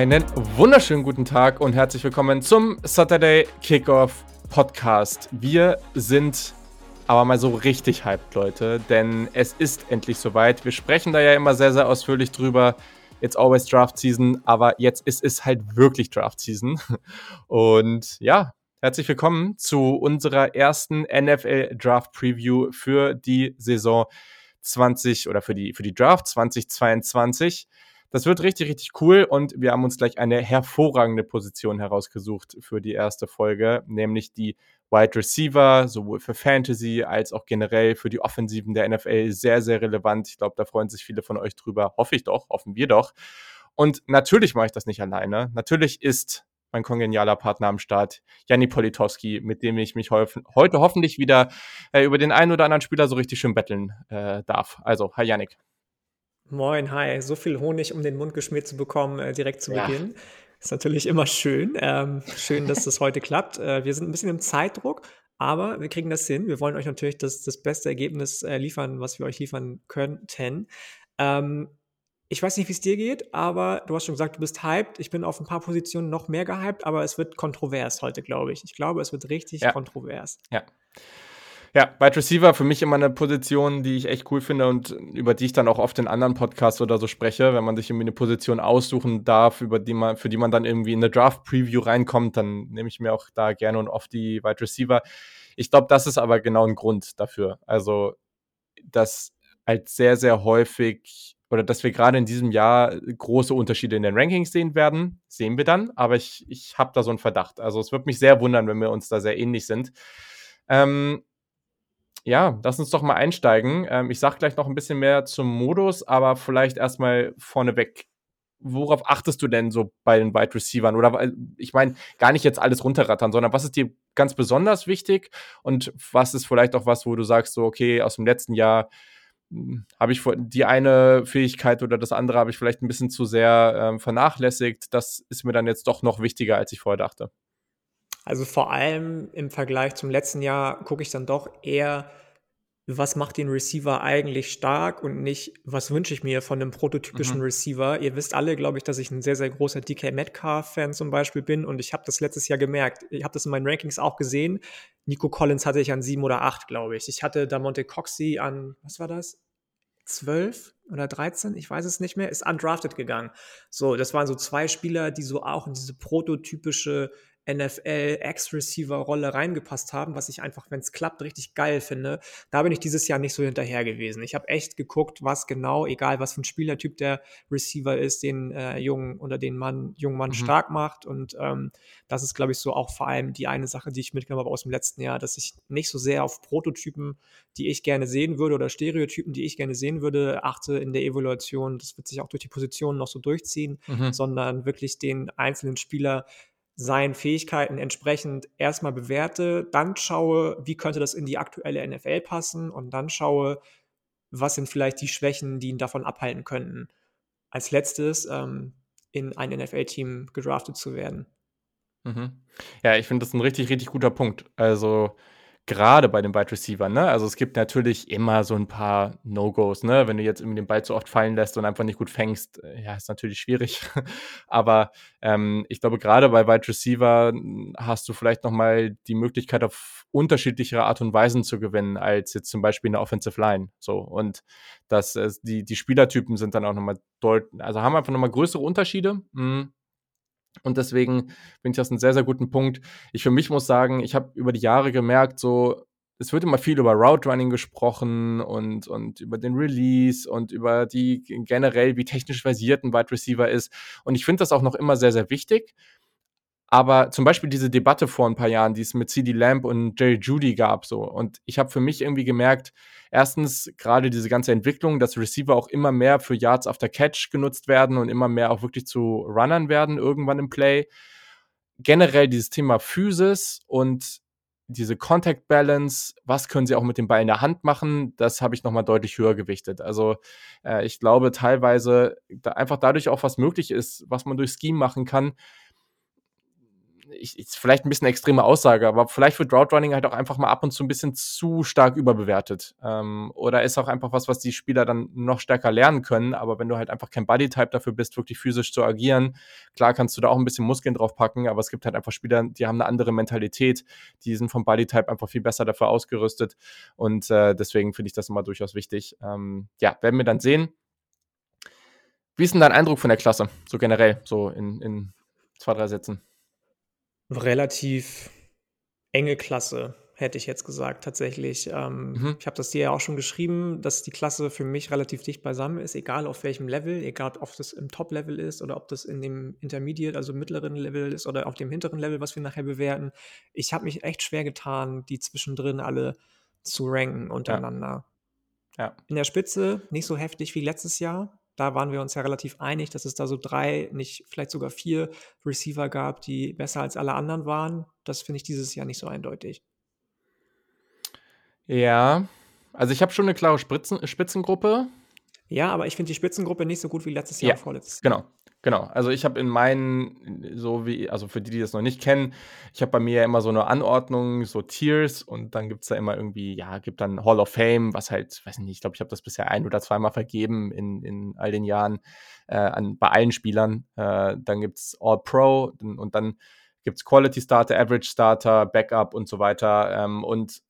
Einen wunderschönen guten Tag und herzlich willkommen zum Saturday Kickoff Podcast. Wir sind aber mal so richtig hyped, Leute, denn es ist endlich soweit. Wir sprechen da ja immer sehr, sehr ausführlich drüber. It's always Draft Season, aber jetzt ist es halt wirklich Draft Season. Und ja, herzlich willkommen zu unserer ersten NFL Draft Preview für die Saison 20 oder für die, für die Draft 2022. Das wird richtig, richtig cool und wir haben uns gleich eine hervorragende Position herausgesucht für die erste Folge, nämlich die Wide Receiver, sowohl für Fantasy als auch generell für die Offensiven der NFL sehr, sehr relevant. Ich glaube, da freuen sich viele von euch drüber. Hoffe ich doch, hoffen wir doch. Und natürlich mache ich das nicht alleine. Natürlich ist mein kongenialer Partner am Start, Janni Politowski, mit dem ich mich heute hoffentlich wieder äh, über den einen oder anderen Spieler so richtig schön betteln äh, darf. Also, hi Yannick. Moin, hi. So viel Honig, um den Mund geschmiert zu bekommen, äh, direkt zu ja. Beginn. Ist natürlich immer schön. Ähm, schön, dass das heute klappt. Äh, wir sind ein bisschen im Zeitdruck, aber wir kriegen das hin. Wir wollen euch natürlich das, das beste Ergebnis äh, liefern, was wir euch liefern könnten. Ähm, ich weiß nicht, wie es dir geht, aber du hast schon gesagt, du bist hyped. Ich bin auf ein paar Positionen noch mehr gehypt, aber es wird kontrovers heute, glaube ich. Ich glaube, es wird richtig ja. kontrovers. Ja. Ja, Wide Receiver für mich immer eine Position, die ich echt cool finde und über die ich dann auch oft in anderen Podcasts oder so spreche. Wenn man sich irgendwie eine Position aussuchen darf, über die man, für die man dann irgendwie in eine Draft-Preview reinkommt, dann nehme ich mir auch da gerne und oft die Wide Receiver. Ich glaube, das ist aber genau ein Grund dafür. Also, dass halt sehr, sehr häufig oder dass wir gerade in diesem Jahr große Unterschiede in den Rankings sehen werden, sehen wir dann. Aber ich, ich habe da so einen Verdacht. Also es wird mich sehr wundern, wenn wir uns da sehr ähnlich sind. Ähm, ja, lass uns doch mal einsteigen. Ähm, ich sag gleich noch ein bisschen mehr zum Modus, aber vielleicht erstmal vorneweg. Worauf achtest du denn so bei den Wide Receivers? Oder ich meine, gar nicht jetzt alles runterrattern, sondern was ist dir ganz besonders wichtig und was ist vielleicht auch was, wo du sagst, so, okay, aus dem letzten Jahr hm, habe ich die eine Fähigkeit oder das andere habe ich vielleicht ein bisschen zu sehr ähm, vernachlässigt. Das ist mir dann jetzt doch noch wichtiger, als ich vorher dachte. Also vor allem im Vergleich zum letzten Jahr gucke ich dann doch eher, was macht den Receiver eigentlich stark und nicht, was wünsche ich mir von einem prototypischen mhm. Receiver. Ihr wisst alle, glaube ich, dass ich ein sehr, sehr großer DK Metcalf-Fan zum Beispiel bin und ich habe das letztes Jahr gemerkt. Ich habe das in meinen Rankings auch gesehen. Nico Collins hatte ich an sieben oder acht, glaube ich. Ich hatte da Monte Coxey an, was war das? Zwölf oder 13, ich weiß es nicht mehr, ist undrafted gegangen. So, das waren so zwei Spieler, die so auch in diese prototypische NFL-Ex-Receiver-Rolle reingepasst haben, was ich einfach, wenn es klappt, richtig geil finde. Da bin ich dieses Jahr nicht so hinterher gewesen. Ich habe echt geguckt, was genau, egal was für ein Spielertyp der Receiver ist, den äh, jungen oder den Mann, jungen Mann mhm. stark macht. Und ähm, das ist, glaube ich, so auch vor allem die eine Sache, die ich mitgenommen habe aus dem letzten Jahr, dass ich nicht so sehr auf Prototypen, die ich gerne sehen würde, oder Stereotypen, die ich gerne sehen würde, achte in der Evaluation. Das wird sich auch durch die Positionen noch so durchziehen, mhm. sondern wirklich den einzelnen Spieler seinen Fähigkeiten entsprechend erstmal bewerte, dann schaue, wie könnte das in die aktuelle NFL passen und dann schaue, was sind vielleicht die Schwächen, die ihn davon abhalten könnten, als letztes ähm, in ein NFL-Team gedraftet zu werden. Mhm. Ja, ich finde das ein richtig, richtig guter Punkt. Also gerade bei den Wide Receiver, ne? Also es gibt natürlich immer so ein paar No-Gos, ne? Wenn du jetzt irgendwie den Ball zu oft fallen lässt und einfach nicht gut fängst, äh, ja, ist natürlich schwierig. Aber ähm, ich glaube, gerade bei Wide Receiver hm, hast du vielleicht nochmal die Möglichkeit, auf unterschiedlichere Art und Weisen zu gewinnen, als jetzt zum Beispiel in der Offensive Line. So. Und das, äh, die, die Spielertypen sind dann auch nochmal deutlich, also haben einfach nochmal größere Unterschiede. Mhm. Und deswegen finde ich das einen sehr, sehr guten Punkt. Ich für mich muss sagen, ich habe über die Jahre gemerkt, so, es wird immer viel über Route Running gesprochen und, und über den Release und über die generell, wie technisch versiert ein Wide Receiver ist. Und ich finde das auch noch immer sehr, sehr wichtig. Aber zum Beispiel diese Debatte vor ein paar Jahren, die es mit CD Lamb und Jerry Judy gab, so. Und ich habe für mich irgendwie gemerkt, erstens gerade diese ganze Entwicklung, dass Receiver auch immer mehr für Yards after Catch genutzt werden und immer mehr auch wirklich zu Runnern werden irgendwann im Play. Generell dieses Thema Physis und diese Contact Balance, was können sie auch mit dem Ball in der Hand machen, das habe ich nochmal deutlich höher gewichtet. Also äh, ich glaube teilweise da einfach dadurch auch was möglich ist, was man durch Scheme machen kann, ich, ist vielleicht ein bisschen extreme Aussage, aber vielleicht wird Route Running halt auch einfach mal ab und zu ein bisschen zu stark überbewertet. Ähm, oder ist auch einfach was, was die Spieler dann noch stärker lernen können. Aber wenn du halt einfach kein Bodytype dafür bist, wirklich physisch zu agieren, klar kannst du da auch ein bisschen Muskeln drauf packen, aber es gibt halt einfach Spieler, die haben eine andere Mentalität, die sind vom Bodytype einfach viel besser dafür ausgerüstet. Und äh, deswegen finde ich das immer durchaus wichtig. Ähm, ja, werden wir dann sehen. Wie ist denn dein Eindruck von der Klasse, so generell, so in, in zwei, drei Sätzen? Relativ enge Klasse, hätte ich jetzt gesagt, tatsächlich. Ähm, mhm. Ich habe das dir ja auch schon geschrieben, dass die Klasse für mich relativ dicht beisammen ist, egal auf welchem Level, egal ob das im Top-Level ist oder ob das in dem Intermediate, also mittleren Level ist oder auf dem hinteren Level, was wir nachher bewerten. Ich habe mich echt schwer getan, die zwischendrin alle zu ranken untereinander. Ja. ja. In der Spitze nicht so heftig wie letztes Jahr, da waren wir uns ja relativ einig, dass es da so drei, nicht vielleicht sogar vier Receiver gab, die besser als alle anderen waren. Das finde ich dieses Jahr nicht so eindeutig. Ja, also ich habe schon eine klare Spitzen Spitzengruppe. Ja, aber ich finde die Spitzengruppe nicht so gut wie letztes Jahr ja, vorletztes. Genau. Genau, also ich habe in meinen, so wie, also für die, die das noch nicht kennen, ich habe bei mir ja immer so eine Anordnung, so Tiers und dann gibt es da immer irgendwie, ja, gibt dann Hall of Fame, was halt, weiß nicht, ich glaube, ich habe das bisher ein oder zweimal vergeben in, in all den Jahren äh, an, bei allen Spielern. Äh, dann gibt es All Pro und dann gibt es Quality Starter, Average Starter, Backup und so weiter. Ähm, und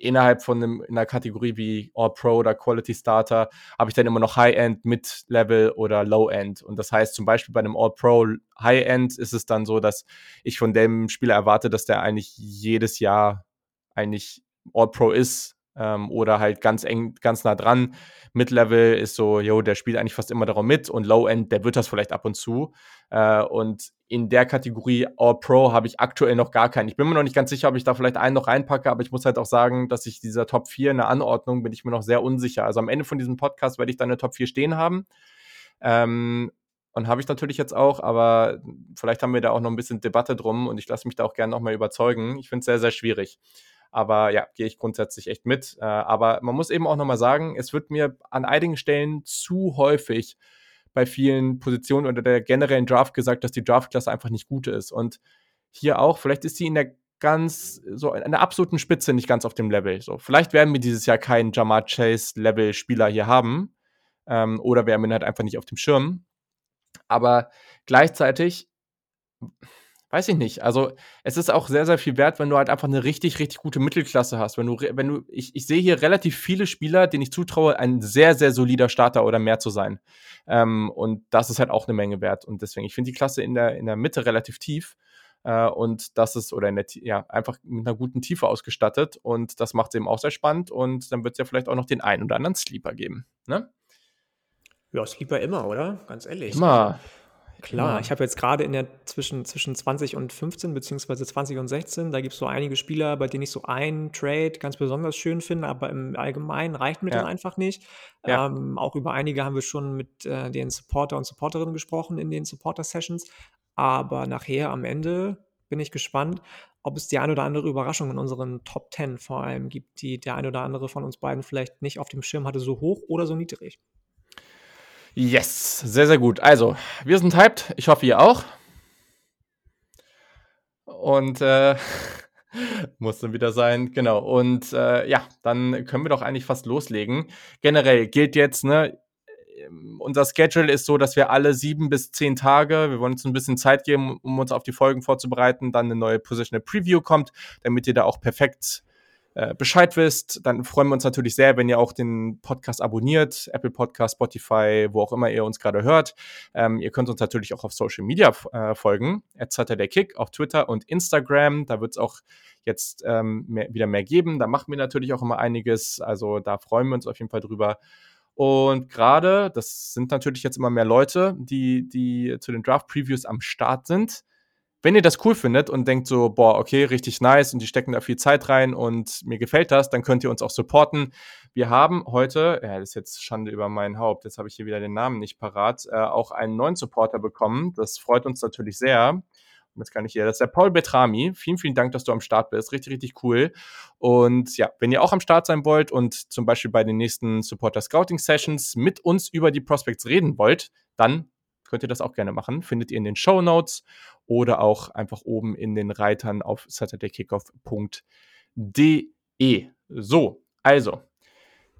innerhalb von einem, einer Kategorie wie All Pro oder Quality Starter habe ich dann immer noch High-End, Mid-Level oder Low-End. Und das heißt zum Beispiel bei einem All Pro High-End ist es dann so, dass ich von dem Spieler erwarte, dass der eigentlich jedes Jahr eigentlich All Pro ist ähm, oder halt ganz eng, ganz nah dran. Mid-Level ist so, jo, der spielt eigentlich fast immer darum mit und Low-End, der wird das vielleicht ab und zu. Äh, und in der Kategorie All-Pro habe ich aktuell noch gar keinen. Ich bin mir noch nicht ganz sicher, ob ich da vielleicht einen noch reinpacke, aber ich muss halt auch sagen, dass ich dieser Top 4 in der Anordnung bin ich mir noch sehr unsicher. Also am Ende von diesem Podcast werde ich dann eine Top 4 stehen haben. Ähm, und habe ich natürlich jetzt auch, aber vielleicht haben wir da auch noch ein bisschen Debatte drum und ich lasse mich da auch gerne nochmal überzeugen. Ich finde es sehr, sehr schwierig. Aber ja, gehe ich grundsätzlich echt mit. Äh, aber man muss eben auch nochmal sagen, es wird mir an einigen Stellen zu häufig bei vielen Positionen oder der generellen Draft gesagt, dass die Draftklasse einfach nicht gut ist. Und hier auch, vielleicht ist sie in der ganz, so in der absoluten Spitze nicht ganz auf dem Level. So, vielleicht werden wir dieses Jahr keinen Jamar Chase-Level-Spieler hier haben. Ähm, oder wir haben ihn halt einfach nicht auf dem Schirm. Aber gleichzeitig weiß ich nicht. Also es ist auch sehr, sehr viel wert, wenn du halt einfach eine richtig, richtig gute Mittelklasse hast. Wenn du, wenn du, ich, ich sehe hier relativ viele Spieler, denen ich zutraue, ein sehr, sehr solider Starter oder mehr zu sein. Ähm, und das ist halt auch eine Menge wert. Und deswegen, ich finde die Klasse in der, in der Mitte relativ tief. Äh, und das ist, oder in der, ja, einfach mit einer guten Tiefe ausgestattet. Und das macht es eben auch sehr spannend. Und dann wird es ja vielleicht auch noch den einen oder anderen Sleeper geben. Ne? Ja, Sleeper immer, oder? Ganz ehrlich. Immer. Klar, ja. ich habe jetzt gerade in der zwischen, zwischen 20 und 15, beziehungsweise 20 und 16, da gibt es so einige Spieler, bei denen ich so einen Trade ganz besonders schön finde, aber im Allgemeinen reicht mir ja. das einfach nicht. Ja. Ähm, auch über einige haben wir schon mit äh, den Supporter und Supporterinnen gesprochen in den Supporter-Sessions. Aber nachher am Ende bin ich gespannt, ob es die ein oder andere Überraschung in unseren Top 10 vor allem gibt, die der ein oder andere von uns beiden vielleicht nicht auf dem Schirm hatte, so hoch oder so niedrig. Yes, sehr, sehr gut. Also, wir sind hyped. Ich hoffe, ihr auch. Und äh, muss dann wieder sein. Genau. Und äh, ja, dann können wir doch eigentlich fast loslegen. Generell gilt jetzt, ne, unser Schedule ist so, dass wir alle sieben bis zehn Tage, wir wollen uns ein bisschen Zeit geben, um uns auf die Folgen vorzubereiten, dann eine neue Positional Preview kommt, damit ihr da auch perfekt äh, Bescheid wisst. Dann freuen wir uns natürlich sehr, wenn ihr auch den Podcast abonniert, Apple Podcast, Spotify, wo auch immer ihr uns gerade hört. Ähm, ihr könnt uns natürlich auch auf Social Media äh, folgen, der Kick auf Twitter und Instagram. Da wird es auch jetzt ähm, mehr, wieder mehr geben. Da machen wir natürlich auch immer einiges. Also da freuen wir uns auf jeden Fall drüber. Und gerade, das sind natürlich jetzt immer mehr Leute, die, die zu den Draft-Previews am Start sind wenn ihr das cool findet und denkt so, boah, okay, richtig nice und die stecken da viel Zeit rein und mir gefällt das, dann könnt ihr uns auch supporten. Wir haben heute, ja, das ist jetzt Schande über mein Haupt, jetzt habe ich hier wieder den Namen nicht parat, äh, auch einen neuen Supporter bekommen. Das freut uns natürlich sehr. Und jetzt kann ich hier, das ist der Paul Betrami. Vielen, vielen Dank, dass du am Start bist. Richtig, richtig cool. Und ja, wenn ihr auch am Start sein wollt und zum Beispiel bei den nächsten Supporter Scouting Sessions mit uns über die Prospects reden wollt, dann könnt ihr das auch gerne machen. Findet ihr in den Show Notes oder auch einfach oben in den Reitern auf saturdaykickoff.de. So, also,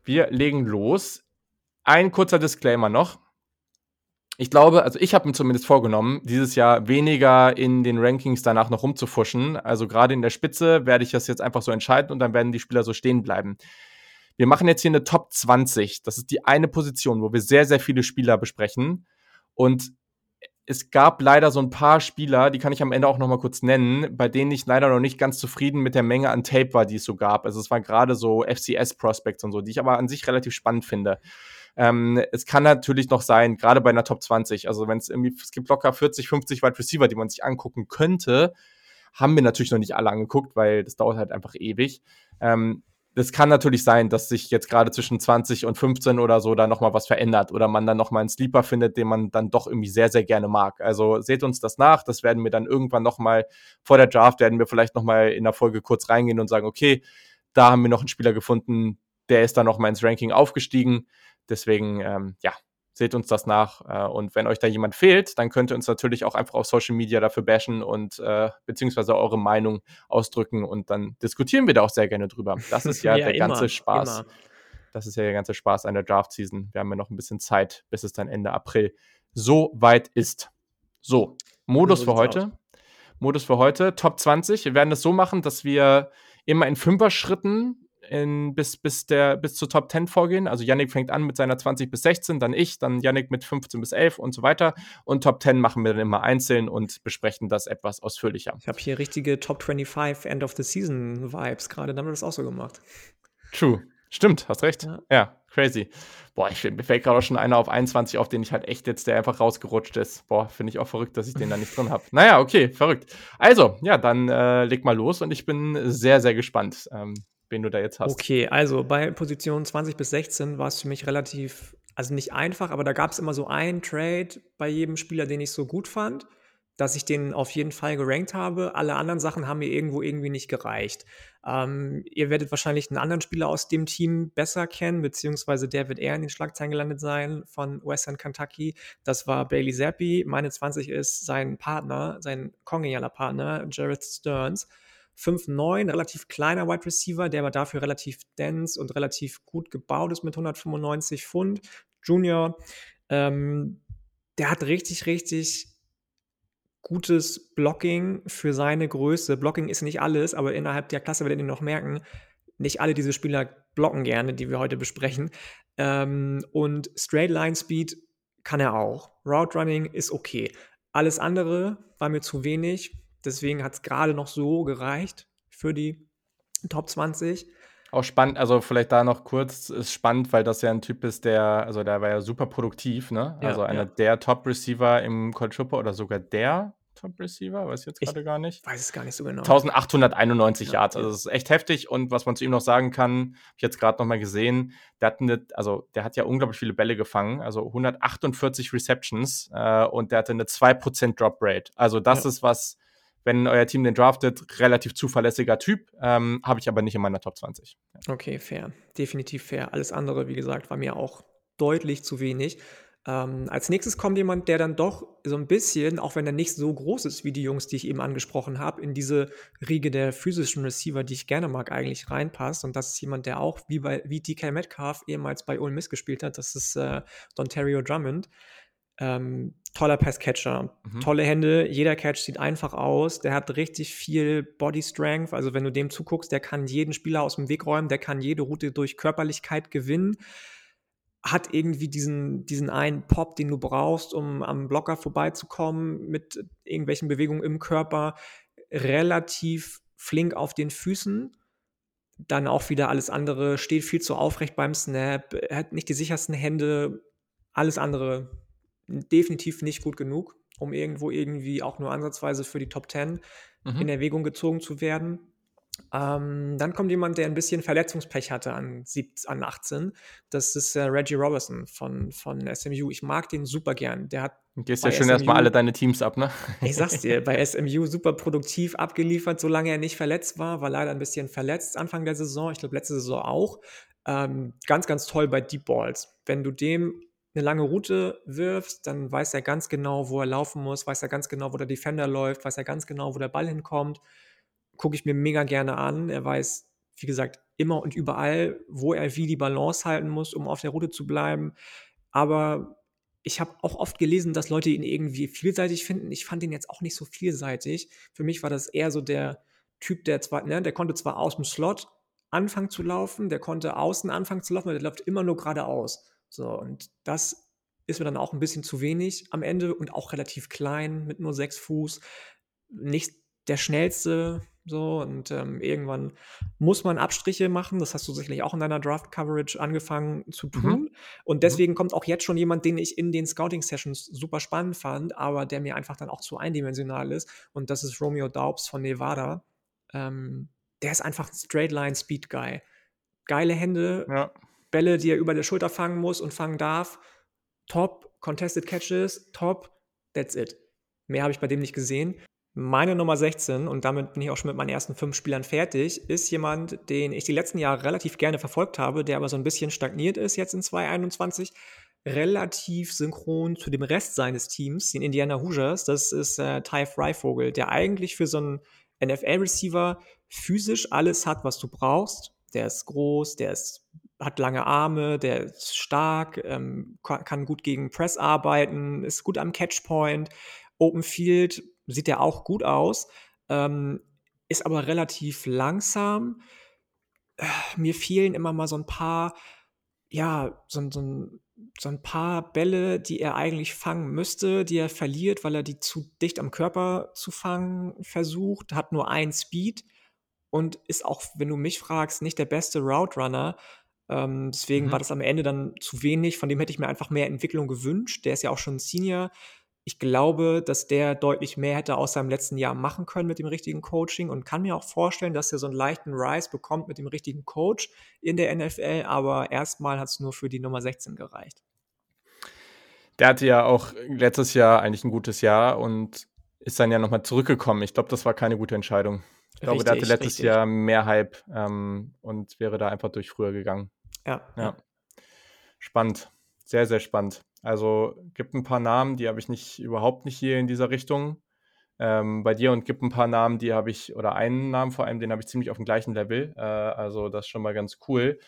wir legen los. Ein kurzer Disclaimer noch. Ich glaube, also ich habe mir zumindest vorgenommen, dieses Jahr weniger in den Rankings danach noch rumzufuschen. Also gerade in der Spitze werde ich das jetzt einfach so entscheiden und dann werden die Spieler so stehen bleiben. Wir machen jetzt hier eine Top 20. Das ist die eine Position, wo wir sehr, sehr viele Spieler besprechen. Und es gab leider so ein paar Spieler, die kann ich am Ende auch noch mal kurz nennen, bei denen ich leider noch nicht ganz zufrieden mit der Menge an Tape war, die es so gab. Also es waren gerade so FCS-Prospects und so, die ich aber an sich relativ spannend finde. Ähm, es kann natürlich noch sein, gerade bei einer Top 20, also wenn es irgendwie, es gibt locker 40, 50 Wide Receiver, die man sich angucken könnte, haben wir natürlich noch nicht alle angeguckt, weil das dauert halt einfach ewig. Ähm, das kann natürlich sein, dass sich jetzt gerade zwischen 20 und 15 oder so da nochmal was verändert oder man dann nochmal einen Sleeper findet, den man dann doch irgendwie sehr, sehr gerne mag. Also seht uns das nach. Das werden wir dann irgendwann nochmal vor der Draft, werden wir vielleicht nochmal in der Folge kurz reingehen und sagen, okay, da haben wir noch einen Spieler gefunden, der ist dann nochmal ins Ranking aufgestiegen. Deswegen, ähm, ja, seht uns das nach. Äh, und wenn euch da jemand fehlt, dann könnt ihr uns natürlich auch einfach auf Social Media dafür bashen und äh, beziehungsweise eure Meinung ausdrücken und dann diskutieren wir da auch sehr gerne drüber. Das ist ja, ja der immer, ganze Spaß. Immer. Das ist ja der ganze Spaß an der Draft-Season. Wir haben ja noch ein bisschen Zeit, bis es dann Ende April so weit ist. So, Modus für heute. Aus. Modus für heute, Top 20. Wir werden das so machen, dass wir immer in Fünfer-Schritten in, bis, bis, der, bis zur Top 10 vorgehen. Also Yannick fängt an mit seiner 20 bis 16, dann ich, dann Yannick mit 15 bis 11 und so weiter. Und Top 10 machen wir dann immer einzeln und besprechen das etwas ausführlicher. Ich habe hier richtige Top 25 End of the Season Vibes gerade, dann haben wir das auch so gemacht. True. Stimmt, hast recht. Ja, ja crazy. Boah, ich, mir fällt gerade auch schon einer auf 21 auf, den ich halt echt jetzt, der einfach rausgerutscht ist. Boah, finde ich auch verrückt, dass ich den da nicht drin habe. Naja, okay, verrückt. Also, ja, dann äh, leg mal los und ich bin sehr, sehr gespannt. Ähm, wen du da jetzt hast. Okay, also bei Position 20 bis 16 war es für mich relativ, also nicht einfach, aber da gab es immer so einen Trade bei jedem Spieler, den ich so gut fand, dass ich den auf jeden Fall gerankt habe. Alle anderen Sachen haben mir irgendwo irgendwie nicht gereicht. Ähm, ihr werdet wahrscheinlich einen anderen Spieler aus dem Team besser kennen, beziehungsweise der wird eher in den Schlagzeilen gelandet sein von Western Kentucky. Das war Bailey Zappi. Meine 20 ist sein Partner, sein kongenialer Partner, Jared Stearns. 5'9, relativ kleiner Wide Receiver, der aber dafür relativ dense und relativ gut gebaut ist mit 195 Pfund. Junior, ähm, der hat richtig, richtig gutes Blocking für seine Größe. Blocking ist nicht alles, aber innerhalb der Klasse werdet ihr noch merken, nicht alle diese Spieler blocken gerne, die wir heute besprechen. Ähm, und Straight Line Speed kann er auch. Route Running ist okay. Alles andere war mir zu wenig. Deswegen hat es gerade noch so gereicht für die Top 20. Auch spannend, also vielleicht da noch kurz, ist spannend, weil das ja ein Typ ist, der, also der war ja super produktiv, ne? Ja, also einer ja. der Top-Receiver im College Football oder sogar der Top-Receiver, weiß ich jetzt gerade gar nicht. Weiß es gar nicht so genau. 1891 ja, Yards, also das ist echt heftig und was man zu ihm noch sagen kann, habe ich jetzt gerade nochmal gesehen, der hat, eine, also der hat ja unglaublich viele Bälle gefangen, also 148 Receptions äh, und der hatte eine 2% Drop Rate. Also das ist was, wenn euer Team den draftet, relativ zuverlässiger Typ, ähm, habe ich aber nicht in meiner Top 20. Ja. Okay, fair. Definitiv fair. Alles andere, wie gesagt, war mir auch deutlich zu wenig. Ähm, als nächstes kommt jemand, der dann doch so ein bisschen, auch wenn er nicht so groß ist wie die Jungs, die ich eben angesprochen habe, in diese Riege der physischen Receiver, die ich gerne mag, eigentlich reinpasst. Und das ist jemand, der auch wie bei wie DK Metcalf ehemals bei Ole Miss gespielt hat. Das ist äh, Dontario Drummond. Ähm, toller Passcatcher, mhm. tolle Hände, jeder Catch sieht einfach aus, der hat richtig viel Body Strength, also wenn du dem zuguckst, der kann jeden Spieler aus dem Weg räumen, der kann jede Route durch Körperlichkeit gewinnen, hat irgendwie diesen, diesen einen Pop, den du brauchst, um am Blocker vorbeizukommen mit irgendwelchen Bewegungen im Körper, relativ flink auf den Füßen, dann auch wieder alles andere, steht viel zu aufrecht beim Snap, hat nicht die sichersten Hände, alles andere definitiv nicht gut genug, um irgendwo irgendwie auch nur ansatzweise für die Top 10 mhm. in Erwägung gezogen zu werden. Ähm, dann kommt jemand, der ein bisschen Verletzungspech hatte an, 17, an 18. Das ist äh, Reggie Robertson von, von SMU. Ich mag den super gern. Der hat Du gehst ja schön erstmal alle deine Teams ab, ne? Ich sag's dir, bei SMU super produktiv abgeliefert, solange er nicht verletzt war. War leider ein bisschen verletzt Anfang der Saison. Ich glaube, letzte Saison auch. Ähm, ganz, ganz toll bei Deep Balls. Wenn du dem eine lange Route wirfst, dann weiß er ganz genau, wo er laufen muss, weiß er ganz genau, wo der Defender läuft, weiß er ganz genau, wo der Ball hinkommt. Gucke ich mir mega gerne an. Er weiß, wie gesagt, immer und überall, wo er wie die Balance halten muss, um auf der Route zu bleiben. Aber ich habe auch oft gelesen, dass Leute ihn irgendwie vielseitig finden. Ich fand ihn jetzt auch nicht so vielseitig. Für mich war das eher so der Typ, der zwar, ne, der konnte zwar aus dem Slot anfangen zu laufen, der konnte außen anfangen zu laufen, aber der läuft immer nur geradeaus. So, und das ist mir dann auch ein bisschen zu wenig am Ende und auch relativ klein mit nur sechs Fuß. Nicht der schnellste, so und ähm, irgendwann muss man Abstriche machen. Das hast du sicherlich auch in deiner Draft-Coverage angefangen zu mhm. tun. Mhm. Und deswegen mhm. kommt auch jetzt schon jemand, den ich in den Scouting-Sessions super spannend fand, aber der mir einfach dann auch zu eindimensional ist. Und das ist Romeo Daubs von Nevada. Ähm, der ist einfach ein Straight-Line-Speed-Guy. Geile Hände, ja. Bälle, die er über der Schulter fangen muss und fangen darf. Top, Contested Catches, top, that's it. Mehr habe ich bei dem nicht gesehen. Meine Nummer 16, und damit bin ich auch schon mit meinen ersten fünf Spielern fertig, ist jemand, den ich die letzten Jahre relativ gerne verfolgt habe, der aber so ein bisschen stagniert ist jetzt in 2021. Relativ synchron zu dem Rest seines Teams, den Indiana Hoosiers. Das ist äh, Ty Freivogel, der eigentlich für so einen NFL-Receiver physisch alles hat, was du brauchst. Der ist groß, der ist, hat lange Arme, der ist stark, ähm, kann gut gegen Press arbeiten, ist gut am Catchpoint. Open Field sieht der auch gut aus, ähm, ist aber relativ langsam. Äh, mir fehlen immer mal so ein paar, ja, so, so, so ein paar Bälle, die er eigentlich fangen müsste, die er verliert, weil er die zu dicht am Körper zu fangen versucht, hat nur ein Speed und ist auch, wenn du mich fragst, nicht der beste Route Runner. Ähm, deswegen mhm. war das am Ende dann zu wenig. Von dem hätte ich mir einfach mehr Entwicklung gewünscht. Der ist ja auch schon Senior. Ich glaube, dass der deutlich mehr hätte aus seinem letzten Jahr machen können mit dem richtigen Coaching und kann mir auch vorstellen, dass er so einen leichten Rise bekommt mit dem richtigen Coach in der NFL, aber erstmal hat es nur für die Nummer 16 gereicht. Der hatte ja auch letztes Jahr eigentlich ein gutes Jahr und ist dann ja nochmal zurückgekommen. Ich glaube, das war keine gute Entscheidung. Ich glaube, richtig, der hatte letztes richtig. Jahr mehr Hype ähm, und wäre da einfach durch früher gegangen. Ja. ja. Spannend. Sehr, sehr spannend. Also gibt ein paar Namen, die habe ich nicht überhaupt nicht hier in dieser Richtung. Ähm, bei dir und gibt ein paar Namen, die habe ich, oder einen Namen vor allem, den habe ich ziemlich auf dem gleichen Level. Äh, also das ist schon mal ganz cool.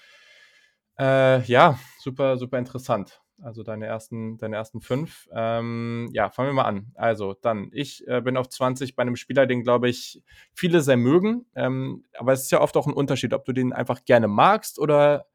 Äh, ja, super, super interessant. Also deine ersten, deine ersten fünf. Ähm, ja, fangen wir mal an. Also dann, ich äh, bin auf 20 bei einem Spieler, den glaube ich viele sehr mögen. Ähm, aber es ist ja oft auch ein Unterschied, ob du den einfach gerne magst oder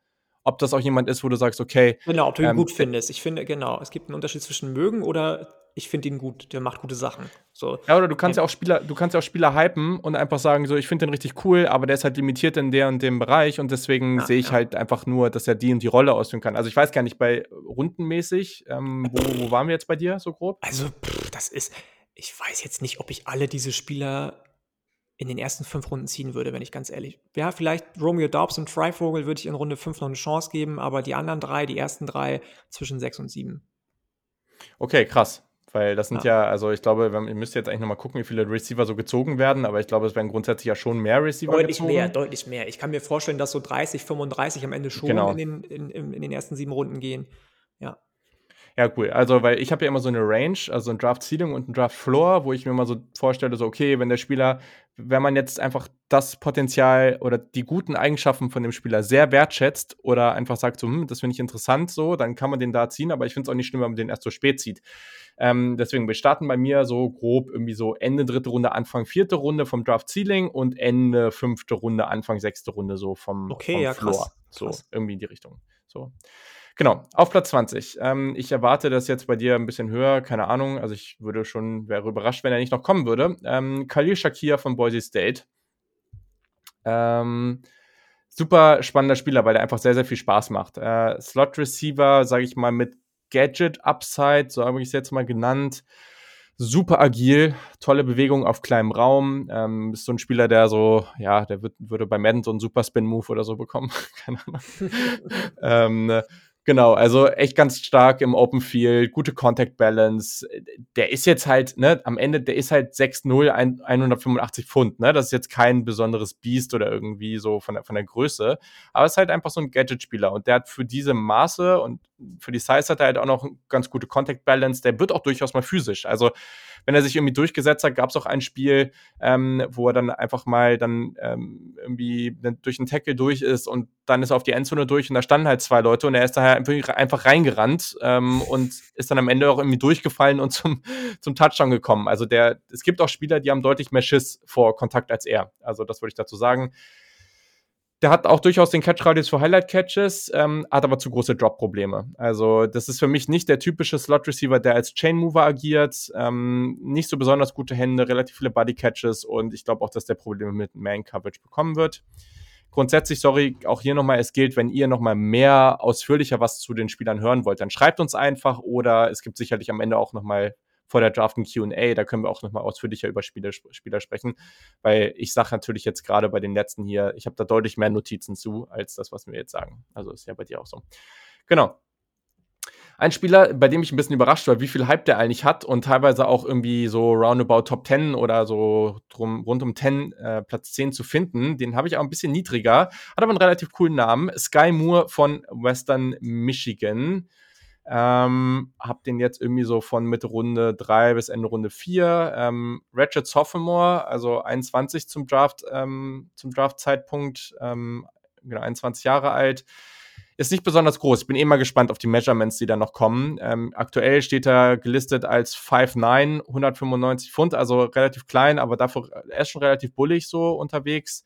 ob das auch jemand ist, wo du sagst, okay. Genau, ob du ihn ähm, gut findest. Ich finde, genau, es gibt einen Unterschied zwischen mögen oder ich finde ihn gut, der macht gute Sachen. So. Ja, oder du kannst ja auch Spieler, du kannst ja auch Spieler hypen und einfach sagen, so, ich finde den richtig cool, aber der ist halt limitiert in der und dem Bereich und deswegen ja, sehe ich ja. halt einfach nur, dass er die und die Rolle ausführen kann. Also ich weiß gar nicht, bei rundenmäßig, ähm, wo, wo waren wir jetzt bei dir so grob? Also, pff, das ist, ich weiß jetzt nicht, ob ich alle diese Spieler in den ersten fünf Runden ziehen würde, wenn ich ganz ehrlich. Ja, vielleicht Romeo Dobbs und Freivogel würde ich in Runde fünf noch eine Chance geben, aber die anderen drei, die ersten drei zwischen sechs und sieben. Okay, krass. Weil das sind ja, ja also ich glaube, ihr müsst jetzt eigentlich nochmal gucken, wie viele Receiver so gezogen werden, aber ich glaube, es werden grundsätzlich ja schon mehr Receiver deutlich gezogen. Deutlich mehr, deutlich mehr. Ich kann mir vorstellen, dass so 30, 35 am Ende schon genau. in, den, in, in den ersten sieben Runden gehen. Ja. Cool. Also, weil ich habe ja immer so eine Range, also ein Draft Ceiling und ein Draft Floor, wo ich mir mal so vorstelle, so, okay, wenn der Spieler, wenn man jetzt einfach das Potenzial oder die guten Eigenschaften von dem Spieler sehr wertschätzt oder einfach sagt, so, hm, das finde ich interessant, so, dann kann man den da ziehen, aber ich finde es auch nicht schlimm, wenn man den erst so spät zieht. Ähm, deswegen, wir starten bei mir so grob irgendwie so Ende dritte Runde, Anfang vierte Runde vom Draft Ceiling und Ende fünfte Runde, Anfang sechste Runde so vom, okay, vom ja, Floor. Krass, so, krass. irgendwie in die Richtung. So. Genau, auf Platz 20. Ähm, ich erwarte das jetzt bei dir ein bisschen höher, keine Ahnung. Also ich würde schon, wäre überrascht, wenn er nicht noch kommen würde. Ähm, Khalil Shakir von Boise State. Ähm, super spannender Spieler, weil der einfach sehr, sehr viel Spaß macht. Äh, Slot Receiver, sage ich mal, mit Gadget Upside, so habe ich es jetzt mal genannt. Super agil, tolle Bewegung auf kleinem Raum. Ähm, ist so ein Spieler, der so, ja, der wird, würde bei Madden so einen Super Spin Move oder so bekommen. Keine Ahnung. ähm, Genau, also echt ganz stark im Open Field, gute Contact Balance. Der ist jetzt halt, ne, am Ende, der ist halt 6-0, 185 Pfund, ne? Das ist jetzt kein besonderes Biest oder irgendwie so von der, von der Größe. Aber ist halt einfach so ein Gadget-Spieler und der hat für diese Maße und für die Size hat er halt auch noch ganz gute Contact Balance. Der wird auch durchaus mal physisch. Also, wenn er sich irgendwie durchgesetzt hat, gab es auch ein Spiel, ähm, wo er dann einfach mal dann ähm, irgendwie durch einen Tackle durch ist und dann ist er auf die Endzone durch und da standen halt zwei Leute und er ist daher einfach reingerannt ähm, und ist dann am Ende auch irgendwie durchgefallen und zum, zum Touchdown gekommen. Also der, es gibt auch Spieler, die haben deutlich mehr Schiss vor Kontakt als er. Also das würde ich dazu sagen. Der hat auch durchaus den Catch-Radius für Highlight-Catches, ähm, hat aber zu große Drop-Probleme. Also, das ist für mich nicht der typische Slot-Receiver, der als Chain-Mover agiert. Ähm, nicht so besonders gute Hände, relativ viele Body-Catches und ich glaube auch, dass der Probleme mit Man-Coverage bekommen wird. Grundsätzlich, sorry, auch hier nochmal, es gilt, wenn ihr nochmal mehr ausführlicher was zu den Spielern hören wollt, dann schreibt uns einfach oder es gibt sicherlich am Ende auch nochmal vor der Draft ein QA. Da können wir auch nochmal ausführlicher über Spieler, Spieler sprechen, weil ich sage natürlich jetzt gerade bei den letzten hier, ich habe da deutlich mehr Notizen zu, als das, was wir jetzt sagen. Also ist ja bei dir auch so. Genau. Ein Spieler, bei dem ich ein bisschen überrascht war, wie viel Hype der eigentlich hat und teilweise auch irgendwie so roundabout Top 10 oder so drum, rund um 10, äh, Platz 10 zu finden. Den habe ich auch ein bisschen niedriger, hat aber einen relativ coolen Namen. Sky Moore von Western Michigan. Ähm, hab den jetzt irgendwie so von Mitte Runde 3 bis Ende Runde 4. Ähm, Ratchet Sophomore, also 21 zum Draft, ähm, zum Draft-Zeitpunkt, ähm, genau, 21 Jahre alt. Ist nicht besonders groß. Ich bin eh mal gespannt auf die Measurements, die da noch kommen. Ähm, aktuell steht er gelistet als 5'9, 195 Pfund, also relativ klein, aber dafür, er ist schon relativ bullig so unterwegs.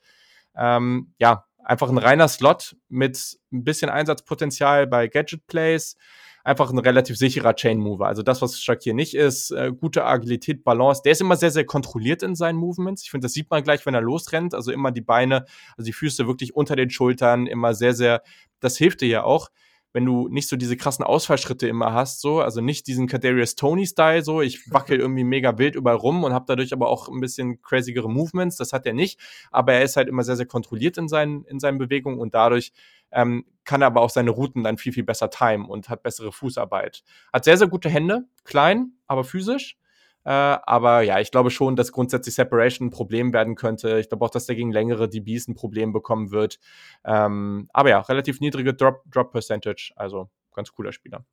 Ähm, ja, einfach ein reiner Slot mit ein bisschen Einsatzpotenzial bei Gadget Plays einfach ein relativ sicherer Chain Mover. Also das, was Shakir nicht ist, äh, gute Agilität, Balance. Der ist immer sehr, sehr kontrolliert in seinen Movements. Ich finde, das sieht man gleich, wenn er losrennt. Also immer die Beine, also die Füße wirklich unter den Schultern, immer sehr, sehr, das hilft dir ja auch wenn du nicht so diese krassen Ausfallschritte immer hast, so, also nicht diesen Kadarius Tony-Style, so, ich wackel irgendwie mega wild überall rum und habe dadurch aber auch ein bisschen crazygere Movements, das hat er nicht, aber er ist halt immer sehr, sehr kontrolliert in seinen, in seinen Bewegungen und dadurch ähm, kann er aber auch seine Routen dann viel, viel besser timen und hat bessere Fußarbeit. Hat sehr, sehr gute Hände, klein, aber physisch. Äh, aber ja, ich glaube schon, dass grundsätzlich Separation ein Problem werden könnte. Ich glaube auch, dass der gegen längere DBs ein Problem bekommen wird. Ähm, aber ja, relativ niedrige Drop, Drop Percentage. Also ganz cooler Spieler.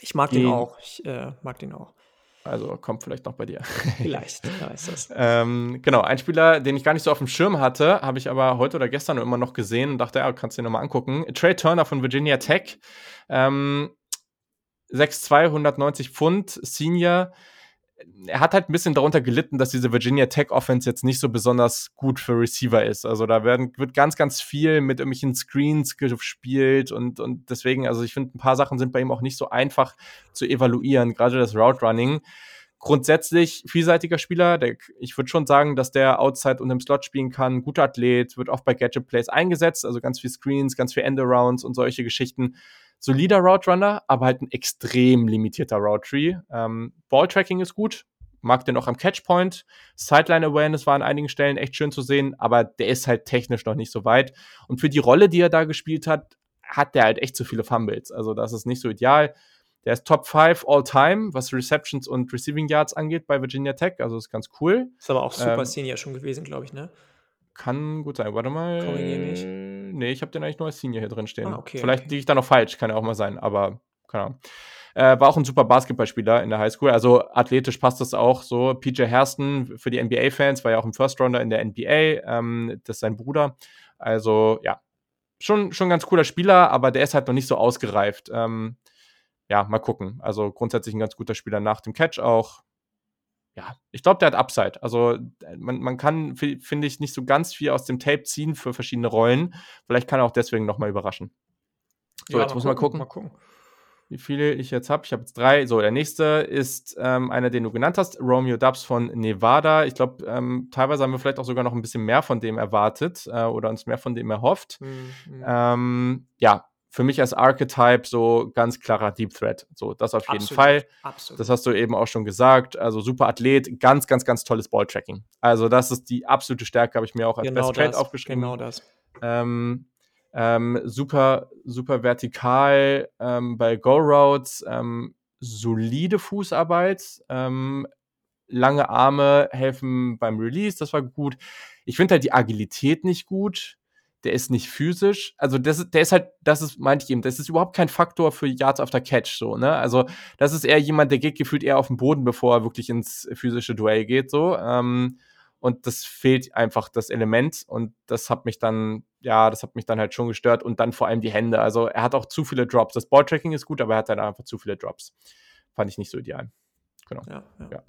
Ich mag den auch. Ich äh, mag den auch. Also kommt vielleicht noch bei dir. Vielleicht, da ist das. ähm, genau, ein Spieler, den ich gar nicht so auf dem Schirm hatte, habe ich aber heute oder gestern immer noch gesehen und dachte, ja, kannst du dir nochmal angucken. Trey Turner von Virginia Tech. Ähm, 6'2, 190 Pfund, Senior. Er hat halt ein bisschen darunter gelitten, dass diese Virginia Tech Offense jetzt nicht so besonders gut für Receiver ist. Also da werden, wird ganz, ganz viel mit irgendwelchen Screens gespielt und, und deswegen, also ich finde, ein paar Sachen sind bei ihm auch nicht so einfach zu evaluieren, gerade das Route Running. Grundsätzlich vielseitiger Spieler. Der, ich würde schon sagen, dass der Outside und im Slot spielen kann. Guter Athlet, wird oft bei Gadget Plays eingesetzt, also ganz viel Screens, ganz viel Endarounds und solche Geschichten solider Route Runner, aber halt ein extrem limitierter Route Tree. Ähm, Ball Tracking ist gut, mag den auch am Catchpoint. Sideline Awareness war an einigen Stellen echt schön zu sehen, aber der ist halt technisch noch nicht so weit. Und für die Rolle, die er da gespielt hat, hat der halt echt zu viele Fumbles. Also das ist nicht so ideal. Der ist Top 5 All-Time, was Receptions und Receiving Yards angeht bei Virginia Tech. Also ist ganz cool. Ist aber auch super ähm, Senior schon gewesen, glaube ich, ne? Kann gut sein. Warte mal. Korrigier nicht. Nee, ich habe den eigentlich nur als Senior hier drin stehen. Ah, okay, Vielleicht okay. liege ich da noch falsch, kann ja auch mal sein, aber keine Ahnung. Äh, war auch ein super Basketballspieler in der Highschool. Also athletisch passt das auch so. PJ Hairston für die NBA-Fans war ja auch ein First Rounder in der NBA. Ähm, das ist sein Bruder. Also ja, schon, schon ein ganz cooler Spieler, aber der ist halt noch nicht so ausgereift. Ähm, ja, mal gucken. Also grundsätzlich ein ganz guter Spieler nach dem Catch auch ja, ich glaube, der hat Upside. Also äh, man, man kann, finde ich, nicht so ganz viel aus dem Tape ziehen für verschiedene Rollen. Vielleicht kann er auch deswegen nochmal überraschen. So, ja, jetzt muss man gucken, mal gucken, wie viele ich jetzt habe. Ich habe jetzt drei. So, der nächste ist ähm, einer, den du genannt hast, Romeo Dubs von Nevada. Ich glaube, ähm, teilweise haben wir vielleicht auch sogar noch ein bisschen mehr von dem erwartet äh, oder uns mehr von dem erhofft. Mhm. Ähm, ja, für mich als Archetype so ganz klarer Deep Threat. So, das auf jeden absolut, Fall. Absolut. Das hast du eben auch schon gesagt. Also super Athlet, ganz, ganz, ganz tolles Balltracking. Also, das ist die absolute Stärke, habe ich mir auch als genau Best Trade aufgeschrieben. Genau das. Ähm, ähm, super, super vertikal ähm, bei Go Routes, ähm, solide Fußarbeit, ähm, lange Arme helfen beim Release, das war gut. Ich finde halt die Agilität nicht gut der ist nicht physisch. Also das, der ist halt, das ist, meinte ich eben, das ist überhaupt kein Faktor für Yards after Catch, so, ne? Also das ist eher jemand, der geht gefühlt eher auf den Boden, bevor er wirklich ins physische Duell geht, so. Ähm, und das fehlt einfach das Element und das hat mich dann, ja, das hat mich dann halt schon gestört und dann vor allem die Hände. Also er hat auch zu viele Drops. Das Balltracking ist gut, aber er hat dann einfach zu viele Drops. Fand ich nicht so ideal. Genau. Ja, ja. ja.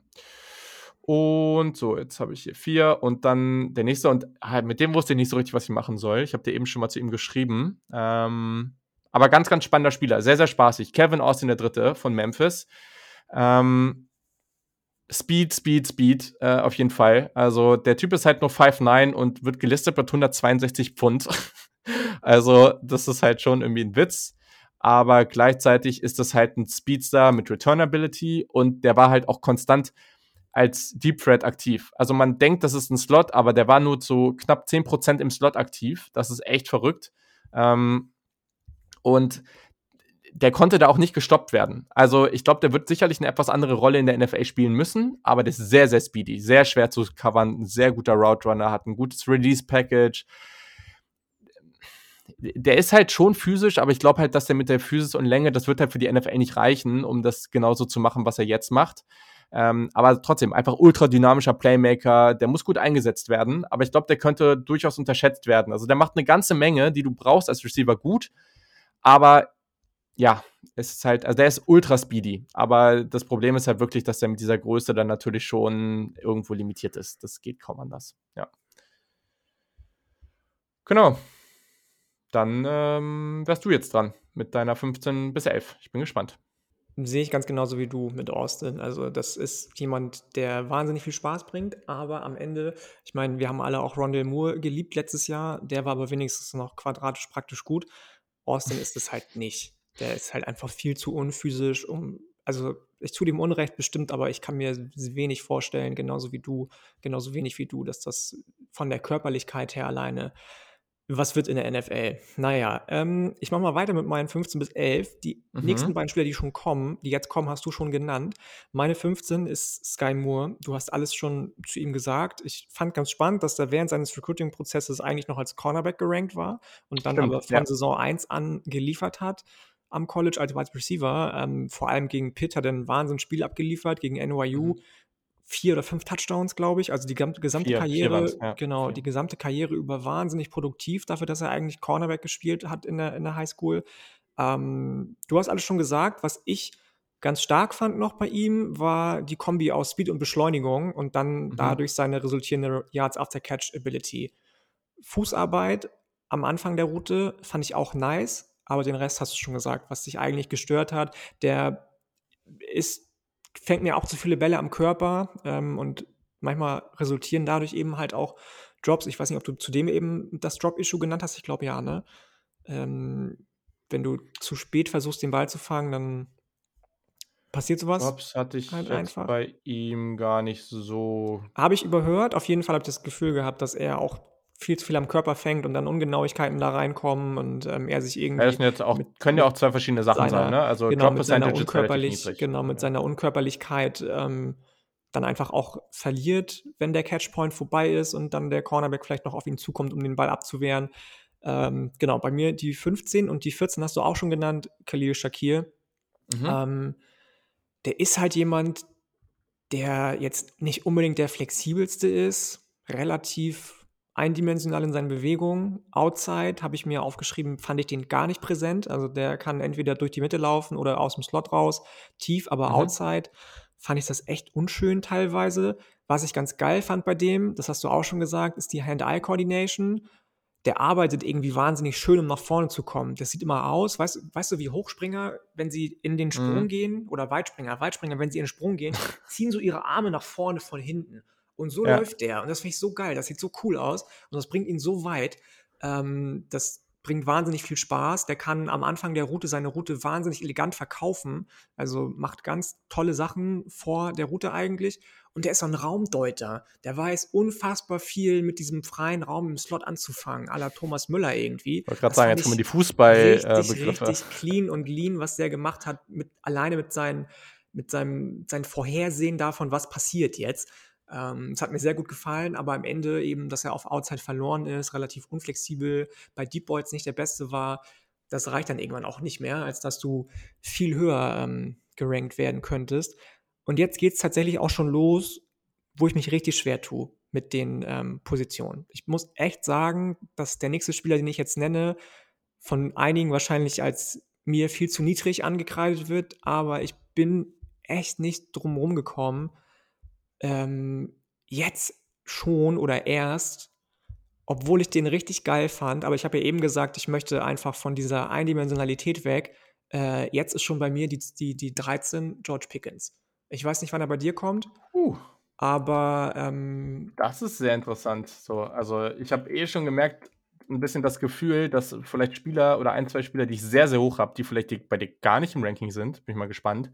Und so, jetzt habe ich hier vier und dann der nächste. Und halt, mit dem wusste ich nicht so richtig, was ich machen soll. Ich habe dir eben schon mal zu ihm geschrieben. Ähm, aber ganz, ganz spannender Spieler. Sehr, sehr spaßig. Kevin Austin, der Dritte von Memphis. Ähm, Speed, Speed, Speed, äh, auf jeden Fall. Also der Typ ist halt nur 5'9 und wird gelistet mit 162 Pfund. also das ist halt schon irgendwie ein Witz. Aber gleichzeitig ist das halt ein Speedstar mit Returnability und der war halt auch konstant als Deep Threat aktiv. Also man denkt, das ist ein Slot, aber der war nur zu knapp 10% im Slot aktiv. Das ist echt verrückt. Ähm, und der konnte da auch nicht gestoppt werden. Also ich glaube, der wird sicherlich eine etwas andere Rolle in der NFL spielen müssen, aber der ist sehr, sehr speedy, sehr schwer zu covern, ein sehr guter Route Runner, hat ein gutes Release-Package. Der ist halt schon physisch, aber ich glaube halt, dass der mit der Physis und Länge, das wird halt für die NFL nicht reichen, um das genauso zu machen, was er jetzt macht. Ähm, aber trotzdem, einfach ultra dynamischer Playmaker, der muss gut eingesetzt werden, aber ich glaube, der könnte durchaus unterschätzt werden. Also der macht eine ganze Menge, die du brauchst als Receiver gut, aber ja, es ist halt, also der ist ultra speedy, aber das Problem ist halt wirklich, dass der mit dieser Größe dann natürlich schon irgendwo limitiert ist. Das geht kaum anders, ja. Genau. Dann ähm, wärst du jetzt dran mit deiner 15 bis 11. Ich bin gespannt sehe ich ganz genauso wie du mit Austin. Also das ist jemand, der wahnsinnig viel Spaß bringt, aber am Ende, ich meine, wir haben alle auch Rondell Moore geliebt letztes Jahr, der war aber wenigstens noch quadratisch praktisch gut. Austin ist es halt nicht. Der ist halt einfach viel zu unphysisch, um, also ich tue dem Unrecht bestimmt, aber ich kann mir wenig vorstellen, genauso wie du, genauso wenig wie du, dass das von der Körperlichkeit her alleine was wird in der NFL? Naja, ähm, ich mache mal weiter mit meinen 15 bis 11. Die mhm. nächsten beiden Spieler, die schon kommen, die jetzt kommen, hast du schon genannt. Meine 15 ist Sky Moore. Du hast alles schon zu ihm gesagt. Ich fand ganz spannend, dass er während seines Recruiting-Prozesses eigentlich noch als Cornerback gerankt war und dann Stimmt, aber von ja. Saison 1 an geliefert hat am College als Wide Receiver. Ähm, vor allem gegen Pitt hat er ein Wahnsinnsspiel abgeliefert, gegen NYU. Mhm vier oder fünf Touchdowns, glaube ich. Also die gesamte vier, Karriere, vier ja. genau, die gesamte Karriere über wahnsinnig produktiv dafür, dass er eigentlich Cornerback gespielt hat in der, in der Highschool. Ähm, du hast alles schon gesagt, was ich ganz stark fand noch bei ihm, war die Kombi aus Speed und Beschleunigung und dann mhm. dadurch seine resultierende Yards After Catch Ability. Fußarbeit am Anfang der Route fand ich auch nice, aber den Rest hast du schon gesagt, was dich eigentlich gestört hat. Der ist fängt mir auch zu viele Bälle am Körper ähm, und manchmal resultieren dadurch eben halt auch Drops. Ich weiß nicht, ob du zudem eben das Drop-Issue genannt hast. Ich glaube ja, ne? Ähm, wenn du zu spät versuchst, den Ball zu fangen, dann passiert sowas. Drops hatte ich halt einfach. bei ihm gar nicht so. Habe ich überhört. Auf jeden Fall habe ich das Gefühl gehabt, dass er auch viel zu viel am Körper fängt und dann Ungenauigkeiten da reinkommen und ähm, er sich irgendwie. Ja, das auch, können ja auch zwei verschiedene Sachen seiner, sein, ne? Also genau, mit seiner Unkörperlich, genau, mit ja. seiner Unkörperlichkeit ähm, dann einfach auch verliert, wenn der Catchpoint vorbei ist und dann der Cornerback vielleicht noch auf ihn zukommt, um den Ball abzuwehren. Ähm, genau, bei mir die 15 und die 14 hast du auch schon genannt, Khalil Shakir. Mhm. Ähm, der ist halt jemand, der jetzt nicht unbedingt der flexibelste ist, relativ eindimensional in seinen Bewegungen. Outside habe ich mir aufgeschrieben, fand ich den gar nicht präsent. Also der kann entweder durch die Mitte laufen oder aus dem Slot raus, tief, aber mhm. outside fand ich das echt unschön teilweise. Was ich ganz geil fand bei dem, das hast du auch schon gesagt, ist die Hand-Eye-Coordination. Der arbeitet irgendwie wahnsinnig schön, um nach vorne zu kommen. Das sieht immer aus, weißt, weißt du, wie Hochspringer, wenn sie in den Sprung mhm. gehen, oder Weitspringer, Weitspringer, wenn sie in den Sprung gehen, ziehen so ihre Arme nach vorne von hinten. Und so ja. läuft der. Und das finde ich so geil. Das sieht so cool aus. Und das bringt ihn so weit. Ähm, das bringt wahnsinnig viel Spaß. Der kann am Anfang der Route seine Route wahnsinnig elegant verkaufen. Also macht ganz tolle Sachen vor der Route eigentlich. Und der ist so ein Raumdeuter. Der weiß unfassbar viel mit diesem freien Raum im Slot anzufangen, à la Thomas Müller irgendwie. Ich wollte gerade sagen, jetzt kommen die Fußballbegriffe. Richtig, richtig clean und lean, was der gemacht hat, mit, alleine mit, seinen, mit seinem sein Vorhersehen davon, was passiert jetzt es hat mir sehr gut gefallen, aber am Ende eben, dass er auf Outside verloren ist, relativ unflexibel, bei Deep Boys nicht der Beste war, das reicht dann irgendwann auch nicht mehr, als dass du viel höher ähm, gerankt werden könntest. Und jetzt geht es tatsächlich auch schon los, wo ich mich richtig schwer tue mit den ähm, Positionen. Ich muss echt sagen, dass der nächste Spieler, den ich jetzt nenne, von einigen wahrscheinlich als mir viel zu niedrig angekreidet wird, aber ich bin echt nicht drum gekommen, ähm, jetzt schon oder erst, obwohl ich den richtig geil fand, aber ich habe ja eben gesagt, ich möchte einfach von dieser Eindimensionalität weg. Äh, jetzt ist schon bei mir die, die, die 13 George Pickens. Ich weiß nicht, wann er bei dir kommt. Uh. Aber ähm, das ist sehr interessant. So, also ich habe eh schon gemerkt, ein bisschen das Gefühl, dass vielleicht Spieler oder ein, zwei Spieler, die ich sehr, sehr hoch habe, die vielleicht die, bei dir gar nicht im Ranking sind, bin ich mal gespannt.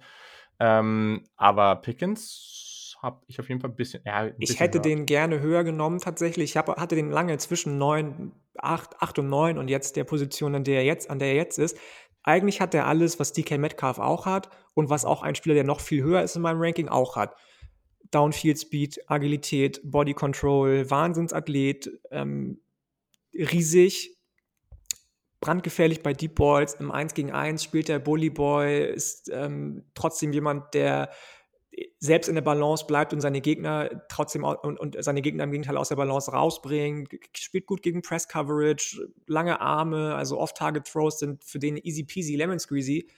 Ähm, aber Pickens habe ich auf jeden Fall ein bisschen. Ja, ein ich bisschen hätte höher. den gerne höher genommen tatsächlich. Ich hab, hatte den lange zwischen 9, 8, 8 und 9 und jetzt der Position, an der er jetzt, an der er jetzt ist. Eigentlich hat er alles, was DK Metcalf auch hat und was auch ein Spieler, der noch viel höher ist in meinem Ranking, auch hat. Downfield Speed, Agilität, Body Control, Wahnsinnsathlet, ähm, riesig, brandgefährlich bei Deep Balls. Im 1 gegen 1 spielt der Bully Boy, ist ähm, trotzdem jemand, der selbst in der Balance bleibt und seine Gegner trotzdem und, und, seine Gegner im Gegenteil aus der Balance rausbringt, spielt gut gegen Press Coverage, lange Arme, also Off-Target-Throws sind für den easy peasy lemon squeezy.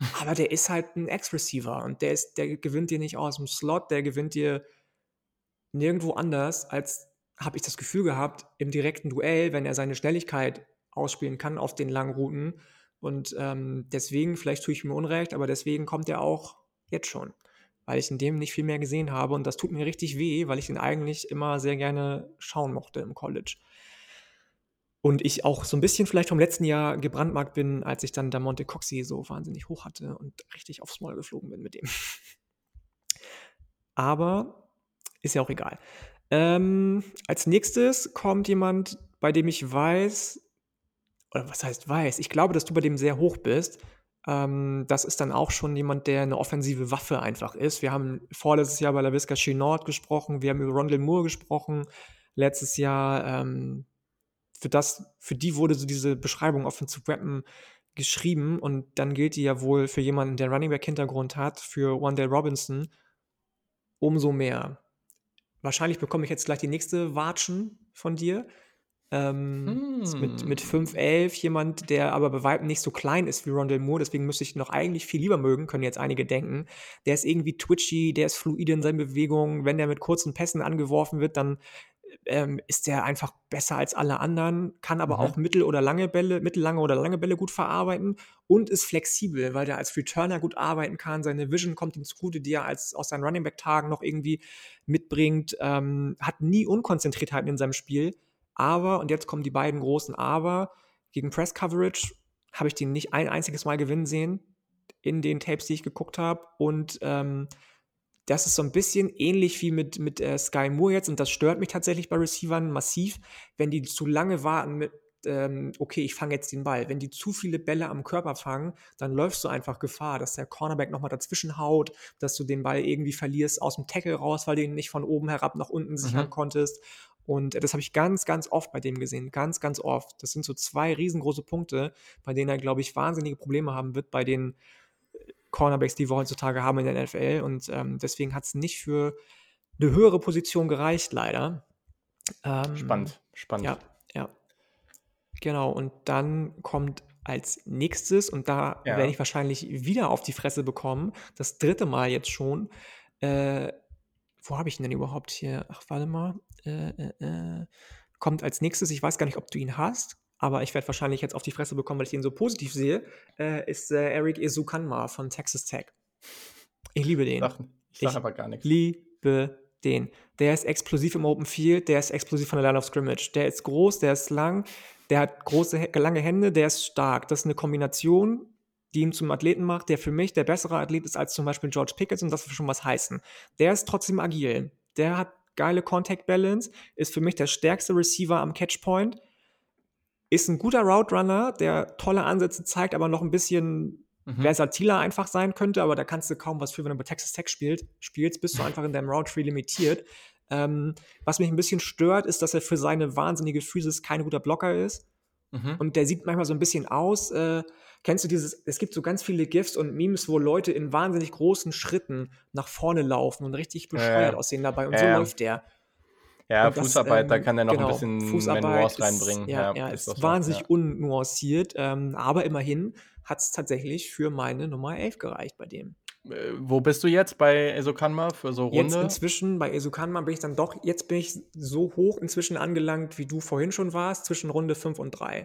Aber der ist halt ein Ex-Receiver und der ist, der gewinnt dir nicht aus dem Slot, der gewinnt dir nirgendwo anders, als habe ich das Gefühl gehabt, im direkten Duell, wenn er seine Schnelligkeit ausspielen kann auf den langen Routen. Und ähm, deswegen, vielleicht tue ich mir Unrecht, aber deswegen kommt er auch jetzt schon, weil ich in dem nicht viel mehr gesehen habe. Und das tut mir richtig weh, weil ich ihn eigentlich immer sehr gerne schauen mochte im College. Und ich auch so ein bisschen vielleicht vom letzten Jahr gebrandmarkt bin, als ich dann der Monte Coxie so wahnsinnig hoch hatte und richtig aufs Maul geflogen bin mit dem. Aber ist ja auch egal. Ähm, als nächstes kommt jemand, bei dem ich weiß, oder was heißt weiß, ich glaube, dass du bei dem sehr hoch bist. Ähm, das ist dann auch schon jemand, der eine offensive Waffe einfach ist. Wir haben vorletztes Jahr bei La Visca Chenord gesprochen, wir haben über Rondell Moore gesprochen, letztes Jahr ähm, für das, für die wurde so diese Beschreibung Offensive Weapon geschrieben und dann gilt die ja wohl für jemanden, der Running Back Hintergrund hat, für Wandale Robinson umso mehr. Wahrscheinlich bekomme ich jetzt gleich die nächste Watschen von dir. Ähm, hm. mit, mit 5'11 jemand, der aber bei weitem nicht so klein ist wie Rondell Moore, deswegen müsste ich ihn noch eigentlich viel lieber mögen, können jetzt einige denken. Der ist irgendwie twitchy, der ist fluide in seinen Bewegungen. Wenn der mit kurzen Pässen angeworfen wird, dann ähm, ist der einfach besser als alle anderen, kann aber mhm. auch mittel- oder lange Bälle, mittellange oder lange Bälle gut verarbeiten und ist flexibel, weil der als Returner gut arbeiten kann. Seine Vision kommt ihm zugute, die er als, aus seinen Running Back-Tagen noch irgendwie mitbringt. Ähm, hat nie Unkonzentriertheiten in seinem Spiel. Aber, und jetzt kommen die beiden großen Aber, gegen Press Coverage habe ich den nicht ein einziges Mal gewinnen sehen in den Tapes, die ich geguckt habe. Und ähm, das ist so ein bisschen ähnlich wie mit, mit äh, Sky Moore jetzt und das stört mich tatsächlich bei Receivern massiv, wenn die zu lange warten mit, ähm, okay, ich fange jetzt den Ball. Wenn die zu viele Bälle am Körper fangen, dann läufst du einfach Gefahr, dass der Cornerback nochmal dazwischen haut, dass du den Ball irgendwie verlierst aus dem Tackle raus, weil du ihn nicht von oben herab nach unten sichern mhm. konntest. Und das habe ich ganz, ganz oft bei dem gesehen. Ganz, ganz oft. Das sind so zwei riesengroße Punkte, bei denen er, glaube ich, wahnsinnige Probleme haben wird bei den Cornerbacks, die wir heutzutage haben in der NFL. Und ähm, deswegen hat es nicht für eine höhere Position gereicht, leider. Ähm, spannend, spannend. Ja, ja. Genau. Und dann kommt als nächstes, und da ja. werde ich wahrscheinlich wieder auf die Fresse bekommen, das dritte Mal jetzt schon. Äh, wo habe ich ihn denn überhaupt hier? Ach, warte mal. Äh, äh, äh kommt als nächstes, ich weiß gar nicht, ob du ihn hast aber ich werde wahrscheinlich jetzt auf die Fresse bekommen, weil ich ihn so positiv sehe, äh, ist äh, Eric Esukanma von Texas Tech. Ich liebe den. Sag, ich sag aber gar nichts. liebe den. Der ist explosiv im Open Field, der ist explosiv von der Line of Scrimmage. Der ist groß, der ist lang, der hat große, lange Hände, der ist stark. Das ist eine Kombination, die ihn zum Athleten macht, der für mich der bessere Athlet ist als zum Beispiel George Pickens und das will schon was heißen. Der ist trotzdem agil. Der hat geile Contact Balance, ist für mich der stärkste Receiver am Catchpoint ist ein guter Route Runner, der tolle Ansätze zeigt, aber noch ein bisschen mhm. versatiler einfach sein könnte, aber da kannst du kaum was für, wenn du bei Texas Tech spielt, spielst, bist du einfach in deinem Round Tree limitiert. Ähm, was mich ein bisschen stört, ist, dass er für seine wahnsinnige Physis kein guter Blocker ist. Mhm. Und der sieht manchmal so ein bisschen aus. Äh, kennst du dieses? Es gibt so ganz viele GIFs und Memes, wo Leute in wahnsinnig großen Schritten nach vorne laufen und richtig bescheuert äh, aussehen dabei. Und so läuft der. Ja, und Fußarbeit, das, ähm, da kann er noch genau, ein bisschen Fußarbeit reinbringen. Ja, ja, ja ist, ist wahnsinnig ja. unnuanciert, ähm, aber immerhin hat es tatsächlich für meine Nummer 11 gereicht bei dem. Äh, wo bist du jetzt bei Esokanma für so Runde? Jetzt inzwischen bei Esokanma bin ich dann doch, jetzt bin ich so hoch inzwischen angelangt, wie du vorhin schon warst, zwischen Runde 5 und 3.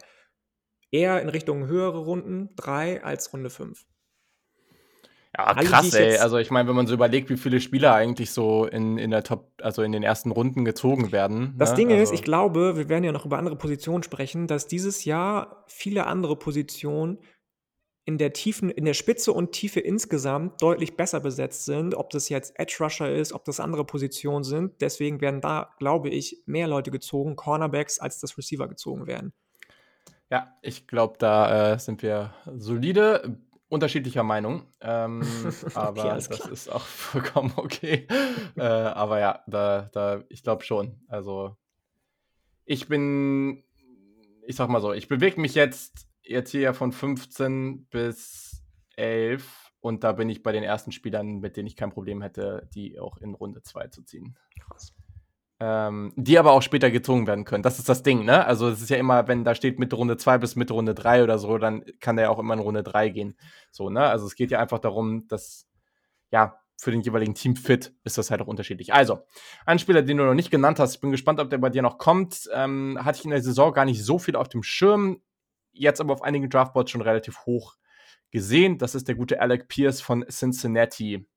Eher in Richtung höhere Runden 3 als Runde 5. Ja, Alle, krass, ey. Also ich meine, wenn man so überlegt, wie viele Spieler eigentlich so in, in der Top, also in den ersten Runden gezogen werden. Das ne? Ding also ist, ich glaube, wir werden ja noch über andere Positionen sprechen, dass dieses Jahr viele andere Positionen in der Tiefen, in der Spitze und Tiefe insgesamt deutlich besser besetzt sind, ob das jetzt Edge Rusher ist, ob das andere Positionen sind. Deswegen werden da, glaube ich, mehr Leute gezogen, Cornerbacks, als das Receiver gezogen werden. Ja, ich glaube, da äh, sind wir solide, unterschiedlicher Meinung. Ähm, aber okay, das ist auch vollkommen okay. äh, aber ja, da, da, ich glaube schon. Also, ich bin, ich sag mal so, ich bewege mich jetzt jetzt hier ja von 15 bis 11 und da bin ich bei den ersten Spielern, mit denen ich kein Problem hätte, die auch in Runde 2 zu ziehen. Krass. Ähm, die aber auch später gezogen werden können. Das ist das Ding, ne? Also es ist ja immer, wenn da steht Mitte Runde 2 bis Mitte Runde 3 oder so, dann kann der ja auch immer in Runde 3 gehen. So, ne? Also es geht ja einfach darum, dass, ja, für den jeweiligen Team fit ist das halt auch unterschiedlich. Also, ein Spieler, den du noch nicht genannt hast, ich bin gespannt, ob der bei dir noch kommt, ähm, hatte ich in der Saison gar nicht so viel auf dem Schirm, jetzt aber auf einigen Draftboards schon relativ hoch gesehen. Das ist der gute Alec Pierce von Cincinnati.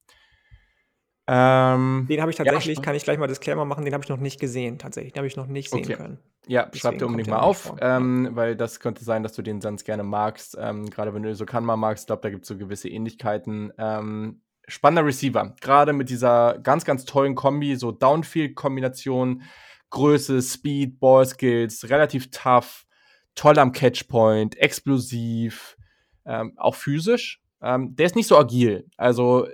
Ähm, den habe ich tatsächlich, ja, kann ich gleich mal Disclaimer machen, den habe ich noch nicht gesehen, tatsächlich. Den habe ich noch nicht sehen okay. können. Ja, Deswegen schreib dir unbedingt mal auf, ähm, weil das könnte sein, dass du den sonst gerne magst. Ähm, Gerade wenn du so kann mal magst, ich glaube, da gibt es so gewisse Ähnlichkeiten. Ähm, spannender Receiver, gerade mit dieser ganz, ganz tollen Kombi, so Downfield-Kombination, Größe, Speed, Ball-Skills, relativ tough toll am Catchpoint, explosiv, ähm, auch physisch. Ähm, der ist nicht so agil. Also,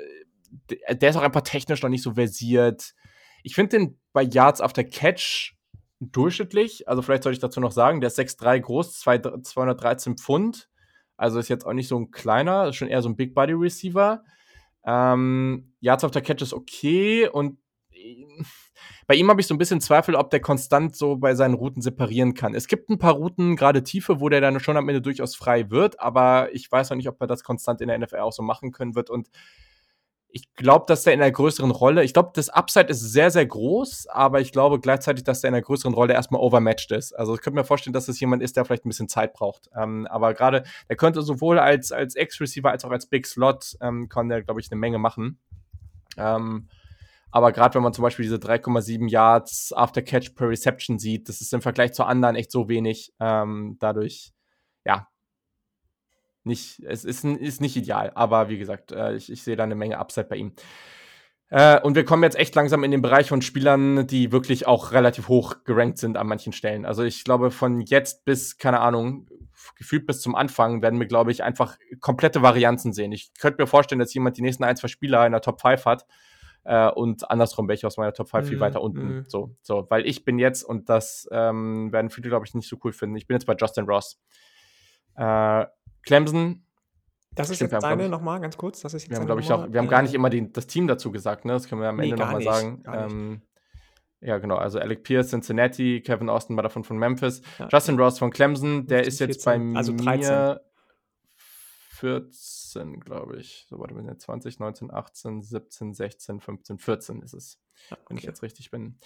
der ist auch einfach technisch noch nicht so versiert. Ich finde den bei Yards after Catch durchschnittlich. Also, vielleicht sollte ich dazu noch sagen, der ist 6'3 groß, 213 Pfund. Also, ist jetzt auch nicht so ein kleiner, ist schon eher so ein Big Body Receiver. Ähm, Yards after Catch ist okay und bei ihm habe ich so ein bisschen Zweifel, ob der konstant so bei seinen Routen separieren kann. Es gibt ein paar Routen, gerade Tiefe, wo der dann schon am Ende durchaus frei wird, aber ich weiß noch nicht, ob er das konstant in der NFL auch so machen können wird. Und ich glaube, dass der in einer größeren Rolle, ich glaube, das Upside ist sehr, sehr groß, aber ich glaube gleichzeitig, dass der in einer größeren Rolle erstmal overmatched ist. Also ich könnte mir vorstellen, dass es jemand ist, der vielleicht ein bisschen Zeit braucht. Ähm, aber gerade, der könnte sowohl als, als X-Receiver als auch als Big Slot, ähm, kann der, glaube ich, eine Menge machen. Ähm, aber gerade wenn man zum Beispiel diese 3,7 Yards after Catch per Reception sieht, das ist im Vergleich zu anderen echt so wenig. Ähm, dadurch, ja, nicht, es ist, ist nicht ideal. Aber wie gesagt, äh, ich, ich sehe da eine Menge Upside bei ihm. Äh, und wir kommen jetzt echt langsam in den Bereich von Spielern, die wirklich auch relativ hoch gerankt sind an manchen Stellen. Also ich glaube, von jetzt bis, keine Ahnung, gefühlt bis zum Anfang werden wir, glaube ich, einfach komplette Varianzen sehen. Ich könnte mir vorstellen, dass jemand die nächsten ein, zwei Spieler in der Top 5 hat äh, und andersrum welche aus meiner Top 5 viel mhm, weiter unten. Mhm. So, so, weil ich bin jetzt, und das ähm, werden viele, glaube ich, nicht so cool finden, ich bin jetzt bei Justin Ross. Äh, Clemson. Das ist jetzt deine nochmal, ganz kurz. Das ist jetzt wir haben, glaube ich, auch, wir haben äh, gar nicht immer die, das Team dazu gesagt, ne? Das können wir am nee, Ende nochmal sagen. Ähm, ja, genau. Also Alec Pierce, Cincinnati, Kevin Austin war davon von Memphis. Ja. Justin Ross von Clemson, der 15, ist jetzt 14, bei also 13. mir 14, glaube ich. So, warte, wir 20, 19, 18, 17, 16, 15, 14 ist es. Ja, okay. Wenn ich jetzt richtig bin.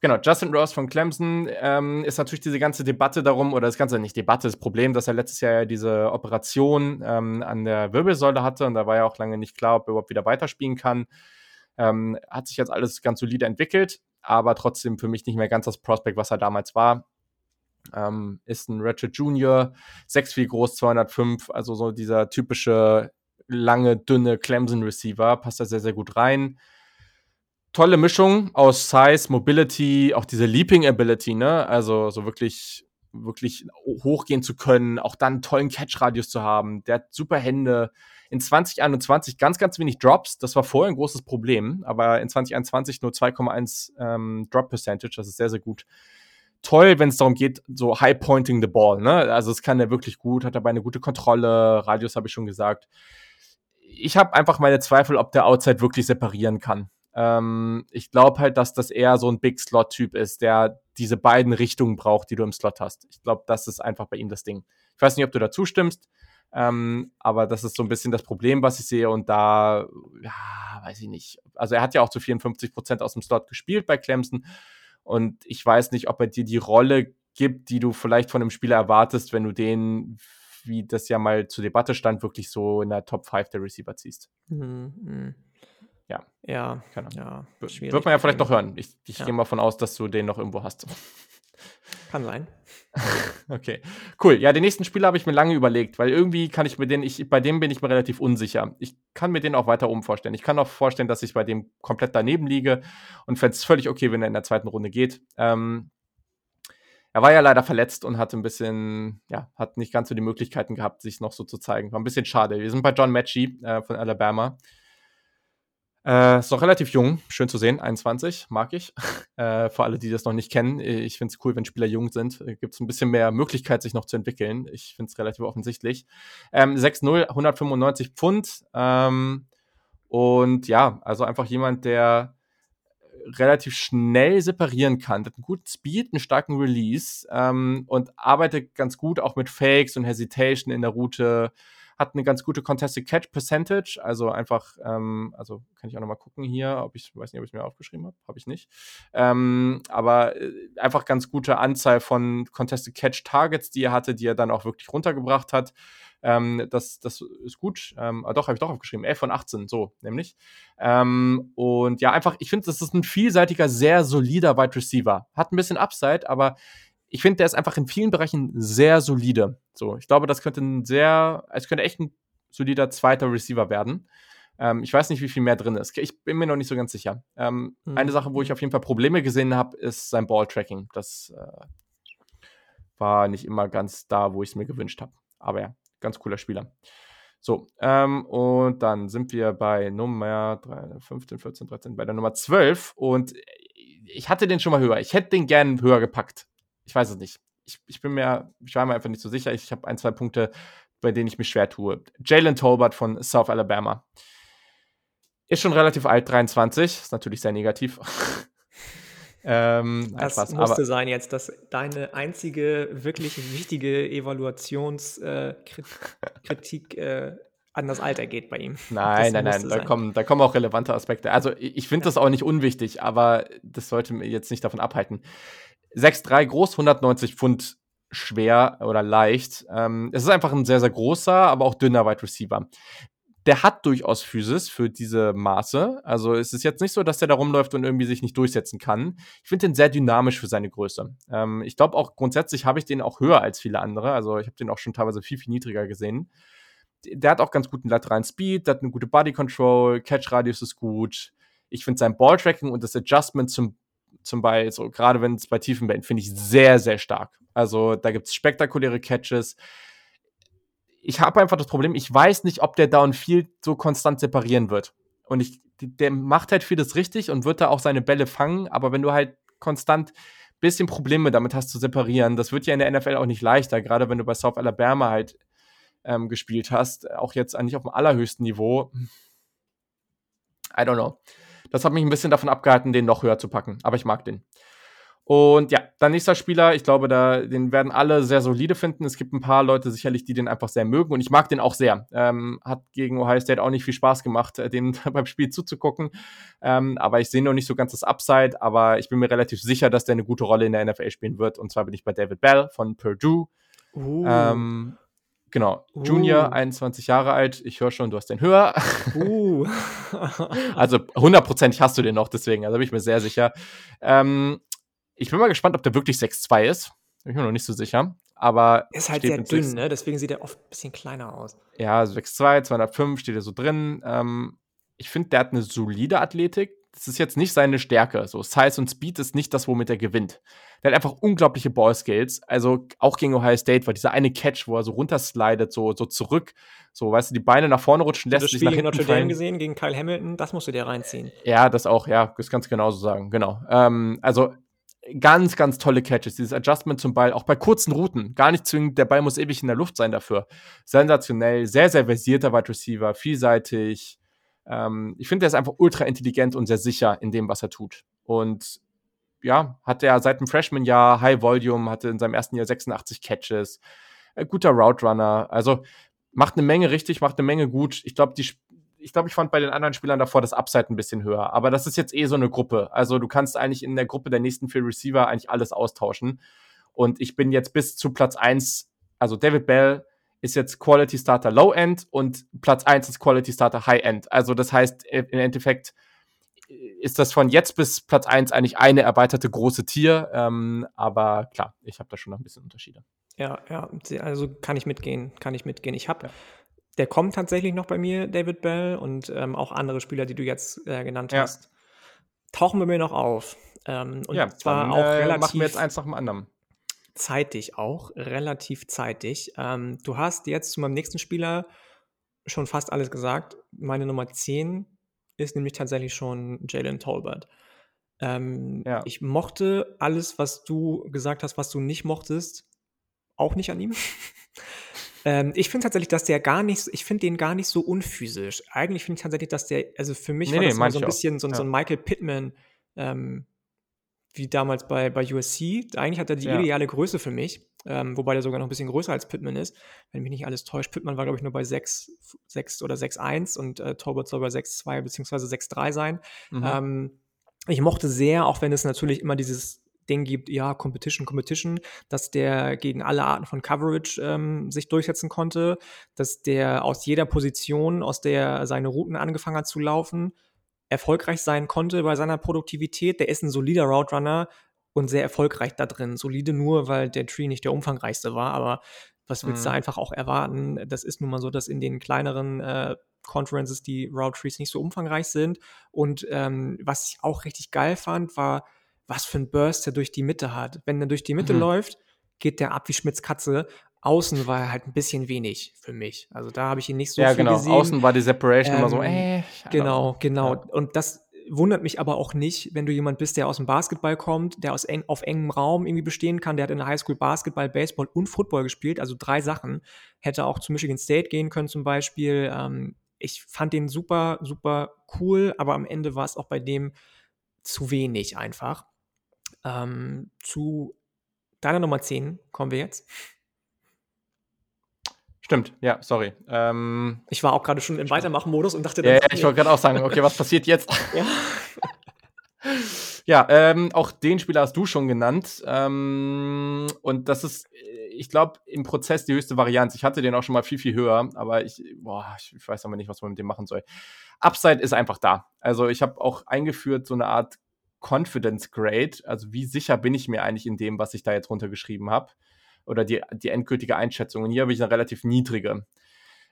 Genau, Justin Ross von Clemson ähm, ist natürlich diese ganze Debatte darum, oder das ganze nicht Debatte, das Problem, dass er letztes Jahr diese Operation ähm, an der Wirbelsäule hatte und da war ja auch lange nicht klar, ob er überhaupt wieder weiterspielen kann. Ähm, hat sich jetzt alles ganz solide entwickelt, aber trotzdem für mich nicht mehr ganz das Prospect, was er damals war. Ähm, ist ein Ratchet Junior, 6'4 groß, 205, also so dieser typische lange, dünne Clemson-Receiver, passt da sehr, sehr gut rein. Tolle Mischung aus Size, Mobility, auch diese Leaping Ability, ne? Also so wirklich, wirklich hochgehen zu können, auch dann einen tollen Catch-Radius zu haben. Der hat super Hände, In 2021 ganz, ganz wenig Drops. Das war vorher ein großes Problem, aber in 2021 nur 2,1 ähm, Drop Percentage. Das ist sehr, sehr gut. Toll, wenn es darum geht, so high pointing the ball. Ne? Also, es kann er wirklich gut, hat dabei eine gute Kontrolle. Radius habe ich schon gesagt. Ich habe einfach meine Zweifel, ob der Outside wirklich separieren kann. Ähm, ich glaube halt, dass das eher so ein Big Slot-Typ ist, der diese beiden Richtungen braucht, die du im Slot hast. Ich glaube, das ist einfach bei ihm das Ding. Ich weiß nicht, ob du da zustimmst, ähm, aber das ist so ein bisschen das Problem, was ich sehe. Und da, ja, weiß ich nicht. Also er hat ja auch zu 54 Prozent aus dem Slot gespielt bei Clemson. Und ich weiß nicht, ob er dir die Rolle gibt, die du vielleicht von einem Spieler erwartest, wenn du den, wie das ja mal zur Debatte stand, wirklich so in der Top 5 der Receiver ziehst. Mhm. mhm. Ja. Ja, ja Wird man ja vielleicht noch hören. Ich, ich ja. gehe mal von aus, dass du den noch irgendwo hast. Kann sein. okay, cool. Ja, den nächsten Spieler habe ich mir lange überlegt, weil irgendwie kann ich mir den, ich, bei dem bin ich mir relativ unsicher. Ich kann mir den auch weiter oben vorstellen. Ich kann auch vorstellen, dass ich bei dem komplett daneben liege und fände es völlig okay, wenn er in der zweiten Runde geht. Ähm, er war ja leider verletzt und hatte ein bisschen, ja, hat nicht ganz so die Möglichkeiten gehabt, sich noch so zu zeigen. War ein bisschen schade. Wir sind bei John Matchy äh, von Alabama. Äh, ist noch relativ jung, schön zu sehen, 21, mag ich. Äh, für alle, die das noch nicht kennen, ich finde es cool, wenn Spieler jung sind. Äh, Gibt es ein bisschen mehr Möglichkeit, sich noch zu entwickeln. Ich finde es relativ offensichtlich. Ähm, 6-0, 195 Pfund. Ähm, und ja, also einfach jemand, der relativ schnell separieren kann. Hat einen guten Speed, einen starken Release ähm, und arbeitet ganz gut auch mit Fakes und Hesitation in der Route hat eine ganz gute Contested Catch Percentage, also einfach, ähm, also kann ich auch nochmal gucken hier, ob ich, weiß nicht, ob ich es mir aufgeschrieben habe, habe ich nicht. Ähm, aber äh, einfach ganz gute Anzahl von Contested Catch Targets, die er hatte, die er dann auch wirklich runtergebracht hat. Ähm, das, das ist gut. Ähm, ah, doch, habe ich doch aufgeschrieben. 11 von 18, so nämlich. Ähm, und ja, einfach, ich finde, das ist ein vielseitiger, sehr solider Wide Receiver. Hat ein bisschen Upside, aber ich finde, der ist einfach in vielen Bereichen sehr solide. So, ich glaube, das könnte ein sehr, es könnte echt ein solider zweiter Receiver werden. Ähm, ich weiß nicht, wie viel mehr drin ist. Ich bin mir noch nicht so ganz sicher. Ähm, mhm. Eine Sache, wo ich auf jeden Fall Probleme gesehen habe, ist sein Ball-Tracking. Das äh, war nicht immer ganz da, wo ich es mir gewünscht habe. Aber ja, ganz cooler Spieler. So, ähm, und dann sind wir bei Nummer 3, 15, 14, 13, bei der Nummer 12. Und ich hatte den schon mal höher. Ich hätte den gern höher gepackt ich weiß es nicht. Ich, ich bin mir, ich war mir einfach nicht so sicher. Ich habe ein, zwei Punkte, bei denen ich mich schwer tue. Jalen Tolbert von South Alabama. Ist schon relativ alt, 23. Ist natürlich sehr negativ. ähm, das Spaß, musste sein jetzt, dass deine einzige wirklich wichtige Evaluationskritik äh, äh, an das Alter geht bei ihm. Nein, nein, nein, da kommen, da kommen auch relevante Aspekte. Also ich finde das auch nicht unwichtig, aber das sollte mir jetzt nicht davon abhalten. 6'3 groß, 190 Pfund schwer oder leicht. Ähm, es ist einfach ein sehr, sehr großer, aber auch dünner Wide Receiver. Der hat durchaus Physis für diese Maße. Also es ist jetzt nicht so, dass der da rumläuft und irgendwie sich nicht durchsetzen kann. Ich finde den sehr dynamisch für seine Größe. Ähm, ich glaube auch grundsätzlich habe ich den auch höher als viele andere. Also ich habe den auch schon teilweise viel, viel niedriger gesehen. Der hat auch ganz guten lateralen Speed, der hat eine gute Body Control, Catch Radius ist gut. Ich finde sein Ball Tracking und das Adjustment zum zum Beispiel, so, gerade wenn es bei tiefen Bällen, finde ich sehr, sehr stark. Also da gibt es spektakuläre Catches. Ich habe einfach das Problem, ich weiß nicht, ob der Downfield so konstant separieren wird. Und ich, der macht halt vieles richtig und wird da auch seine Bälle fangen, aber wenn du halt konstant bisschen Probleme damit hast zu separieren, das wird ja in der NFL auch nicht leichter, gerade wenn du bei South Alabama halt ähm, gespielt hast, auch jetzt eigentlich auf dem allerhöchsten Niveau. I don't know. Das hat mich ein bisschen davon abgehalten, den noch höher zu packen. Aber ich mag den. Und ja, dann nächster Spieler, ich glaube, da, den werden alle sehr solide finden. Es gibt ein paar Leute sicherlich, die den einfach sehr mögen und ich mag den auch sehr. Ähm, hat gegen Ohio State auch nicht viel Spaß gemacht, äh, den beim Spiel zuzugucken. Ähm, aber ich sehe noch nicht so ganz das Upside, aber ich bin mir relativ sicher, dass der eine gute Rolle in der NFL spielen wird. Und zwar bin ich bei David Bell von Purdue. Uh. Ähm, Genau. Uh. Junior, 21 Jahre alt. Ich höre schon, du hast den höher. Uh. also hundertprozentig hast du den noch, deswegen, also bin ich mir sehr sicher. Ähm, ich bin mal gespannt, ob der wirklich 6'2 ist. Bin ich mir noch nicht so sicher. Aber ist halt sehr dünn, 6, ne? Deswegen sieht er oft ein bisschen kleiner aus. Ja, 6'2, 205 steht er so drin. Ähm, ich finde, der hat eine solide Athletik. Das ist jetzt nicht seine Stärke. So, Size und Speed ist nicht das, womit er gewinnt. Der hat einfach unglaubliche Ballskills. Also auch gegen Ohio State war dieser eine Catch, wo er so runterslidet, so, so zurück, so, weißt du, die Beine nach vorne rutschen lässt. Das Spiel gegen Notre Dame gesehen, gegen Kyle Hamilton, das musst du dir reinziehen. Ja, das auch, ja, das kannst du genauso sagen, genau. Ähm, also ganz, ganz tolle Catches. Dieses Adjustment zum Ball, auch bei kurzen Routen. Gar nicht zwingend, der Ball muss ewig in der Luft sein dafür. Sensationell, sehr, sehr versierter Wide Receiver, vielseitig. Ähm, ich finde, der ist einfach ultra intelligent und sehr sicher in dem, was er tut. Und ja, hat er seit dem Freshman-Jahr High Volume, hatte in seinem ersten Jahr 86 Catches, äh, guter Route Runner. Also macht eine Menge richtig, macht eine Menge gut. Ich glaube, die ich glaube, ich fand bei den anderen Spielern davor das Upside ein bisschen höher. Aber das ist jetzt eh so eine Gruppe. Also du kannst eigentlich in der Gruppe der nächsten vier Receiver eigentlich alles austauschen. Und ich bin jetzt bis zu Platz 1, also David Bell ist jetzt Quality Starter Low End und Platz 1 ist Quality Starter High End. Also das heißt, im Endeffekt ist das von jetzt bis Platz 1 eigentlich eine erweiterte große Tier. Ähm, aber klar, ich habe da schon noch ein bisschen Unterschiede. Ja, ja, also kann ich mitgehen, kann ich mitgehen. Ich habe ja der kommt tatsächlich noch bei mir, David Bell, und ähm, auch andere Spieler, die du jetzt äh, genannt ja. hast. Tauchen wir mir noch auf. Ähm, und ja, zwar dann, auch äh, relativ. Machen wir jetzt eins nach dem anderen. Zeitig auch, relativ zeitig. Ähm, du hast jetzt zu meinem nächsten Spieler schon fast alles gesagt. Meine Nummer 10 ist nämlich tatsächlich schon Jalen Tolbert. Ähm, ja. Ich mochte alles, was du gesagt hast, was du nicht mochtest, auch nicht an ihm. Ähm, ich finde tatsächlich, dass der gar nicht, ich finde den gar nicht so unphysisch. Eigentlich finde ich tatsächlich, dass der, also für mich nee, war das nee, so ein bisschen so, ja. so, ein Michael Pittman, ähm, wie damals bei, bei USC. Eigentlich hat er die ja. ideale Größe für mich, ähm, wobei der sogar noch ein bisschen größer als Pittman ist, wenn mich nicht alles täuscht. Pittman war, glaube ich, nur bei 6, 6 oder 6,1 und äh, Tolbert soll bei 6,2 bzw. 6,3 sein. Mhm. Ähm, ich mochte sehr, auch wenn es natürlich immer dieses Ding gibt, ja, Competition, Competition, dass der gegen alle Arten von Coverage ähm, sich durchsetzen konnte, dass der aus jeder Position, aus der seine Routen angefangen hat zu laufen, erfolgreich sein konnte bei seiner Produktivität. Der ist ein solider Route Runner und sehr erfolgreich da drin. Solide nur, weil der Tree nicht der umfangreichste war, aber was willst mhm. du einfach auch erwarten? Das ist nun mal so, dass in den kleineren äh, Conferences die Route Trees nicht so umfangreich sind. Und ähm, was ich auch richtig geil fand, war, was für ein Burst er durch die Mitte hat. Wenn er durch die Mitte mhm. läuft, geht der ab wie Schmitz Katze. Außen war er halt ein bisschen wenig für mich. Also da habe ich ihn nicht so ja, viel genau. gesehen. Außen war die Separation ähm, immer so, ähm, äh. Genau, genau. Ja. Und das wundert mich aber auch nicht, wenn du jemand bist, der aus dem Basketball kommt, der aus eng, auf engem Raum irgendwie bestehen kann. Der hat in der Highschool Basketball, Baseball und Football gespielt, also drei Sachen. Hätte auch zu Michigan State gehen können zum Beispiel. Ähm, ich fand den super, super cool, aber am Ende war es auch bei dem zu wenig einfach. Ähm, zu deiner Nummer 10 kommen wir jetzt. Stimmt, ja, sorry. Ähm, ich war auch gerade schon im Weitermachen-Modus und dachte dann. Ja, ja ich wollte gerade auch sagen, okay, was passiert jetzt? ja. ja, ähm, auch den Spieler hast du schon genannt. Ähm, und das ist, ich glaube, im Prozess die höchste Varianz. Ich hatte den auch schon mal viel, viel höher, aber ich, boah, ich, ich weiß aber nicht, was man mit dem machen soll. Upside ist einfach da. Also ich habe auch eingeführt so eine Art Confidence Grade, also wie sicher bin ich mir eigentlich in dem, was ich da jetzt runtergeschrieben habe, oder die, die endgültige Einschätzung. Und hier habe ich eine relativ niedrige.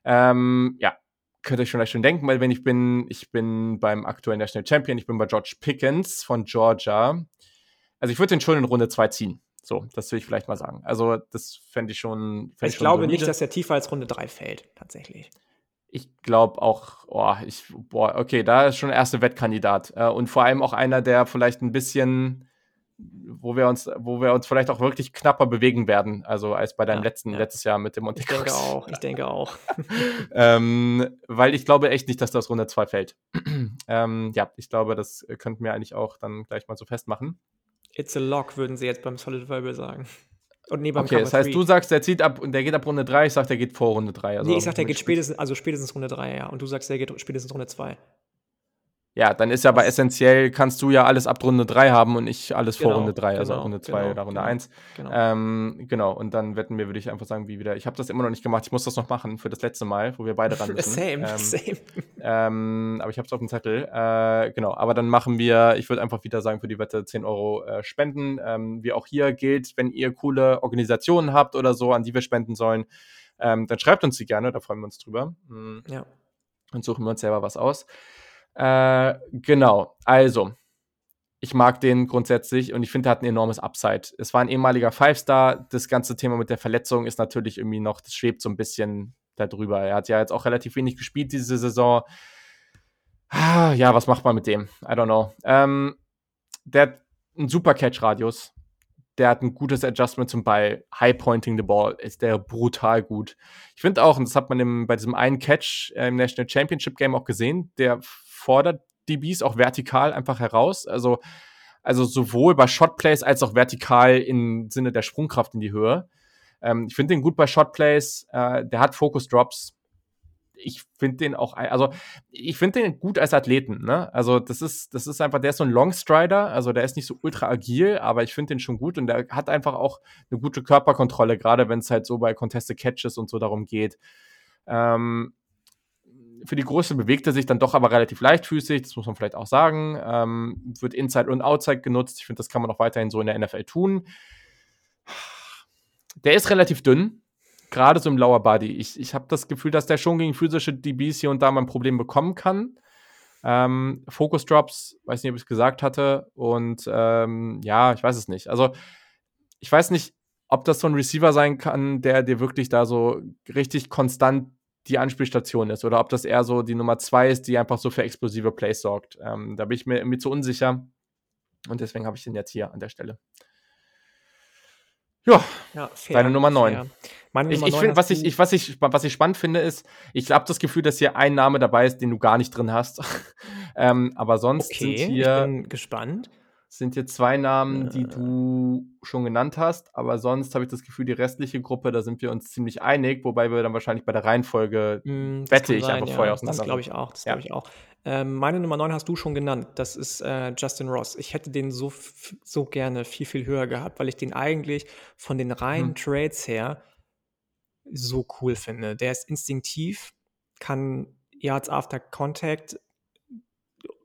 Ähm, ja, könnt ihr euch vielleicht schon denken, weil wenn ich bin, ich bin beim aktuellen National Champion, ich bin bei George Pickens von Georgia. Also ich würde den schon in Runde 2 ziehen. So, das will ich vielleicht mal sagen. Also, das fände ich schon. ich, ich glaube nicht, dass er tiefer als Runde 3 fällt, tatsächlich ich glaube auch, oh, ich, boah, okay, da ist schon der erste Wettkandidat. Äh, und vor allem auch einer, der vielleicht ein bisschen, wo wir uns, wo wir uns vielleicht auch wirklich knapper bewegen werden, also als bei deinem ja, letzten, ja. letztes Jahr mit dem Monte Ich denke auch, ich denke auch. ähm, weil ich glaube echt nicht, dass das Runde 2 fällt. ähm, ja, ich glaube, das könnten wir eigentlich auch dann gleich mal so festmachen. It's a lock, würden sie jetzt beim Solid Verbal sagen. Und nee, beim okay, Cover das heißt, 3. du sagst, der zieht ab und der geht ab Runde 3, ich sag, der geht vor Runde 3. Also nee, ich sag, der geht spätestens, also spätestens Runde 3, ja. Und du sagst, der geht spätestens Runde 2. Ja, dann ist ja aber essentiell, kannst du ja alles ab Runde 3 haben und ich alles genau, vor Runde 3, also genau, Runde 2 genau, oder Runde genau, 1. Genau. Ähm, genau, und dann wetten wir, würde ich einfach sagen, wie wieder. Ich habe das immer noch nicht gemacht, ich muss das noch machen für das letzte Mal, wo wir beide ran müssen. same, ähm, same. Ähm, aber ich habe es auf dem Zettel. Äh, genau, aber dann machen wir, ich würde einfach wieder sagen, für die Wette 10 Euro äh, spenden. Ähm, wie auch hier gilt, wenn ihr coole Organisationen habt oder so, an die wir spenden sollen, ähm, dann schreibt uns die gerne, da freuen wir uns drüber. Mhm. Ja. Und suchen wir uns selber was aus. Äh, genau, also, ich mag den grundsätzlich und ich finde, er hat ein enormes Upside. Es war ein ehemaliger Five-Star. Das ganze Thema mit der Verletzung ist natürlich irgendwie noch, das schwebt so ein bisschen darüber. Er hat ja jetzt auch relativ wenig gespielt diese Saison. Ah, ja, was macht man mit dem? I don't know. Ähm, der hat einen super Catch-Radius. Der hat ein gutes Adjustment zum Ball. High Pointing the Ball ist der brutal gut. Ich finde auch, und das hat man im, bei diesem einen Catch äh, im National Championship Game auch gesehen, der fordert DBs auch vertikal einfach heraus. Also, also sowohl bei Shotplays als auch vertikal im Sinne der Sprungkraft in die Höhe. Ähm, ich finde den gut bei Shotplays. Äh, der hat Focus Drops. Ich finde den auch, also ich finde den gut als Athleten. Ne? Also das ist, das ist einfach, der ist so ein Longstrider. Also der ist nicht so ultra agil, aber ich finde den schon gut und der hat einfach auch eine gute Körperkontrolle, gerade wenn es halt so bei Contested Catches und so darum geht. Ähm, für die Größe bewegt er sich dann doch aber relativ leichtfüßig, das muss man vielleicht auch sagen. Ähm, wird Inside und Outside genutzt. Ich finde, das kann man auch weiterhin so in der NFL tun. Der ist relativ dünn, gerade so im Lower Body. Ich, ich habe das Gefühl, dass der schon gegen physische DBs hier und da mal ein Problem bekommen kann. Ähm, Focus Drops, weiß nicht, ob ich es gesagt hatte. Und ähm, ja, ich weiß es nicht. Also, ich weiß nicht, ob das so ein Receiver sein kann, der dir wirklich da so richtig konstant die Anspielstation ist oder ob das eher so die Nummer zwei ist, die einfach so für explosive Plays sorgt. Ähm, da bin ich mir irgendwie zu unsicher und deswegen habe ich den jetzt hier an der Stelle. Ja, ja fair, deine Nummer 9. ich, ich finde, was ich, ich, was, ich, was ich spannend finde, ist, ich habe das Gefühl, dass hier ein Name dabei ist, den du gar nicht drin hast. ähm, aber sonst okay, sind hier. Ich bin gespannt sind hier zwei Namen, die du schon genannt hast, aber sonst habe ich das Gefühl, die restliche Gruppe, da sind wir uns ziemlich einig, wobei wir dann wahrscheinlich bei der Reihenfolge mm, wette ich sein, einfach ja. vorher auseinander. Das glaube ich auch, das ja. glaube ich auch. Ähm, meine Nummer 9 hast du schon genannt, das ist äh, Justin Ross. Ich hätte den so, so gerne viel, viel höher gehabt, weil ich den eigentlich von den reinen hm. Trades her so cool finde. Der ist instinktiv, kann Yards after Contact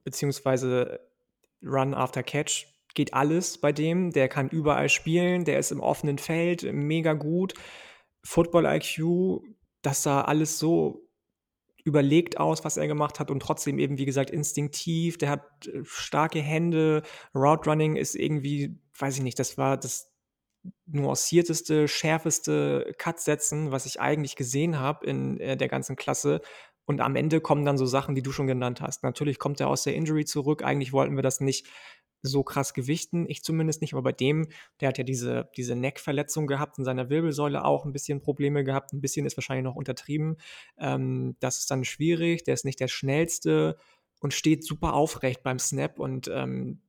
beziehungsweise Run after Catch geht alles bei dem. Der kann überall spielen, der ist im offenen Feld mega gut. Football IQ, das sah alles so überlegt aus, was er gemacht hat und trotzdem eben, wie gesagt, instinktiv. Der hat äh, starke Hände. Route Running ist irgendwie, weiß ich nicht, das war das nuancierteste, schärfeste Cut-Setzen, was ich eigentlich gesehen habe in äh, der ganzen Klasse. Und am Ende kommen dann so Sachen, die du schon genannt hast. Natürlich kommt er aus der Injury zurück. Eigentlich wollten wir das nicht so krass gewichten. Ich zumindest nicht, aber bei dem, der hat ja diese, diese Neckverletzung gehabt, in seiner Wirbelsäule auch ein bisschen Probleme gehabt. Ein bisschen ist wahrscheinlich noch untertrieben. Ähm, das ist dann schwierig. Der ist nicht der schnellste und steht super aufrecht beim Snap und ähm,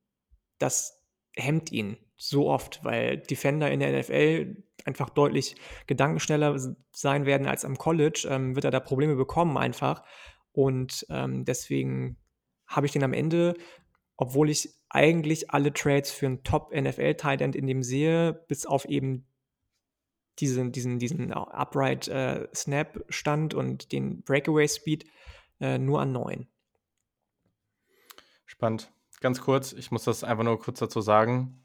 das hemmt ihn so oft, weil Defender in der NFL einfach deutlich gedankenschneller sein werden als am College, ähm, wird er da Probleme bekommen einfach. Und ähm, deswegen habe ich den am Ende, obwohl ich eigentlich alle Trades für einen Top-NFL-Tight End in dem sehe, bis auf eben diesen, diesen, diesen Upright äh, und den Breakaway Speed äh, nur an 9. Spannend. Ganz kurz, ich muss das einfach nur kurz dazu sagen.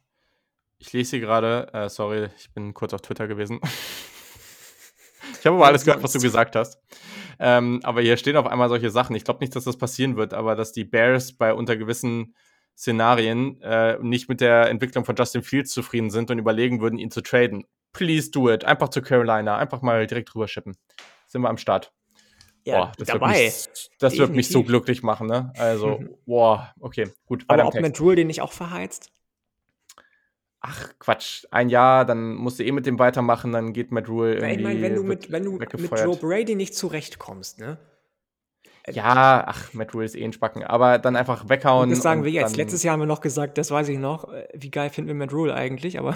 Ich lese hier gerade, äh, sorry, ich bin kurz auf Twitter gewesen. ich habe aber alles gehört, was du gesagt hast. Ähm, aber hier stehen auf einmal solche Sachen. Ich glaube nicht, dass das passieren wird, aber dass die Bears bei unter gewissen Szenarien äh, nicht mit der Entwicklung von Justin Fields zufrieden sind und überlegen würden, ihn zu traden. Please do it. Einfach zu Carolina. Einfach mal direkt rüber schippen. Sind wir am Start. Ja, boah, das dabei. Wird mich, das wird mich so glücklich machen, ne? Also, boah, okay, gut. Aber ob Matt Rule den nicht auch verheizt? ach Quatsch, ein Jahr, dann musst du eh mit dem weitermachen, dann geht Matt Rule irgendwie. Ich meine, wenn du mit, wenn du mit Joe Brady nicht zurechtkommst, ne? Äh, ja, ach, Matt Rule ist eh ein Spacken, aber dann einfach weghauen. das sagen wir jetzt. Letztes Jahr haben wir noch gesagt, das weiß ich noch, äh, wie geil finden wir Matt Rule eigentlich, aber.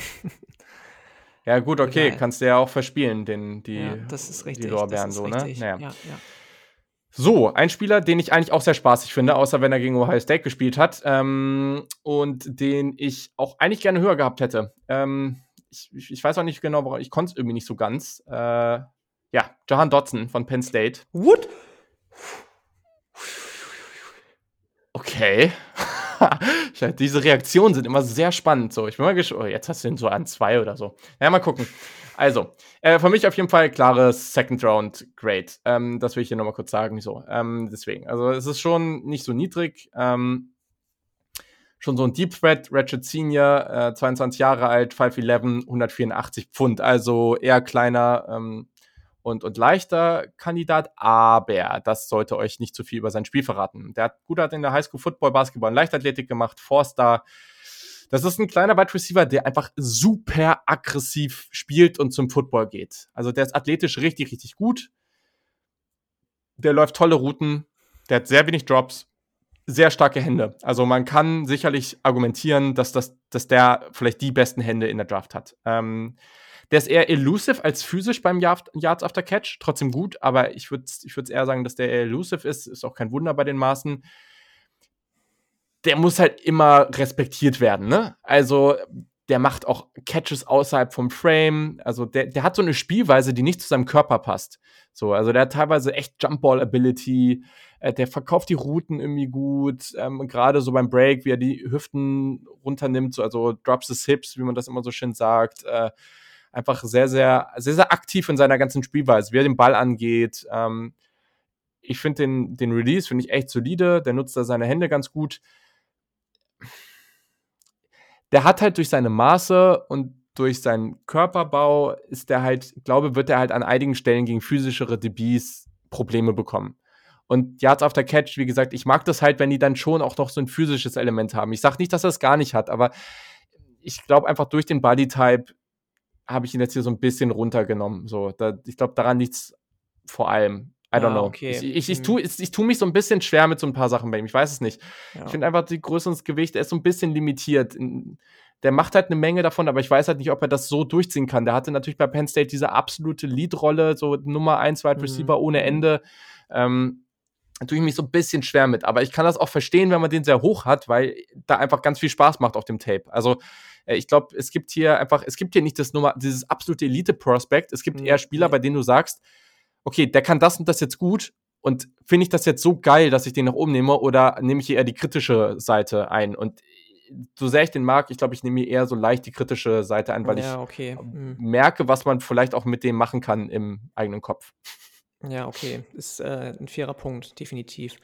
ja, gut, okay, Egal. kannst du ja auch verspielen, den, die, ja, das ist richtig, die Lorbeeren so, ne? Naja. Ja, ja. So, ein Spieler, den ich eigentlich auch sehr spaßig finde, außer wenn er gegen Ohio State gespielt hat ähm, und den ich auch eigentlich gerne höher gehabt hätte. Ähm, ich, ich, weiß auch nicht genau, warum, ich konnte es irgendwie nicht so ganz. Äh, ja, Jahan Dotson von Penn State. What? Okay. Diese Reaktionen sind immer sehr spannend. So, ich bin mal gespannt. Oh, jetzt hast du ihn so an zwei oder so. Ja, mal gucken. Also, äh, für mich auf jeden Fall klares Second Round Grade. Ähm, das will ich hier nochmal kurz sagen. So, ähm, deswegen. Also, es ist schon nicht so niedrig. Ähm, schon so ein Deep Threat, Ratchet Senior, äh, 22 Jahre alt, 5'11, 184 Pfund. Also eher kleiner ähm, und, und leichter Kandidat, aber das sollte euch nicht zu viel über sein Spiel verraten. Der hat gut hat in der Highschool Football, Basketball und Leichtathletik gemacht, Four-Star das ist ein kleiner Wide Receiver, der einfach super aggressiv spielt und zum Football geht. Also der ist athletisch richtig, richtig gut. Der läuft tolle Routen. Der hat sehr wenig Drops. Sehr starke Hände. Also man kann sicherlich argumentieren, dass, das, dass der vielleicht die besten Hände in der Draft hat. Ähm, der ist eher elusive als physisch beim Yards After Catch. Trotzdem gut, aber ich würde ich eher sagen, dass der eher elusive ist. Ist auch kein Wunder bei den Maßen der muss halt immer respektiert werden, ne? Also, der macht auch Catches außerhalb vom Frame. Also, der, der hat so eine Spielweise, die nicht zu seinem Körper passt. So, also der hat teilweise echt Jumpball-Ability. Äh, der verkauft die Routen irgendwie gut. Ähm, Gerade so beim Break, wie er die Hüften runternimmt, so, also drops the hips, wie man das immer so schön sagt. Äh, einfach sehr, sehr, sehr, sehr aktiv in seiner ganzen Spielweise, wie er den Ball angeht. Ähm, ich finde den, den Release, finde ich echt solide. Der nutzt da seine Hände ganz gut der hat halt durch seine Maße und durch seinen Körperbau ist der halt, glaube, wird er halt an einigen Stellen gegen physischere DBs Probleme bekommen. Und Yards after Catch, wie gesagt, ich mag das halt, wenn die dann schon auch noch so ein physisches Element haben. Ich sage nicht, dass er es gar nicht hat, aber ich glaube einfach durch den Bodytype habe ich ihn jetzt hier so ein bisschen runtergenommen. So, da, ich glaube, daran es vor allem. I don't ah, know. Okay. Ich, ich, ich, mhm. tue, ich, ich tue mich so ein bisschen schwer mit so ein paar Sachen bei ihm. Ich weiß es nicht. Ja. Ich finde einfach die Größe und das Gewicht, er ist so ein bisschen limitiert. Der macht halt eine Menge davon, aber ich weiß halt nicht, ob er das so durchziehen kann. Der hatte natürlich bei Penn State diese absolute Lead-Rolle, so Nummer 1 Wide Receiver mhm. ohne Ende. Ähm, da tue ich mich so ein bisschen schwer mit. Aber ich kann das auch verstehen, wenn man den sehr hoch hat, weil da einfach ganz viel Spaß macht auf dem Tape. Also äh, ich glaube, es gibt hier einfach, es gibt hier nicht das Nummer, dieses absolute Elite-Prospect. Es gibt mhm. eher Spieler, bei denen du sagst, okay, der kann das und das jetzt gut und finde ich das jetzt so geil, dass ich den nach oben nehme oder nehme ich eher die kritische Seite ein? Und so sehr ich den mag, ich glaube, ich nehme eher so leicht die kritische Seite ein, weil ja, ich okay. mhm. merke, was man vielleicht auch mit dem machen kann im eigenen Kopf. Ja, okay. Ist äh, ein fairer Punkt, definitiv.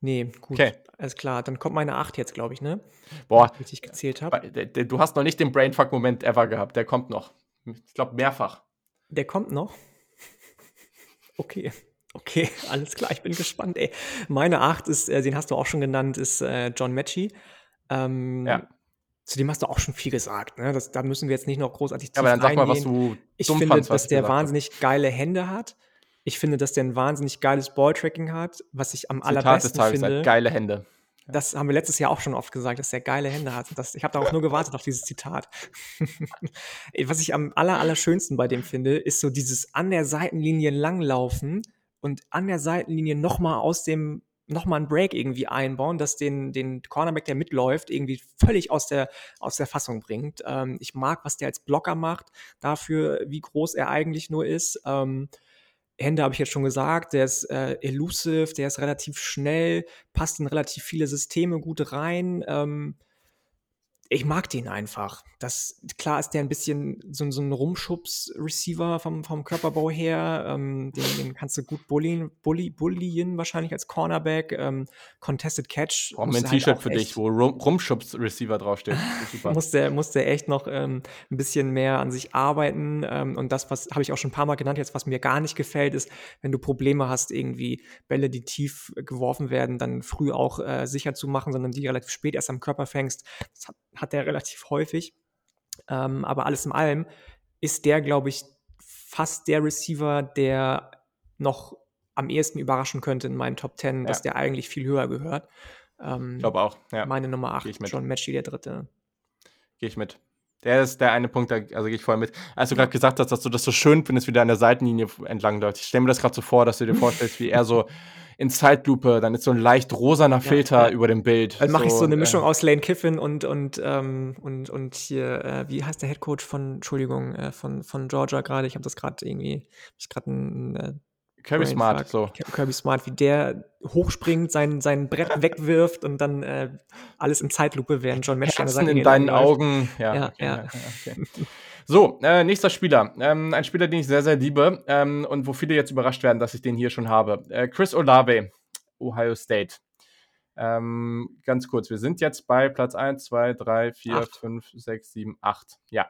Nee, gut. Okay. Alles klar. Dann kommt meine 8 jetzt, glaube ich, ne? Boah. Wie ich gezählt habe. Du hast noch nicht den Brainfuck-Moment ever gehabt. Der kommt noch. Ich glaube, mehrfach. Der kommt noch? Okay. Okay, alles klar, ich bin gespannt, ey. Meine Acht ist, äh, den hast du auch schon genannt, ist äh, John Matchy. Ähm, ja. Zu dem hast du auch schon viel gesagt, ne? Das, da müssen wir jetzt nicht noch großartig tief ja, aber dann sag mal, was du Ich finde, fandst, dass der wahnsinnig hab. geile Hände hat. Ich finde, dass der ein wahnsinnig geiles Balltracking hat. Was ich am Zitat allerbesten des Tages finde. Halt geile Hände. Das haben wir letztes Jahr auch schon oft gesagt, dass er geile Hände hat. Das, ich habe darauf nur gewartet auf dieses Zitat. Was ich am aller, allerschönsten bei dem finde, ist so dieses an der Seitenlinie langlaufen und an der Seitenlinie nochmal aus dem nochmal einen Break irgendwie einbauen, das den, den Cornerback, der mitläuft, irgendwie völlig aus der, aus der Fassung bringt. Ähm, ich mag, was der als Blocker macht, dafür, wie groß er eigentlich nur ist. Ähm, Hände habe ich jetzt schon gesagt, der ist äh, elusive, der ist relativ schnell, passt in relativ viele Systeme gut rein. Ähm, ich mag den einfach. Das, klar ist der ein bisschen so, so ein Rumschubs-Receiver vom, vom Körperbau her. Ähm, den, den, kannst du gut bullien, bully, bullien wahrscheinlich als Cornerback. Ähm, Contested Catch. Brauchen wir ein halt T-Shirt für dich, wo Rumschubs-Receiver draufsteht. muss, der, muss der echt noch ähm, ein bisschen mehr an sich arbeiten. Ähm, und das, was habe ich auch schon ein paar Mal genannt, jetzt was mir gar nicht gefällt, ist, wenn du Probleme hast, irgendwie Bälle, die tief geworfen werden, dann früh auch äh, sicher zu machen, sondern die relativ spät erst am Körper fängst. Das hat hat er relativ häufig. Ähm, aber alles in allem ist der, glaube ich, fast der Receiver, der noch am ehesten überraschen könnte in meinen Top 10, ja. dass der eigentlich viel höher gehört. Ähm, ich glaube auch. Ja. Meine Nummer 8, John Matchy, der dritte. Gehe ich mit. Der ist der eine Punkt, also gehe ich voll mit. Als du gerade gesagt hast, dass du das so schön findest, wie der an der Seitenlinie entlang läuft. Ich stelle mir das gerade so vor, dass du dir vorstellst, wie er so in Zeitlupe, dann ist so ein leicht rosaner Filter ja, über dem Bild. Dann mache so, ich so eine Mischung äh, aus Lane Kiffin und und ähm, und und hier äh, wie heißt der Headcoach von Entschuldigung äh, von von Georgia gerade? Ich habe das gerade irgendwie ich gerade ein äh, Kirby Smart, so. Kirby Smart, wie der hochspringt, sein, sein Brett wegwirft und dann äh, alles in Zeitlupe, während John Match Herzen in deinen Augen. Ja, ja, okay, ja. Okay. So, äh, nächster Spieler. Ähm, ein Spieler, den ich sehr, sehr liebe ähm, und wo viele jetzt überrascht werden, dass ich den hier schon habe. Äh, Chris Olave, Ohio State. Ähm, ganz kurz, wir sind jetzt bei Platz 1, 2, 3, 4, acht. 5, 6, 7, 8. Ja.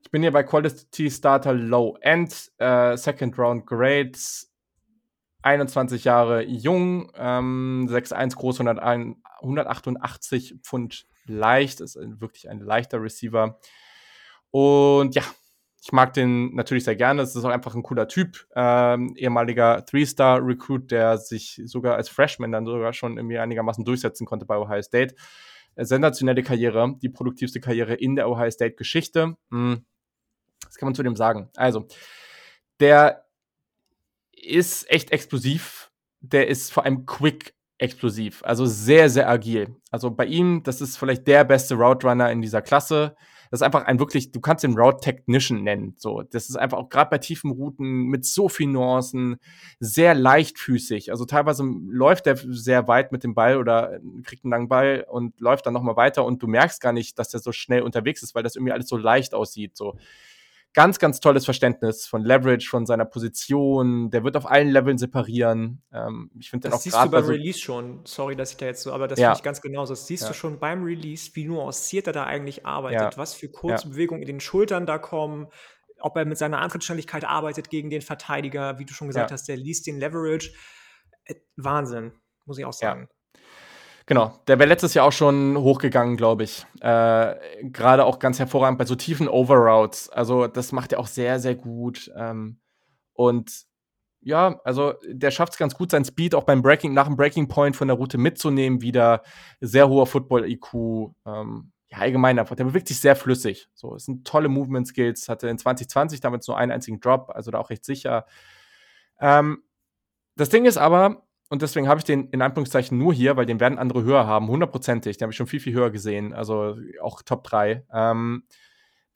Ich bin hier bei Quality Starter Low End, äh, Second Round Grades, 21 Jahre jung, ähm, 6'1 groß, 101, 188 Pfund leicht, ist wirklich ein leichter Receiver. Und ja, ich mag den natürlich sehr gerne. Es ist auch einfach ein cooler Typ. Ähm, ehemaliger Three-Star-Recruit, der sich sogar als Freshman dann sogar schon irgendwie einigermaßen durchsetzen konnte bei Ohio State. Sensationelle Karriere, die produktivste Karriere in der Ohio State-Geschichte. Hm. Was kann man zu dem sagen? Also, der ist echt explosiv. Der ist vor allem quick explosiv, also sehr, sehr agil. Also bei ihm, das ist vielleicht der beste Route Runner in dieser Klasse das ist einfach ein wirklich, du kannst den Route Technician nennen. So, das ist einfach auch gerade bei tiefen Routen mit so vielen Nuancen sehr leichtfüßig. Also teilweise läuft der sehr weit mit dem Ball oder kriegt einen langen Ball und läuft dann nochmal weiter und du merkst gar nicht, dass der so schnell unterwegs ist, weil das irgendwie alles so leicht aussieht. So, ganz, ganz tolles Verständnis von Leverage, von seiner Position. Der wird auf allen Leveln separieren. Ähm, ich finde den auch. Das siehst du beim so Release schon. Sorry, dass ich da jetzt so, aber das ja. finde ich ganz genauso. Das siehst ja. du schon beim Release, wie nuanciert er da eigentlich arbeitet, ja. was für kurze Bewegungen in den Schultern da kommen, ob er mit seiner Antrittsschnelligkeit arbeitet gegen den Verteidiger, wie du schon gesagt hast, der liest den Leverage. Äh, Wahnsinn, muss ich auch sagen. Genau, der wäre letztes Jahr auch schon hochgegangen, glaube ich. Äh, Gerade auch ganz hervorragend bei so tiefen Overroutes. Also das macht er auch sehr, sehr gut. Ähm, und ja, also der schafft es ganz gut, sein Speed auch beim Breaking, nach dem Breaking Point von der Route mitzunehmen, wieder sehr hoher Football-IQ. Ähm, ja, allgemein einfach. Der bewegt sich sehr flüssig. So, es sind tolle Movement Skills. Hatte in 2020 damals nur einen einzigen Drop, also da auch recht sicher. Ähm, das Ding ist aber, und deswegen habe ich den in Anführungszeichen nur hier, weil den werden andere höher haben, hundertprozentig. Den habe ich schon viel, viel höher gesehen, also auch Top 3. Ähm,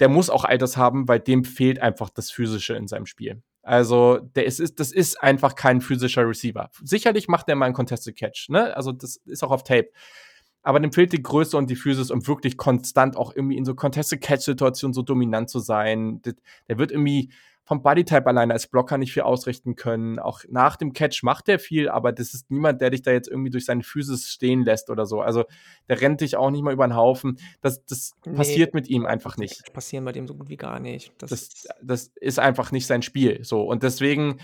der muss auch Alters haben, weil dem fehlt einfach das Physische in seinem Spiel. Also, der ist, das ist einfach kein physischer Receiver. Sicherlich macht er mal einen Contested Catch, ne? Also, das ist auch auf Tape. Aber dem fehlt die Größe und die Physis, um wirklich konstant auch irgendwie in so Contested Catch-Situationen so dominant zu sein. Der wird irgendwie vom Bodytype alleine als Blocker nicht viel ausrichten können. Auch nach dem Catch macht er viel, aber das ist niemand, der dich da jetzt irgendwie durch seine Physis stehen lässt oder so. Also der rennt dich auch nicht mal über den Haufen. Das, das nee, passiert mit ihm einfach nicht. Das passieren bei dem so gut wie gar nicht. Das, das, das ist einfach nicht sein Spiel. So. Und deswegen,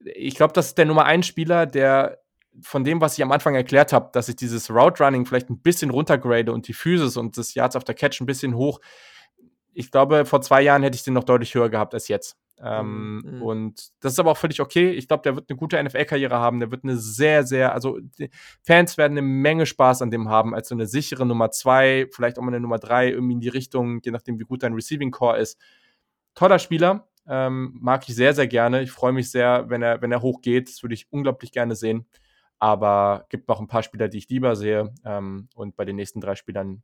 ich glaube, das ist der Nummer ein Spieler, der von dem, was ich am Anfang erklärt habe, dass ich dieses Route Running vielleicht ein bisschen runtergrade und die Physis und das Yards auf der Catch ein bisschen hoch. Ich glaube, vor zwei Jahren hätte ich den noch deutlich höher gehabt als jetzt. Ähm, mhm. Und das ist aber auch völlig okay. Ich glaube, der wird eine gute NFL-Karriere haben. Der wird eine sehr, sehr, also Fans werden eine Menge Spaß an dem haben, als so eine sichere Nummer zwei, vielleicht auch mal eine Nummer drei, irgendwie in die Richtung, je nachdem, wie gut dein Receiving Core ist. Toller Spieler, ähm, mag ich sehr, sehr gerne. Ich freue mich sehr, wenn er, wenn er hochgeht. Das würde ich unglaublich gerne sehen. Aber gibt noch ein paar Spieler, die ich lieber sehe. Ähm, und bei den nächsten drei Spielern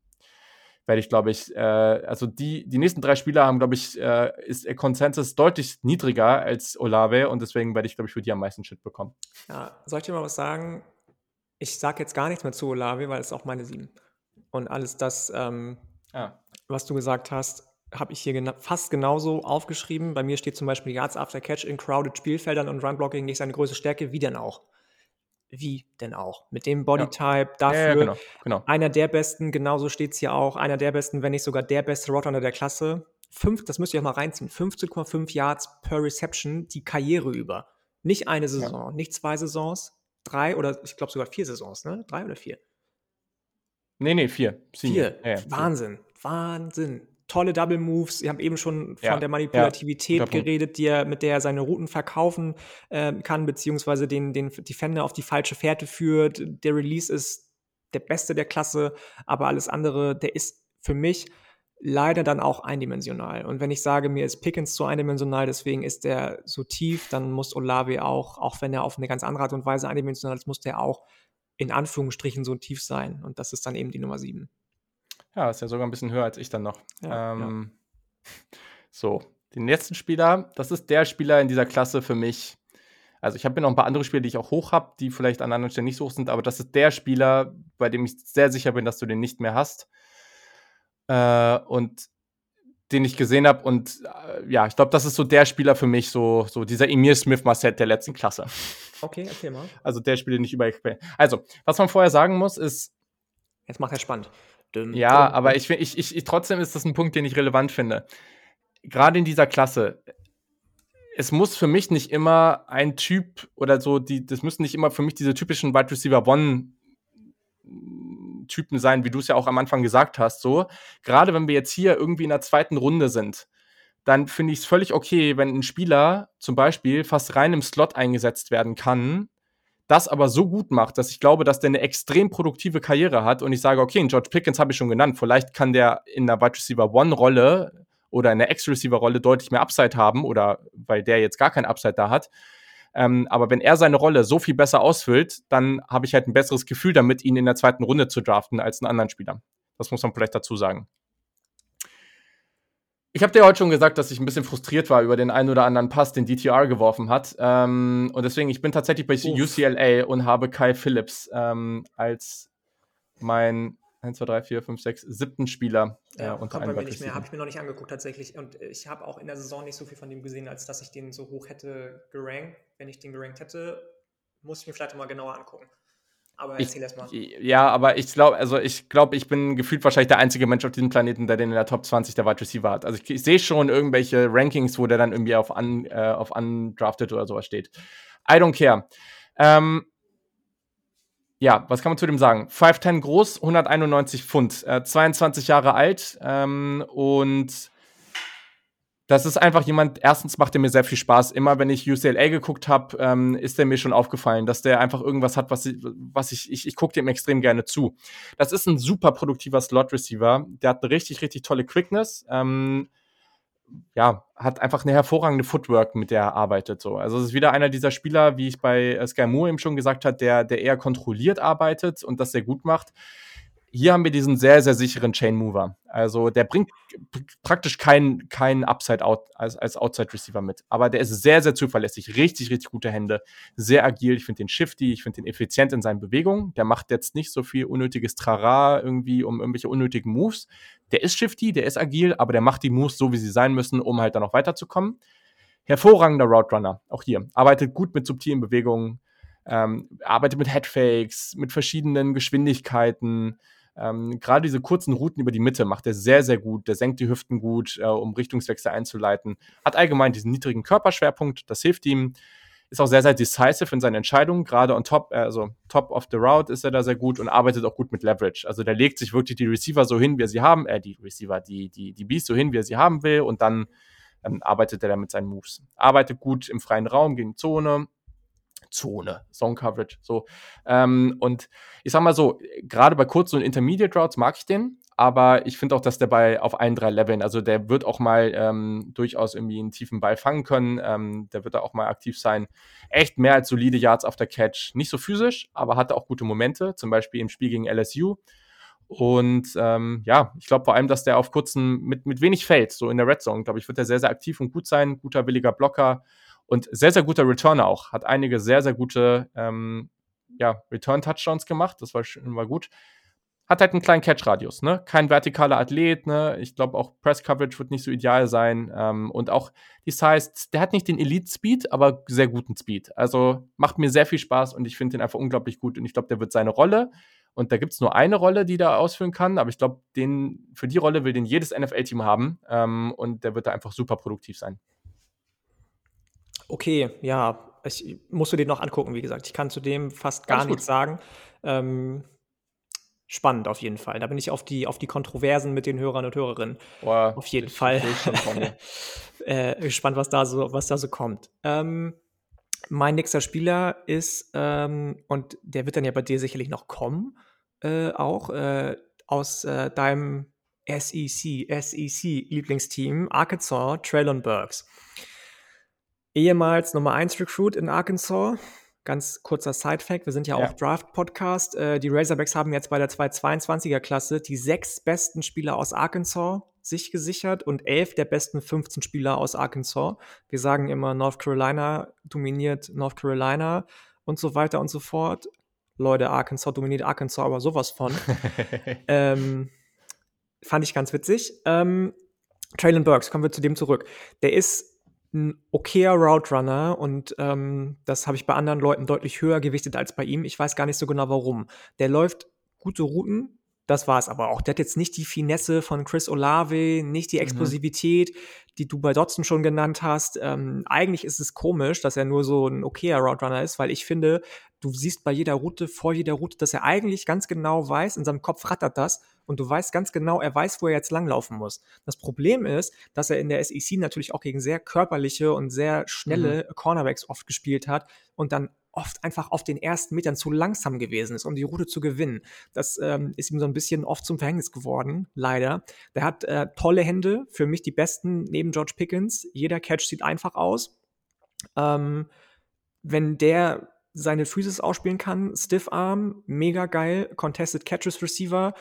werde ich, glaube ich, äh, also die, die nächsten drei Spieler haben, glaube ich, äh, ist der Konsensus deutlich niedriger als Olave und deswegen werde ich, glaube ich, für die am meisten Shit bekommen. Ja, soll ich dir mal was sagen? Ich sage jetzt gar nichts mehr zu Olave, weil es ist auch meine sieben. Und alles das, ähm, ah. was du gesagt hast, habe ich hier gena fast genauso aufgeschrieben. Bei mir steht zum Beispiel Yards After Catch in crowded Spielfeldern und Run-Blocking nicht seine größte Stärke. Wie denn auch? Wie denn auch? Mit dem Bodytype, ja. dafür ja, ja, genau, genau. einer der besten, genauso steht es hier auch, einer der besten, wenn nicht sogar der beste Roadrunner der Klasse. Fünf, das müsst ihr auch mal reinziehen, 15,5 Yards per Reception die Karriere über. Nicht eine Saison, nicht zwei Saisons, drei oder ich glaube sogar vier Saisons, ne? Drei oder vier? Nee, nee, vier. Vier. Wahnsinn, Wahnsinn tolle Double Moves. Ihr habt eben schon von ja, der Manipulativität ja, geredet, die er, mit der er seine Routen verkaufen äh, kann, beziehungsweise den, den Defender auf die falsche Fährte führt. Der Release ist der beste der Klasse, aber alles andere, der ist für mich leider dann auch eindimensional. Und wenn ich sage, mir ist Pickens zu eindimensional, deswegen ist der so tief, dann muss Olave auch, auch wenn er auf eine ganz andere Art und Weise eindimensional ist, muss der auch in Anführungsstrichen so tief sein. Und das ist dann eben die Nummer sieben. Ja, ist ja sogar ein bisschen höher als ich dann noch. Ja, ähm, ja. So, den letzten Spieler, das ist der Spieler in dieser Klasse für mich, Also ich habe noch ein paar andere Spieler, die ich auch hoch habe, die vielleicht an anderen Stellen nicht so hoch sind, aber das ist der Spieler, bei dem ich sehr sicher bin, dass du den nicht mehr hast. Äh, und den ich gesehen habe. Und äh, ja, ich glaube, das ist so der Spieler für mich, so, so dieser Emir Smith Marset der letzten Klasse. Okay, erzähl mal. Also der Spieler nicht über. Also, was man vorher sagen muss, ist. Jetzt macht er spannend. Dum, ja, dum. aber ich, ich, ich, ich, trotzdem ist das ein Punkt, den ich relevant finde. Gerade in dieser Klasse, es muss für mich nicht immer ein Typ oder so, die, das müssen nicht immer für mich diese typischen Wide Receiver One Typen sein, wie du es ja auch am Anfang gesagt hast. So, gerade wenn wir jetzt hier irgendwie in der zweiten Runde sind, dann finde ich es völlig okay, wenn ein Spieler zum Beispiel fast rein im Slot eingesetzt werden kann, das aber so gut macht, dass ich glaube, dass der eine extrem produktive Karriere hat und ich sage, okay, George Pickens habe ich schon genannt, vielleicht kann der in der Wide Receiver One Rolle oder in der X-Receiver-Rolle deutlich mehr Upside haben oder weil der jetzt gar kein Upside da hat. Ähm, aber wenn er seine Rolle so viel besser ausfüllt, dann habe ich halt ein besseres Gefühl damit, ihn in der zweiten Runde zu draften als einen anderen Spieler. Das muss man vielleicht dazu sagen. Ich habe dir heute schon gesagt, dass ich ein bisschen frustriert war über den einen oder anderen Pass, den DTR geworfen hat. Ähm, und deswegen, ich bin tatsächlich bei Uff. UCLA und habe Kai Phillips ähm, als mein 1, 2, 3, 4, 5, 6, siebten Spieler äh, ja, unter mir nicht mehr. Habe ich mir noch nicht angeguckt tatsächlich. Und ich habe auch in der Saison nicht so viel von dem gesehen, als dass ich den so hoch hätte gerankt. Wenn ich den gerankt hätte, muss ich mir vielleicht mal genauer angucken. Aber erzähl erst mal. Ja, aber ich glaube, also ich glaube, ich bin gefühlt wahrscheinlich der einzige Mensch auf diesem Planeten, der den in der Top 20 der Wide Receiver hat. Also ich, ich sehe schon irgendwelche Rankings, wo der dann irgendwie auf, un, äh, auf undrafted oder sowas steht. I don't care. Ähm, ja, was kann man zu dem sagen? 5'10 groß, 191 Pfund, äh, 22 Jahre alt ähm, und das ist einfach jemand, erstens macht er mir sehr viel Spaß. Immer wenn ich UCLA geguckt habe, ähm, ist er mir schon aufgefallen, dass der einfach irgendwas hat, was ich, was ich, ich, ich gucke dem extrem gerne zu. Das ist ein super produktiver Slot-Receiver. Der hat eine richtig, richtig tolle Quickness. Ähm, ja, hat einfach eine hervorragende Footwork, mit der er arbeitet. So. Also es ist wieder einer dieser Spieler, wie ich bei äh, Sky Moore eben schon gesagt habe, der, der eher kontrolliert arbeitet und das sehr gut macht. Hier haben wir diesen sehr, sehr sicheren Chain Mover. Also der bringt praktisch keinen kein Upside out als, als Outside Receiver mit. Aber der ist sehr, sehr zuverlässig. Richtig, richtig gute Hände. Sehr agil. Ich finde den shifty. Ich finde den effizient in seinen Bewegungen. Der macht jetzt nicht so viel unnötiges Trara irgendwie um irgendwelche unnötigen Moves. Der ist shifty, der ist agil, aber der macht die Moves so, wie sie sein müssen, um halt dann noch weiterzukommen. Hervorragender Route Runner. Auch hier. Arbeitet gut mit subtilen Bewegungen. Ähm, arbeitet mit Headfakes, mit verschiedenen Geschwindigkeiten. Ähm, Gerade diese kurzen Routen über die Mitte macht er sehr, sehr gut. Der senkt die Hüften gut, äh, um Richtungswechsel einzuleiten. Hat allgemein diesen niedrigen Körperschwerpunkt, das hilft ihm. Ist auch sehr, sehr decisive in seinen Entscheidungen. Gerade on top, also top of the route ist er da sehr gut und arbeitet auch gut mit Leverage. Also der legt sich wirklich die Receiver so hin, wie er sie haben, äh, die Receiver, die, die, die Bees so hin, wie er sie haben will und dann ähm, arbeitet er da mit seinen Moves. Arbeitet gut im freien Raum gegen Zone, Zone, Zone Coverage, so. Ähm, und ich sag mal so, gerade bei kurzen und Intermediate Routes mag ich den, aber ich finde auch, dass der bei auf allen drei Leveln, also der wird auch mal ähm, durchaus irgendwie einen tiefen Ball fangen können, ähm, der wird da auch mal aktiv sein. Echt mehr als solide Yards auf der Catch. Nicht so physisch, aber hatte auch gute Momente, zum Beispiel im Spiel gegen LSU. Und ähm, ja, ich glaube vor allem, dass der auf kurzen, mit, mit wenig Feld, so in der Red Zone, glaube ich, wird er sehr, sehr aktiv und gut sein. Guter, williger Blocker. Und sehr, sehr guter Returner auch. Hat einige sehr, sehr gute ähm, ja, Return-Touchdowns gemacht. Das war, war gut. Hat halt einen kleinen Catch-Radius, ne? Kein vertikaler Athlet, ne? Ich glaube auch Press-Coverage wird nicht so ideal sein. Ähm, und auch die Size, der hat nicht den Elite-Speed, aber sehr guten Speed. Also macht mir sehr viel Spaß und ich finde den einfach unglaublich gut. Und ich glaube, der wird seine Rolle und da gibt es nur eine Rolle, die der ausfüllen kann, aber ich glaube, für die Rolle will den jedes NFL-Team haben ähm, und der wird da einfach super produktiv sein. Okay, ja, ich musst du den noch angucken, wie gesagt. Ich kann zu dem fast gar nichts sagen. Ähm, spannend auf jeden Fall. Da bin ich auf die, auf die Kontroversen mit den Hörern und Hörerinnen. Boah, auf jeden ich, Fall. äh, gespannt, was da so, was da so kommt. Ähm, mein nächster Spieler ist, ähm, und der wird dann ja bei dir sicherlich noch kommen, äh, auch äh, aus äh, deinem SEC, SEC-Lieblingsteam, Arkansas, Traylon Burks ehemals Nummer 1 Recruit in Arkansas, Ganz kurzer Side-Fact, wir sind ja, Ja. auch Draft-Podcast. Äh, die Razorbacks haben jetzt bei der 222er-Klasse die sechs besten Spieler aus Arkansas sich gesichert und elf der besten 15 Spieler aus Arkansas. Wir sagen immer, North Carolina dominiert North Carolina und so weiter und so fort. Leute, Arkansas dominiert Arkansas aber sowas von. ähm, fand ich ganz witzig. Ähm, Traylon Burks, kommen wir zu dem zurück. Der ist ein okayer Route und ähm, das habe ich bei anderen Leuten deutlich höher gewichtet als bei ihm. Ich weiß gar nicht so genau warum. Der läuft gute Routen, das war es aber auch. Der hat jetzt nicht die Finesse von Chris Olave, nicht die Mhm. Explosivität, die du bei Dotson schon genannt hast. Ähm, eigentlich ist es komisch, dass er nur so ein okayer Route Runner ist, weil ich finde, du siehst bei jeder Route, vor jeder Route, dass er eigentlich ganz genau weiß, in seinem Kopf rattert das und du weißt ganz genau, er weiß, wo er jetzt langlaufen muss. Das Problem ist, dass er in der SEC natürlich auch gegen sehr körperliche und sehr schnelle Cornerbacks oft gespielt hat und dann oft einfach auf den ersten Metern zu langsam gewesen ist, um die Route zu gewinnen. Das ähm, ist ihm so ein bisschen oft zum Verhängnis geworden, leider. Der hat äh, tolle Hände, für mich die besten neben George Pickens. Jeder Catch sieht einfach aus. Ähm, wenn der seine Physis ausspielen kann, Stiff Arm, mega geil, Contested Catches Receiver,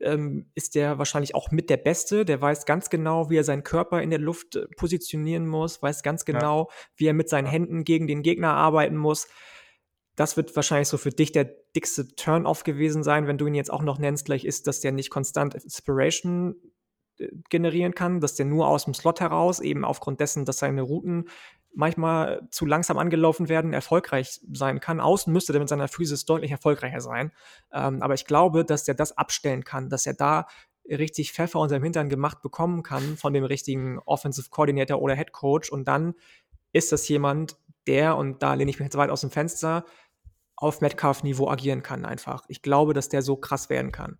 ähm, ist der wahrscheinlich auch mit der Beste. Der weiß ganz genau, wie er seinen Körper in der Luft äh, positionieren muss, weiß ganz Ja. genau, wie er mit seinen Händen gegen den Gegner arbeiten muss. Das wird wahrscheinlich so für dich der dickste Turn-off gewesen sein, wenn du ihn jetzt auch noch nennst. Gleich ist, dass der nicht konstant Inspiration äh, generieren kann, dass der nur aus dem Slot heraus, eben aufgrund dessen, dass seine Routen manchmal zu langsam angelaufen werden, erfolgreich sein kann. Außen müsste der mit seiner Physis deutlich erfolgreicher sein. Ähm, aber ich glaube, dass der das abstellen kann, dass er da richtig Pfeffer unter dem Hintern gemacht bekommen kann von dem richtigen Offensive Coordinator oder Head Coach. Und dann ist das jemand, der, und da lehne ich mich jetzt weit aus dem Fenster, auf Metcalf-Niveau agieren kann einfach. Ich glaube, dass der so krass werden kann.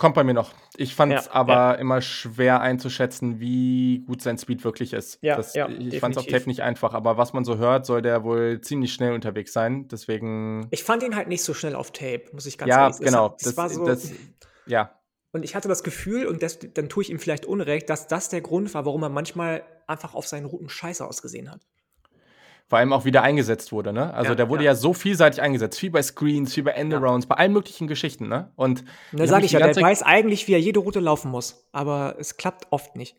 Kommt bei mir noch. Ich fand es Ja, aber ja. immer schwer einzuschätzen, wie gut sein Speed wirklich ist. Ja, das, ja, ich fand es auf. Tape nicht einfach, aber was man so hört, soll der wohl ziemlich schnell unterwegs sein. Deswegen, Ich fand ihn halt nicht so schnell auf Tape, muss ich ganz ja, ehrlich sagen. Es genau. Es war so, das, ja, Und ich hatte das Gefühl, und das, dann tue ich ihm vielleicht Unrecht, dass das der Grund war, warum er manchmal einfach auf seinen Routen scheiße ausgesehen hat. Vor allem auch wieder eingesetzt wurde, ne? Also Ja, der wurde ja. ja. so vielseitig eingesetzt, viel bei Screens, viel bei Endarounds, bei allen möglichen Geschichten, ne? Und die da sage ich ja, der weiß eigentlich, wie er jede Route laufen muss. Aber es klappt oft nicht.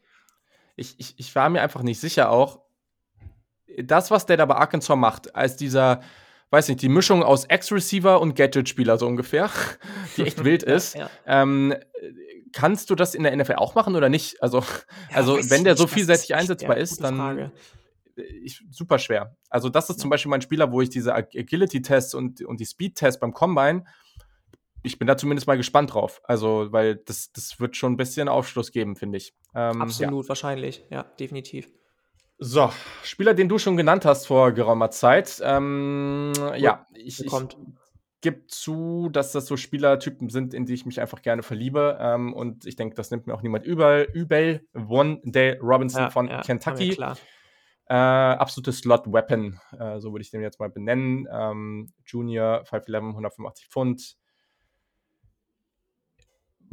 ich, ich, ich war mir einfach nicht sicher auch, das, was der da bei Arkansas macht, als dieser, weiß nicht, die Mischung aus Ex-Receiver und Gadget-Spieler so ungefähr, die echt wild ist. Ja, Ähm, kannst du das in der NFL auch machen oder nicht? Also, Ja, also wenn der so vielseitig einsetzbar ja, ist, dann Frage. Ich, super schwer. Also, das ist zum Beispiel mein Spieler, wo ich diese Ag- Agility-Tests und, und die Speed-Tests beim Combine, ich bin da zumindest mal gespannt drauf. Also, weil das, das wird schon ein bisschen Aufschluss geben, finde ich. Ähm, Ja. Absolut, wahrscheinlich. Ja, definitiv. So, Spieler, den du schon genannt hast vor geraumer Zeit. Ähm, ja, ich, ich gebe zu, dass das so Spielertypen sind, in die ich mich einfach gerne verliebe. Ähm, und ich denke, das nimmt mir auch niemand übel. Übel. One Day Robinson Ja, von ja, Kentucky. Klar. Äh, absolutes Slot-Weapon, äh, so würde ich den jetzt mal benennen. Ähm, Junior, 5'11, 185 Pfund.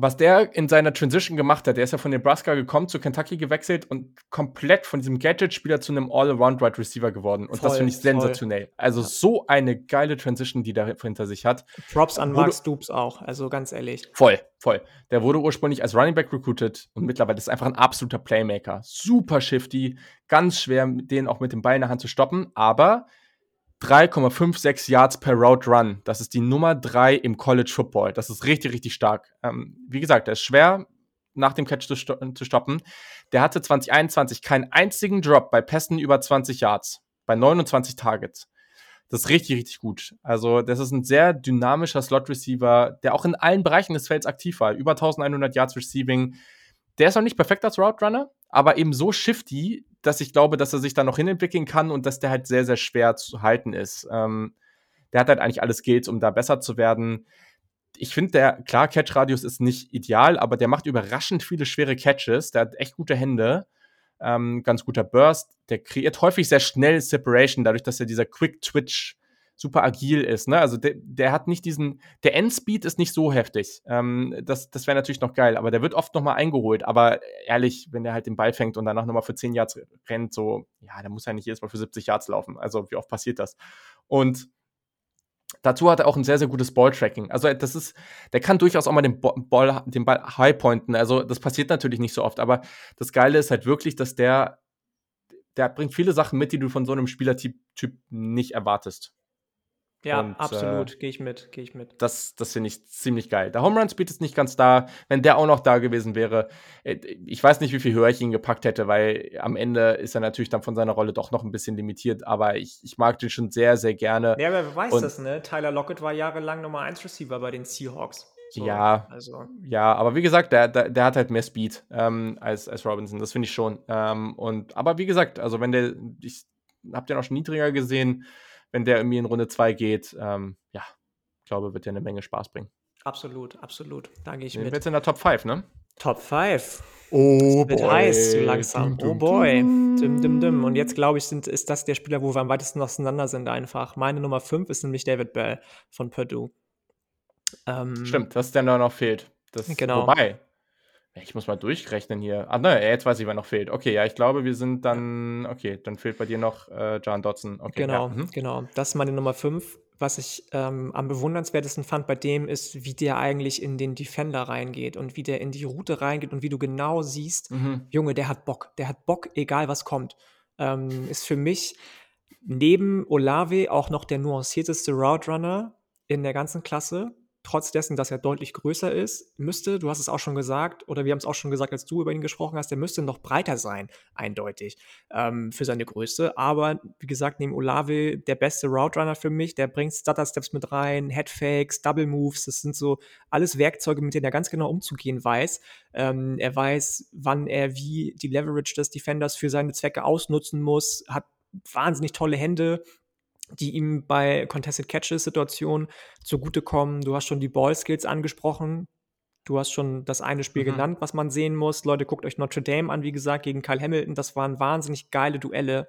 Was der in seiner Transition gemacht hat, der ist ja von Nebraska gekommen, zu Kentucky gewechselt und komplett von diesem Gadget-Spieler zu einem All-Around-Wide Receiver geworden. Und das Voll, finde ich voll. sensationell. Also Ja. so eine geile Transition, die da hinter sich hat. Props an Mark Stoops auch, also ganz ehrlich. Voll, voll. Der wurde ursprünglich als Running Back recruited und mittlerweile ist einfach ein absoluter Playmaker. Super shifty, ganz schwer, den auch mit dem Ball in der Hand zu stoppen, aber 3,56 Yards per Route Run. Das ist die Nummer 3 im College Football. Das ist richtig, richtig stark. Ähm, wie gesagt, der ist schwer nach dem Catch zu, sto zu stoppen. Der hatte 2021 keinen einzigen Drop bei Pässen über 20 Yards, bei 29 Targets. Das ist richtig, richtig gut. Also, das ist ein sehr dynamischer Slot-Receiver, der auch in allen Bereichen des Felds aktiv war. Über 1100 Yards Receiving. Der ist noch nicht perfekt als Route Runner, aber eben so shifty, dass ich glaube, dass er sich da noch hinentwickeln kann und dass der halt sehr, sehr schwer zu halten ist. Ähm, der hat halt eigentlich alle Skills, um da besser zu werden. Ich finde, der, klar, Catch-Radius ist nicht ideal, aber der macht überraschend viele schwere Catches. Der hat echt gute Hände. Ähm, ganz guter Burst. Der kreiert häufig sehr schnell Separation, dadurch, dass er dieser Quick Twitch super agil ist. Ne? Also der, der hat nicht diesen, der Endspeed ist nicht so heftig. Ähm, das das wäre natürlich noch geil, aber der wird oft nochmal eingeholt. Aber ehrlich, wenn der halt den Ball fängt und danach nochmal für 10 Yards rennt, so, ja, der muss ja nicht jedes Mal für 70 Yards laufen. Also wie oft passiert das? Und Dazu hat er auch ein sehr, sehr gutes Balltracking. Also das ist, der kann durchaus auch mal den Ball, den Ball highpointen. Also das passiert natürlich nicht so oft, aber das Geile ist halt wirklich, dass der, der bringt viele Sachen mit, die du von so einem Spielertyp nicht erwartest. Ja, und, absolut, äh, gehe ich mit, gehe ich mit. Das, das finde ich ziemlich geil. Der Home Run Speed ist nicht ganz da. Wenn der auch noch da gewesen wäre, äh, ich weiß nicht, wie viel höher ich ihn gepackt hätte, weil am Ende ist er natürlich dann von seiner Rolle doch noch ein bisschen limitiert, aber ich, ich mag den schon sehr, sehr gerne. Ja, aber wer weiß und, das, ne? Tyler Lockett war jahrelang Nummer 1 Receiver bei den Seahawks. So, ja, also. ja, aber wie gesagt, der, der, der hat halt mehr Speed ähm, als, als Robinson, das finde ich schon. Ähm, und, aber wie gesagt, also wenn der, ich habe den auch schon niedriger gesehen, wenn der irgendwie in Runde 2 geht, ähm, ja, ich glaube, wird der eine Menge Spaß bringen. Absolut, absolut. Da gehe ich Den mit. Jetzt in der Top 5, ne? Top 5. Oh boy. Wird heiß langsam. Dum, dum, oh boy. Dim, dim, dim. Und jetzt, glaube ich, sind, ist das der Spieler, wo wir am weitesten auseinander sind einfach. Meine Nummer 5 ist nämlich David Bell von Purdue. Ähm, Stimmt, was denn da noch fehlt. Das, genau. Wobei, ich muss mal durchrechnen hier. Ah, ne, jetzt weiß ich, wer noch fehlt. Okay, ja, ich glaube, wir sind dann. Okay, dann fehlt bei dir noch äh, John Dodson. Okay, genau, ja. mhm. genau. Das ist meine Nummer 5. Was ich ähm, am bewundernswertesten fand bei dem ist, wie der eigentlich in den Defender reingeht und wie der in die Route reingeht und wie du genau siehst, mhm. Junge, der hat Bock. Der hat Bock, egal was kommt. Ähm, ist für mich neben Olave auch noch der nuancierteste Route Runner in der ganzen Klasse trotz dessen, dass er deutlich größer ist, müsste, du hast es auch schon gesagt, oder wir haben es auch schon gesagt, als du über ihn gesprochen hast, der müsste noch breiter sein, eindeutig, ähm, für seine Größe. Aber wie gesagt, neben Olave der beste Route Runner für mich, der bringt Stutter Steps mit rein, Headfakes, Double Moves, das sind so alles Werkzeuge, mit denen er ganz genau umzugehen weiß. Ähm, er weiß, wann er wie die Leverage des Defenders für seine Zwecke ausnutzen muss, hat wahnsinnig tolle Hände, die ihm bei Contested Catches Situationen zugutekommen. Du hast schon die Ball Skills angesprochen. Du hast schon das eine Spiel mhm. genannt, was man sehen muss. Leute, guckt euch Notre Dame an, wie gesagt, gegen Kyle Hamilton. Das waren wahnsinnig geile Duelle.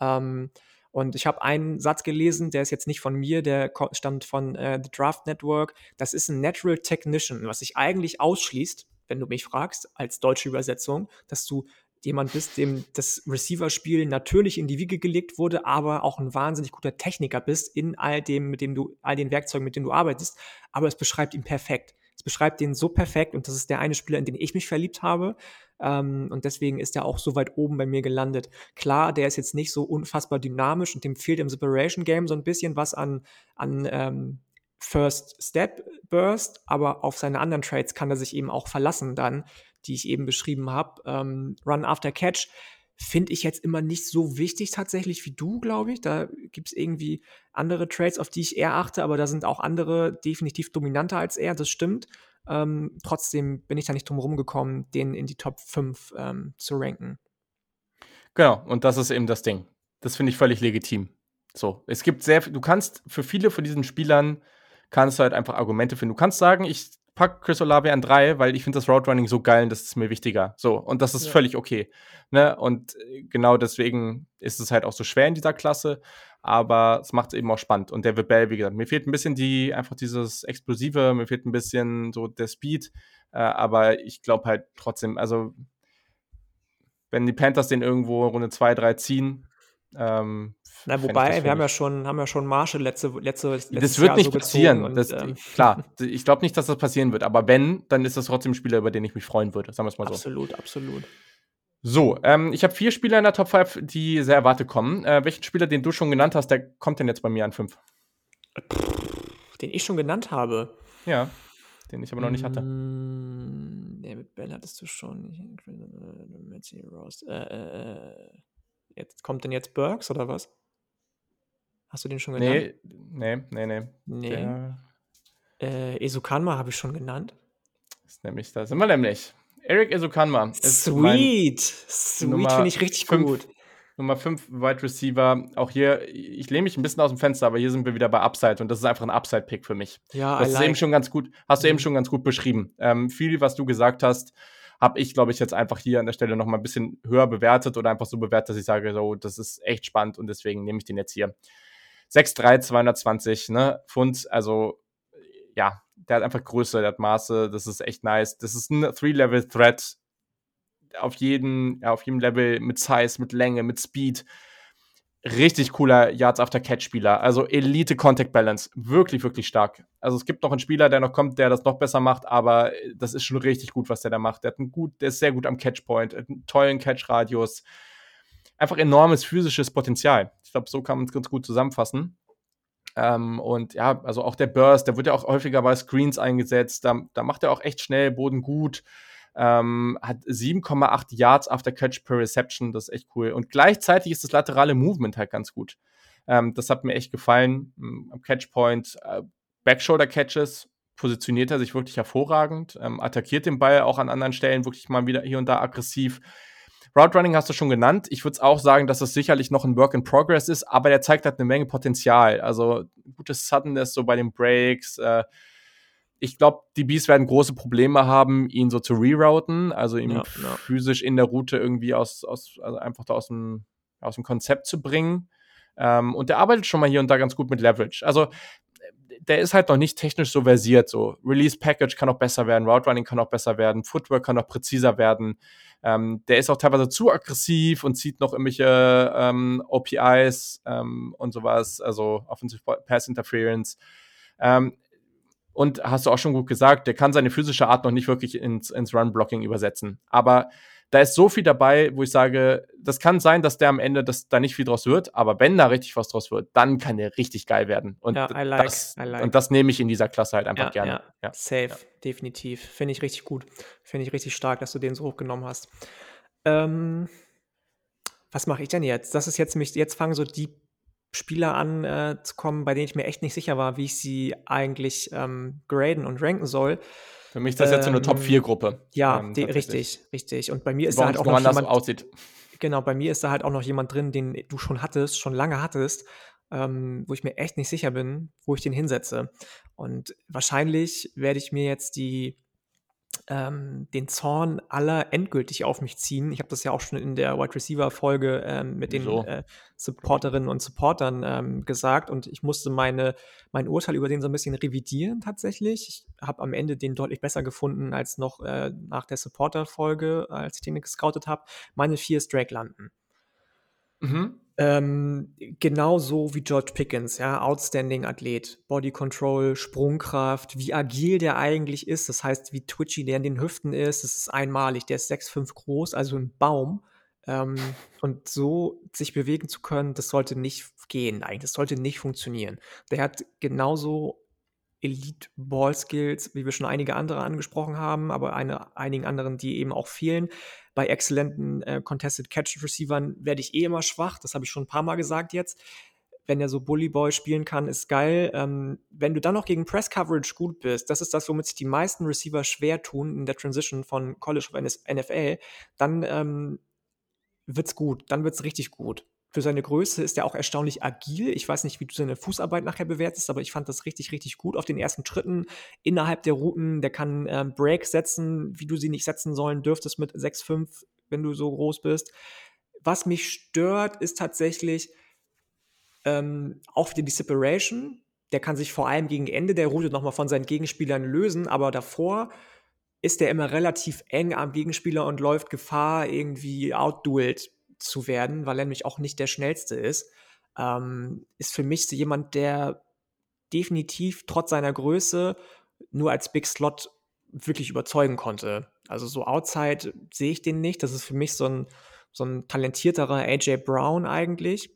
Ähm, und ich habe einen Satz gelesen, der ist jetzt nicht von mir, der stammt von äh, The Draft Network. Das ist ein Natural Technician, was sich eigentlich ausschließt, wenn du mich fragst, als deutsche Übersetzung, dass du jemand bist, dem das Receiver-Spiel natürlich in die Wiege gelegt wurde, aber auch ein wahnsinnig guter Techniker bist in all dem, mit dem du, all den Werkzeugen, mit denen du arbeitest. Aber es beschreibt ihn perfekt. Es beschreibt den so perfekt und das ist der eine Spieler, in den ich mich verliebt habe. Ähm, und deswegen ist er auch so weit oben bei mir gelandet. Klar, der ist jetzt nicht so unfassbar dynamisch und dem fehlt im Separation Game so ein bisschen was an, an ähm, First Step Burst, aber auf seine anderen Trades kann er sich eben auch verlassen dann die ich eben beschrieben habe. Ähm, Run after Catch finde ich jetzt immer nicht so wichtig tatsächlich wie du, glaube ich. Da gibt es irgendwie andere Trades, auf die ich eher achte, aber da sind auch andere definitiv dominanter als er, das stimmt. Ähm, trotzdem bin ich da nicht drum rumgekommen, den in die Top 5 ähm, zu ranken. Genau, und das ist eben das Ding. Das finde ich völlig legitim. So, es gibt sehr, du kannst für viele von diesen Spielern kannst du halt einfach Argumente finden. Du kannst sagen, ich pack Chris Olave an drei, weil ich finde das Roadrunning so geil und das ist mir wichtiger. So, und das ist ja. völlig okay. Ne? Und äh, genau deswegen ist es halt auch so schwer in dieser Klasse, aber es macht es eben auch spannend. Und David Bell, wie gesagt, mir fehlt ein bisschen die, einfach dieses Explosive, mir fehlt ein bisschen so der Speed, äh, aber ich glaube halt trotzdem, also wenn die Panthers den irgendwo Runde 2, 3 ziehen, ähm, na, wobei, wir haben ja schon, haben ja schon Marshall letzte, letzte Das wird Jahr nicht so passieren. Und, das, ähm, klar, ich glaube nicht, dass das passieren wird. Aber wenn, dann ist das trotzdem ein Spieler, über den ich mich freuen würde. Sagen wir es mal so. Absolut, absolut. So, ähm, ich habe vier Spieler in der Top 5, die sehr erwartet kommen. Äh, welchen Spieler, den du schon genannt hast, der kommt denn jetzt bei mir an 5? Den ich schon genannt habe. Ja, den ich aber noch nicht hatte. Mm, David Bell hattest du schon. Äh, äh, äh, jetzt kommt denn jetzt Burks oder was? Hast du den schon genannt? Nee, nee, nee, nee. nee. Der äh, Esukanma habe ich schon genannt. Das ist nämlich, da sind wir nämlich. Eric Esukanma. Sweet. Sweet finde ich richtig fünf, gut. Nummer 5 Wide Receiver. Auch hier, ich lehne mich ein bisschen aus dem Fenster, aber hier sind wir wieder bei Upside und das ist einfach ein Upside-Pick für mich. Ja, das ist like. eben schon ganz gut, hast du eben mhm. schon ganz gut beschrieben. Ähm, viel, was du gesagt hast, habe ich, glaube ich, jetzt einfach hier an der Stelle noch mal ein bisschen höher bewertet oder einfach so bewertet, dass ich sage, so, das ist echt spannend und deswegen nehme ich den jetzt hier. 6'3, 220 ne, Pfund, also ja, der hat einfach Größe, der hat Maße, das ist echt nice. Das ist ein Three-Level-Threat auf, jeden, ja, auf jedem Level mit Size, mit Länge, mit Speed. Richtig cooler Yards After Catch-Spieler. Also Elite Contact Balance. Wirklich, wirklich stark. Also es gibt noch einen Spieler, der noch kommt, der das noch besser macht, aber das ist schon richtig gut, was der da macht. Der, hat einen gut, der ist sehr gut am Catchpoint, einen tollen Catch-Radius. Einfach enormes physisches Potenzial. Ich glaube, so kann man es ganz gut zusammenfassen. Ähm, und ja, also auch der Burst, der wird ja auch häufiger bei Screens eingesetzt. Da, da macht er auch echt schnell Boden gut. Ähm, hat 7,8 Yards after Catch per Reception, das ist echt cool. Und gleichzeitig ist das laterale Movement halt ganz gut. Ähm, das hat mir echt gefallen. Hm, am Catchpoint, äh, Backshoulder Catches, positioniert er sich wirklich hervorragend, ähm, attackiert den Ball auch an anderen Stellen wirklich mal wieder hier und da aggressiv. Route Running hast du schon genannt. Ich würde auch sagen, dass das sicherlich noch ein Work in Progress ist, aber der zeigt halt eine Menge Potenzial. Also gutes Suddenness so bei den Breaks. Äh, ich glaube, die Bees werden große Probleme haben, ihn so zu rerouten, also ihn ja, ja. physisch in der Route irgendwie aus, aus also einfach da aus dem, aus dem Konzept zu bringen. Ähm, und der arbeitet schon mal hier und da ganz gut mit Leverage. Also der ist halt noch nicht technisch so versiert. So Release Package kann auch besser werden, Route Running kann auch besser werden, Footwork kann auch präziser werden. Ähm, der ist auch teilweise zu aggressiv und zieht noch irgendwelche ähm, OPIs ähm, und sowas, also Offensive Pass Interference. Ähm, und hast du auch schon gut gesagt, der kann seine physische Art noch nicht wirklich ins, ins Run-Blocking übersetzen. Aber da ist so viel dabei, wo ich sage, das kann sein, dass der am Ende dass da nicht viel draus wird, aber wenn da richtig was draus wird, dann kann der richtig geil werden. Und, ja, like, das, like. und das nehme ich in dieser Klasse halt einfach ja, gerne. Ja, ja. Safe, definitiv. Finde ich richtig gut. Finde ich richtig stark, dass du den so hochgenommen hast. Ähm, was mache ich denn jetzt? Das ist jetzt mich, jetzt fangen so die Spieler an äh, bei denen ich mir echt nicht sicher war, wie ich sie eigentlich ähm, graden und ranken soll. Für mich ist das ähm, jetzt so eine Top-4-Gruppe. Ähm, ja, ähm, die, richtig, richtig. Und bei mir ist da halt auch noch jemand, aussieht. Genau, bei mir ist da halt auch noch jemand drin, den du schon hattest, schon lange hattest, ähm, wo ich mir echt nicht sicher bin, wo ich den hinsetze. Und wahrscheinlich werde ich mir jetzt die ähm, den Zorn aller endgültig auf mich ziehen. Ich habe das ja auch schon in der Wide Receiver Folge ähm, mit den so. äh, Supporterinnen und Supportern ähm, gesagt und ich musste meine, mein Urteil über den so ein bisschen revidieren tatsächlich. Ich habe am Ende den deutlich besser gefunden als noch äh, nach der Supporter-Folge, als ich den gescoutet habe. Meine vier ist Drake landen. Mhm. Ähm, genauso wie George Pickens, ja, outstanding Athlet, Body Control, Sprungkraft, wie agil der eigentlich ist, das heißt, wie twitchy der in den Hüften ist, das ist einmalig, der ist 6'5 groß, also ein Baum. Ähm, und so sich bewegen zu können, das sollte nicht gehen eigentlich, das sollte nicht funktionieren. Der hat genauso Elite Ball Skills, wie wir schon einige andere angesprochen haben, aber eine, einigen anderen, die eben auch fehlen. Bei exzellenten äh, Contested Catch Receivern werde ich eh immer schwach. Das habe ich schon ein paar Mal gesagt jetzt. Wenn er so Bully Boy spielen kann, ist geil. Ähm, wenn du dann noch gegen Press Coverage gut bist, das ist das, womit sich die meisten Receiver schwer tun in der Transition von College auf NFL, dann ähm, wird's gut, dann wird's richtig gut für seine Größe ist er auch erstaunlich agil. Ich weiß nicht, wie du seine Fußarbeit nachher bewertest, aber ich fand das richtig, richtig gut auf den ersten Schritten innerhalb der Routen. Der kann ähm, Breaks setzen, wie du sie nicht setzen sollen dürftest mit 6,5, wenn du so groß bist. Was mich stört, ist tatsächlich ähm, auch die Separation. Der kann sich vor allem gegen Ende der Route nochmal von seinen Gegenspielern lösen, aber davor ist er immer relativ eng am Gegenspieler und läuft Gefahr, irgendwie outdueled zu werden, weil er nämlich auch nicht der schnellste ist, ähm, ist für mich jemand, der definitiv trotz seiner Größe nur als Big Slot wirklich überzeugen konnte. Also so outside sehe ich den nicht. Das ist für mich so ein, so ein talentierterer AJ Brown eigentlich.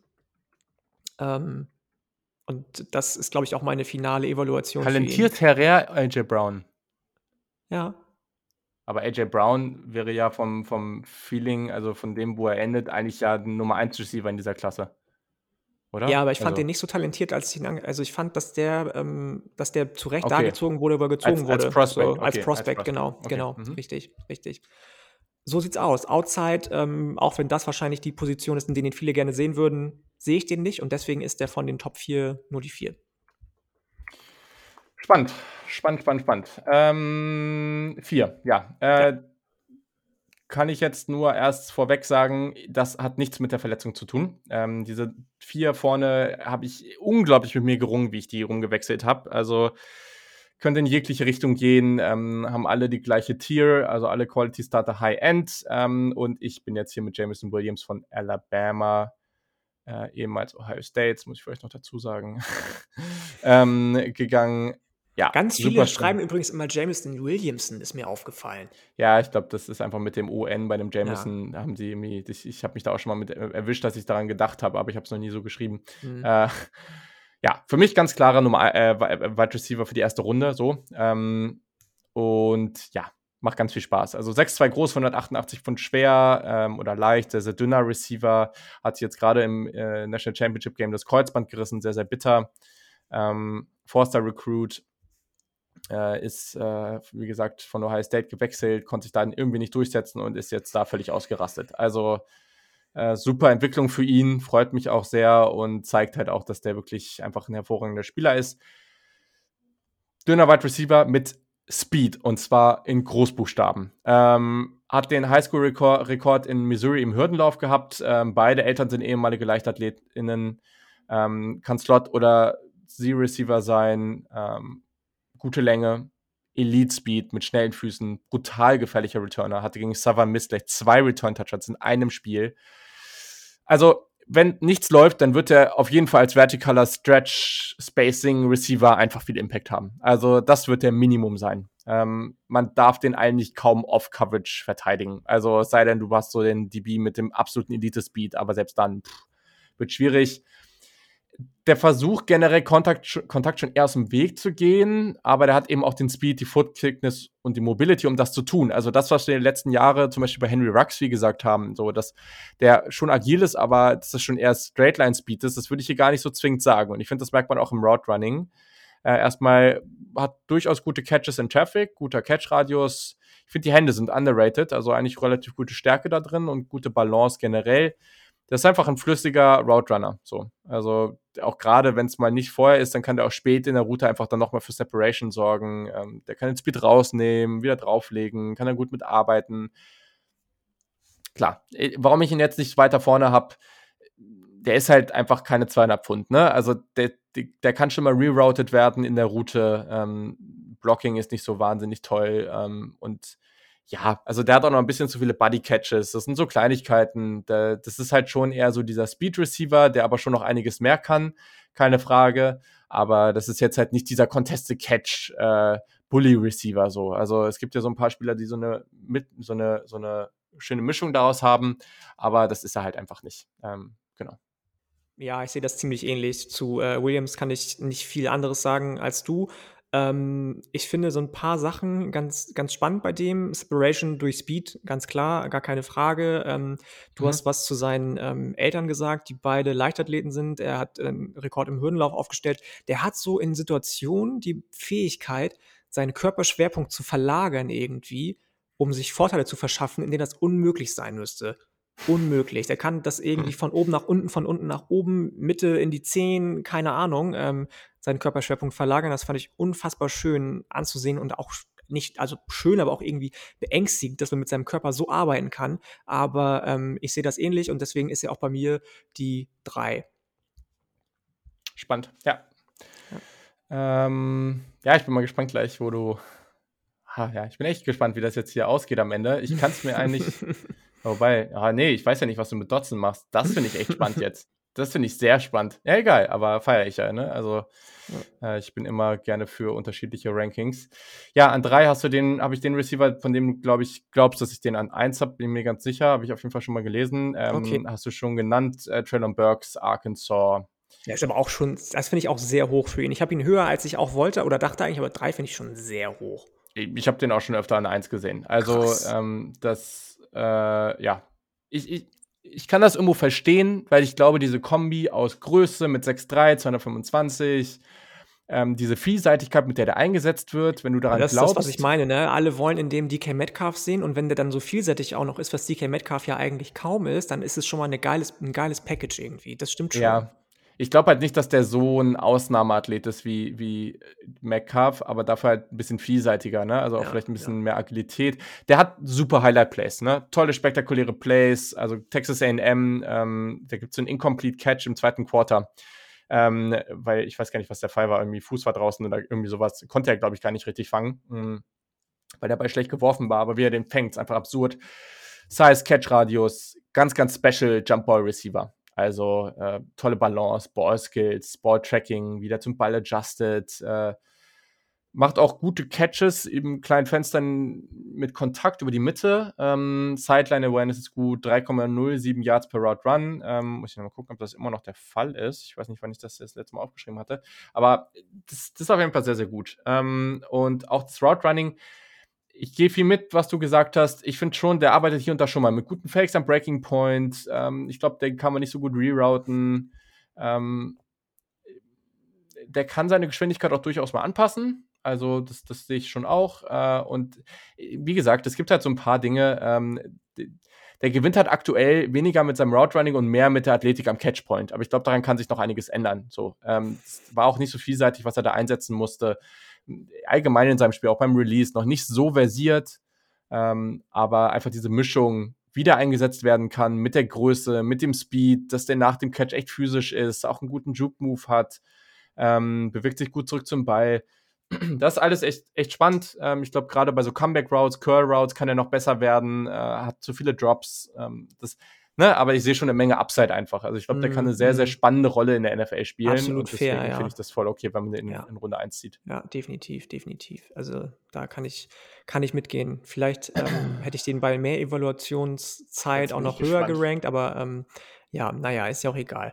Ähm, und das ist, glaube ich, auch meine finale Evaluation. Talentierterer AJ Brown. Ja. Aber AJ Brown wäre ja vom, vom Feeling, also von dem, wo er endet, eigentlich ja ein Nummer 1 Receiver in dieser Klasse. Oder? Ja, aber ich fand also. den nicht so talentiert, als ich ihn Also ich fand, dass der, ähm, dass der zu Recht okay. da gezogen wurde, wo er gezogen als, wurde. Als Prospect. So, als, okay. Prospect, als Prospect, genau, okay. genau. Mhm. Richtig, richtig. So sieht's aus. Outside, ähm, auch wenn das wahrscheinlich die Position ist, in denen viele gerne sehen würden, sehe ich den nicht und deswegen ist der von den Top 4 nur die 4. Spannend, spannend, spannend, spannend. Ähm, vier, ja. Äh, ja. kann ich jetzt nur erst vorweg sagen, das hat nichts mit der Verletzung zu tun. Ähm, diese vier vorne habe ich unglaublich mit mir gerungen, wie ich die rumgewechselt habe. Also könnte in jegliche Richtung gehen, ähm, haben alle die gleiche Tier, also alle Quality Starter High End. Ähm, und ich bin jetzt hier mit Jameson Williams von Alabama, äh, ehemals Ohio State, muss ich vielleicht noch dazu sagen, ähm, gegangen. Ja, Ganz viele schreiben übrigens immer Jameson Williamson, ist mir aufgefallen. Ja, ich glaube, das ist einfach mit dem ON bei dem Jameson, ja. haben sie irgendwie, ich, ich habe mich da auch schon mal mit erwischt, dass ich daran gedacht habe, aber ich habe es noch nie so geschrieben. Mhm. Äh, ja, für mich ganz klarer Nummer äh, äh, Wide Receiver für die erste Runde, so. Ähm, und ja, macht ganz viel Spaß. Also 6'2 groß, 188 Pfund schwer ähm, oder leicht, sehr, sehr dünner Receiver. Hat sich jetzt gerade im äh, National Championship Game das Kreuzband gerissen, sehr, sehr bitter. Ähm, Forster Recruit, äh, ist, äh, wie gesagt, von Ohio State gewechselt, konnte sich dann irgendwie nicht durchsetzen und ist jetzt da völlig ausgerastet. Also äh, super Entwicklung für ihn, freut mich auch sehr und zeigt halt auch, dass der wirklich einfach ein hervorragender Spieler ist. Dünner Wide Receiver mit Speed und zwar in Großbuchstaben. Ähm, hat den Highschool-Rekord in Missouri im Hürdenlauf gehabt. Ähm, beide Eltern sind ehemalige LeichtathletInnen. Ähm, kann Slot oder Z-Receiver sein. Ähm, gute Länge, Elite Speed mit schnellen Füßen, brutal gefährlicher Returner, hatte gegen Savannah Mist gleich zwei Return-Touchdowns in einem Spiel. Also, wenn nichts läuft, dann wird er auf jeden Fall als vertikaler Stretch Spacing Receiver einfach viel Impact haben. Also, das wird der Minimum sein. Ähm, man darf den eigentlich kaum off-Coverage verteidigen. Also, es sei denn, du hast so den DB mit dem absoluten Elite-Speed, aber selbst dann pff, wird schwierig der Versuch, generell Kontakt, Kontakt schon eher aus dem Weg zu gehen, aber der hat eben auch den Speed, die Foot Quickness und die Mobility, um das zu tun. Also das, was wir in den letzten Jahren zum Beispiel bei Henry Rux, wie gesagt haben, so, dass der schon agil ist, aber dass das schon eher Straightline Speed ist, das würde ich hier gar nicht so zwingend sagen. Und ich finde, das merkt man auch im Route Running. Äh, erstmal hat durchaus gute Catches in Traffic, guter Catch-Radius. Ich finde, die Hände sind underrated, also eigentlich relativ gute Stärke da drin und gute Balance generell der ist einfach ein flüssiger Route Runner. So. Also auch gerade, wenn es mal nicht vorher ist, dann kann der auch spät in der Route einfach dann nochmal für Separation sorgen. Ähm, der kann den Speed rausnehmen, wieder drauflegen, kann dann gut mitarbeiten. Klar, äh, warum ich ihn jetzt nicht weiter vorne habe, der ist halt einfach keine 200 Pfund. Ne? Also der, der, der kann schon mal rerouted werden in der Route. Ähm, Blocking ist nicht so wahnsinnig toll ähm, und ja, also der hat auch noch ein bisschen zu viele Buddy Catches. Das sind so Kleinigkeiten. Das ist halt schon eher so dieser Speed Receiver, der aber schon noch einiges mehr kann, keine Frage. Aber das ist jetzt halt nicht dieser Contested Catch äh, Bully Receiver so. Also es gibt ja so ein paar Spieler, die so eine mit so eine so eine schöne Mischung daraus haben, aber das ist er halt einfach nicht. Ähm, genau. Ja, ich sehe das ziemlich ähnlich. Zu äh, Williams kann ich nicht viel anderes sagen als du. Ähm, ich finde so ein paar Sachen ganz, ganz spannend bei dem. Inspiration durch Speed, ganz klar, gar keine Frage. Ähm, du mhm. hast was zu seinen ähm, Eltern gesagt, die beide Leichtathleten sind. Er hat einen Rekord im Hürdenlauf aufgestellt. Der hat so in Situationen die Fähigkeit, seinen Körperschwerpunkt zu verlagern irgendwie, um sich Vorteile zu verschaffen, in denen das unmöglich sein müsste unmöglich. Der kann das irgendwie mhm. von oben nach unten, von unten nach oben, Mitte in die Zehen, keine Ahnung, ähm, seinen Körperschwerpunkt verlagern. Das fand ich unfassbar schön anzusehen und auch nicht, also schön, aber auch irgendwie beängstigend, dass man mit seinem Körper so arbeiten kann. Aber ähm, ich sehe das ähnlich und deswegen ist er auch bei mir die drei. Spannend, ja. Ja, ähm, ja ich bin mal gespannt gleich, wo du. Ha, ja, ich bin echt gespannt, wie das jetzt hier ausgeht am Ende. Ich kann es mir eigentlich Wobei, ah, nee, ich weiß ja nicht, was du mit Dotson machst. Das finde ich echt spannend jetzt. Das finde ich sehr spannend. Ja, egal, aber feiere ich ja, ne? Also, äh, ich bin immer gerne für unterschiedliche Rankings. Ja, an drei hast du den, habe ich den Receiver, von dem, glaube ich, glaubst, dass ich den an eins habe, bin mir ganz sicher, habe ich auf jeden Fall schon mal gelesen. Ähm, okay. Hast du schon genannt, äh, Traylon Burks, Arkansas. Ja, ist aber auch schon, das finde ich auch sehr hoch für ihn. Ich habe ihn höher, als ich auch wollte oder dachte eigentlich, aber drei finde ich schon sehr hoch. Ich habe den auch schon öfter an eins gesehen. Also, ähm, das äh, ja, ich, ich, ich kann das irgendwo verstehen, weil ich glaube, diese Kombi aus Größe mit 6'3, 225, ähm, diese Vielseitigkeit, mit der der eingesetzt wird, wenn du daran das glaubst. Das ist das, was ich meine, ne? Alle wollen in dem DK Metcalf sehen und wenn der dann so vielseitig auch noch ist, was DK Metcalf ja eigentlich kaum ist, dann ist es schon mal geiles, ein geiles Package irgendwie. Das stimmt schon. Ja, ich glaube halt nicht, dass der so ein Ausnahmeathlet ist wie, wie Metcalf, aber dafür halt ein bisschen vielseitiger, ne? Also auch Ja, vielleicht ein ja. bisschen mehr Agilität. Der hat super Highlight-Plays, ne? Tolle, spektakuläre Plays. Also Texas AM, ähm, da gibt es so einen Incomplete Catch im zweiten Quarter. Ähm, weil ich weiß gar nicht, was der Fall war. Irgendwie Fuß war draußen oder irgendwie sowas. Konnte er, glaube ich, gar nicht richtig fangen. Mhm. Weil der Ball schlecht geworfen war, aber wie er den fängt, ist einfach absurd. Size, Catch-Radius, ganz, ganz special Jump-Ball-Receiver. Also äh, tolle Balance, Ball-Skills, Ball-Tracking, wieder zum Ball adjusted. Äh, macht auch gute Catches im kleinen Fenstern mit Kontakt über die Mitte. Ähm, Sideline Awareness ist gut, 3,07 Yards per Route Run. Ähm, muss ich noch mal gucken, ob das immer noch der Fall ist. Ich weiß nicht, wann ich das das letzte Mal aufgeschrieben hatte. Aber das, das ist auf jeden Fall sehr, sehr gut. Ähm, und auch das Route Running ich gehe viel mit, was du gesagt hast. Ich finde schon, der arbeitet hier und da schon mal mit guten Fakes am Breaking Point. Ähm, ich glaube, den kann man nicht so gut rerouten. Ähm, der kann seine Geschwindigkeit auch durchaus mal anpassen. Also, das, das sehe ich schon auch. Äh, und wie gesagt, es gibt halt so ein paar Dinge. Ähm, der gewinnt halt aktuell weniger mit seinem Route Running und mehr mit der Athletik am Catchpoint. Aber ich glaube, daran kann sich noch einiges ändern. So, ähm, war auch nicht so vielseitig, was er da einsetzen musste allgemein in seinem Spiel, auch beim Release, noch nicht so versiert, ähm, aber einfach diese Mischung wieder eingesetzt werden kann mit der Größe, mit dem Speed, dass der nach dem Catch echt physisch ist, auch einen guten Juke-Move hat, ähm, bewegt sich gut zurück zum Ball. Das ist alles echt, echt spannend. Ähm, ich glaube, gerade bei so Comeback-Routes, Curl-Routes kann er noch besser werden, äh, hat zu viele Drops. Ähm, das, Ne, aber ich sehe schon eine Menge Upside einfach. Also ich glaube, der kann eine sehr, sehr spannende Rolle in der NFL spielen. Absolut und deswegen fair, ja. finde ich das voll okay, wenn man den in, Ja. in Runde 1 zieht. Ja, definitiv, definitiv. Also da kann ich, kann ich mitgehen. Vielleicht ähm, hätte ich den bei mehr Evaluationszeit auch noch höher gespannt. gerankt, aber ähm, ja, naja, ist ja auch egal.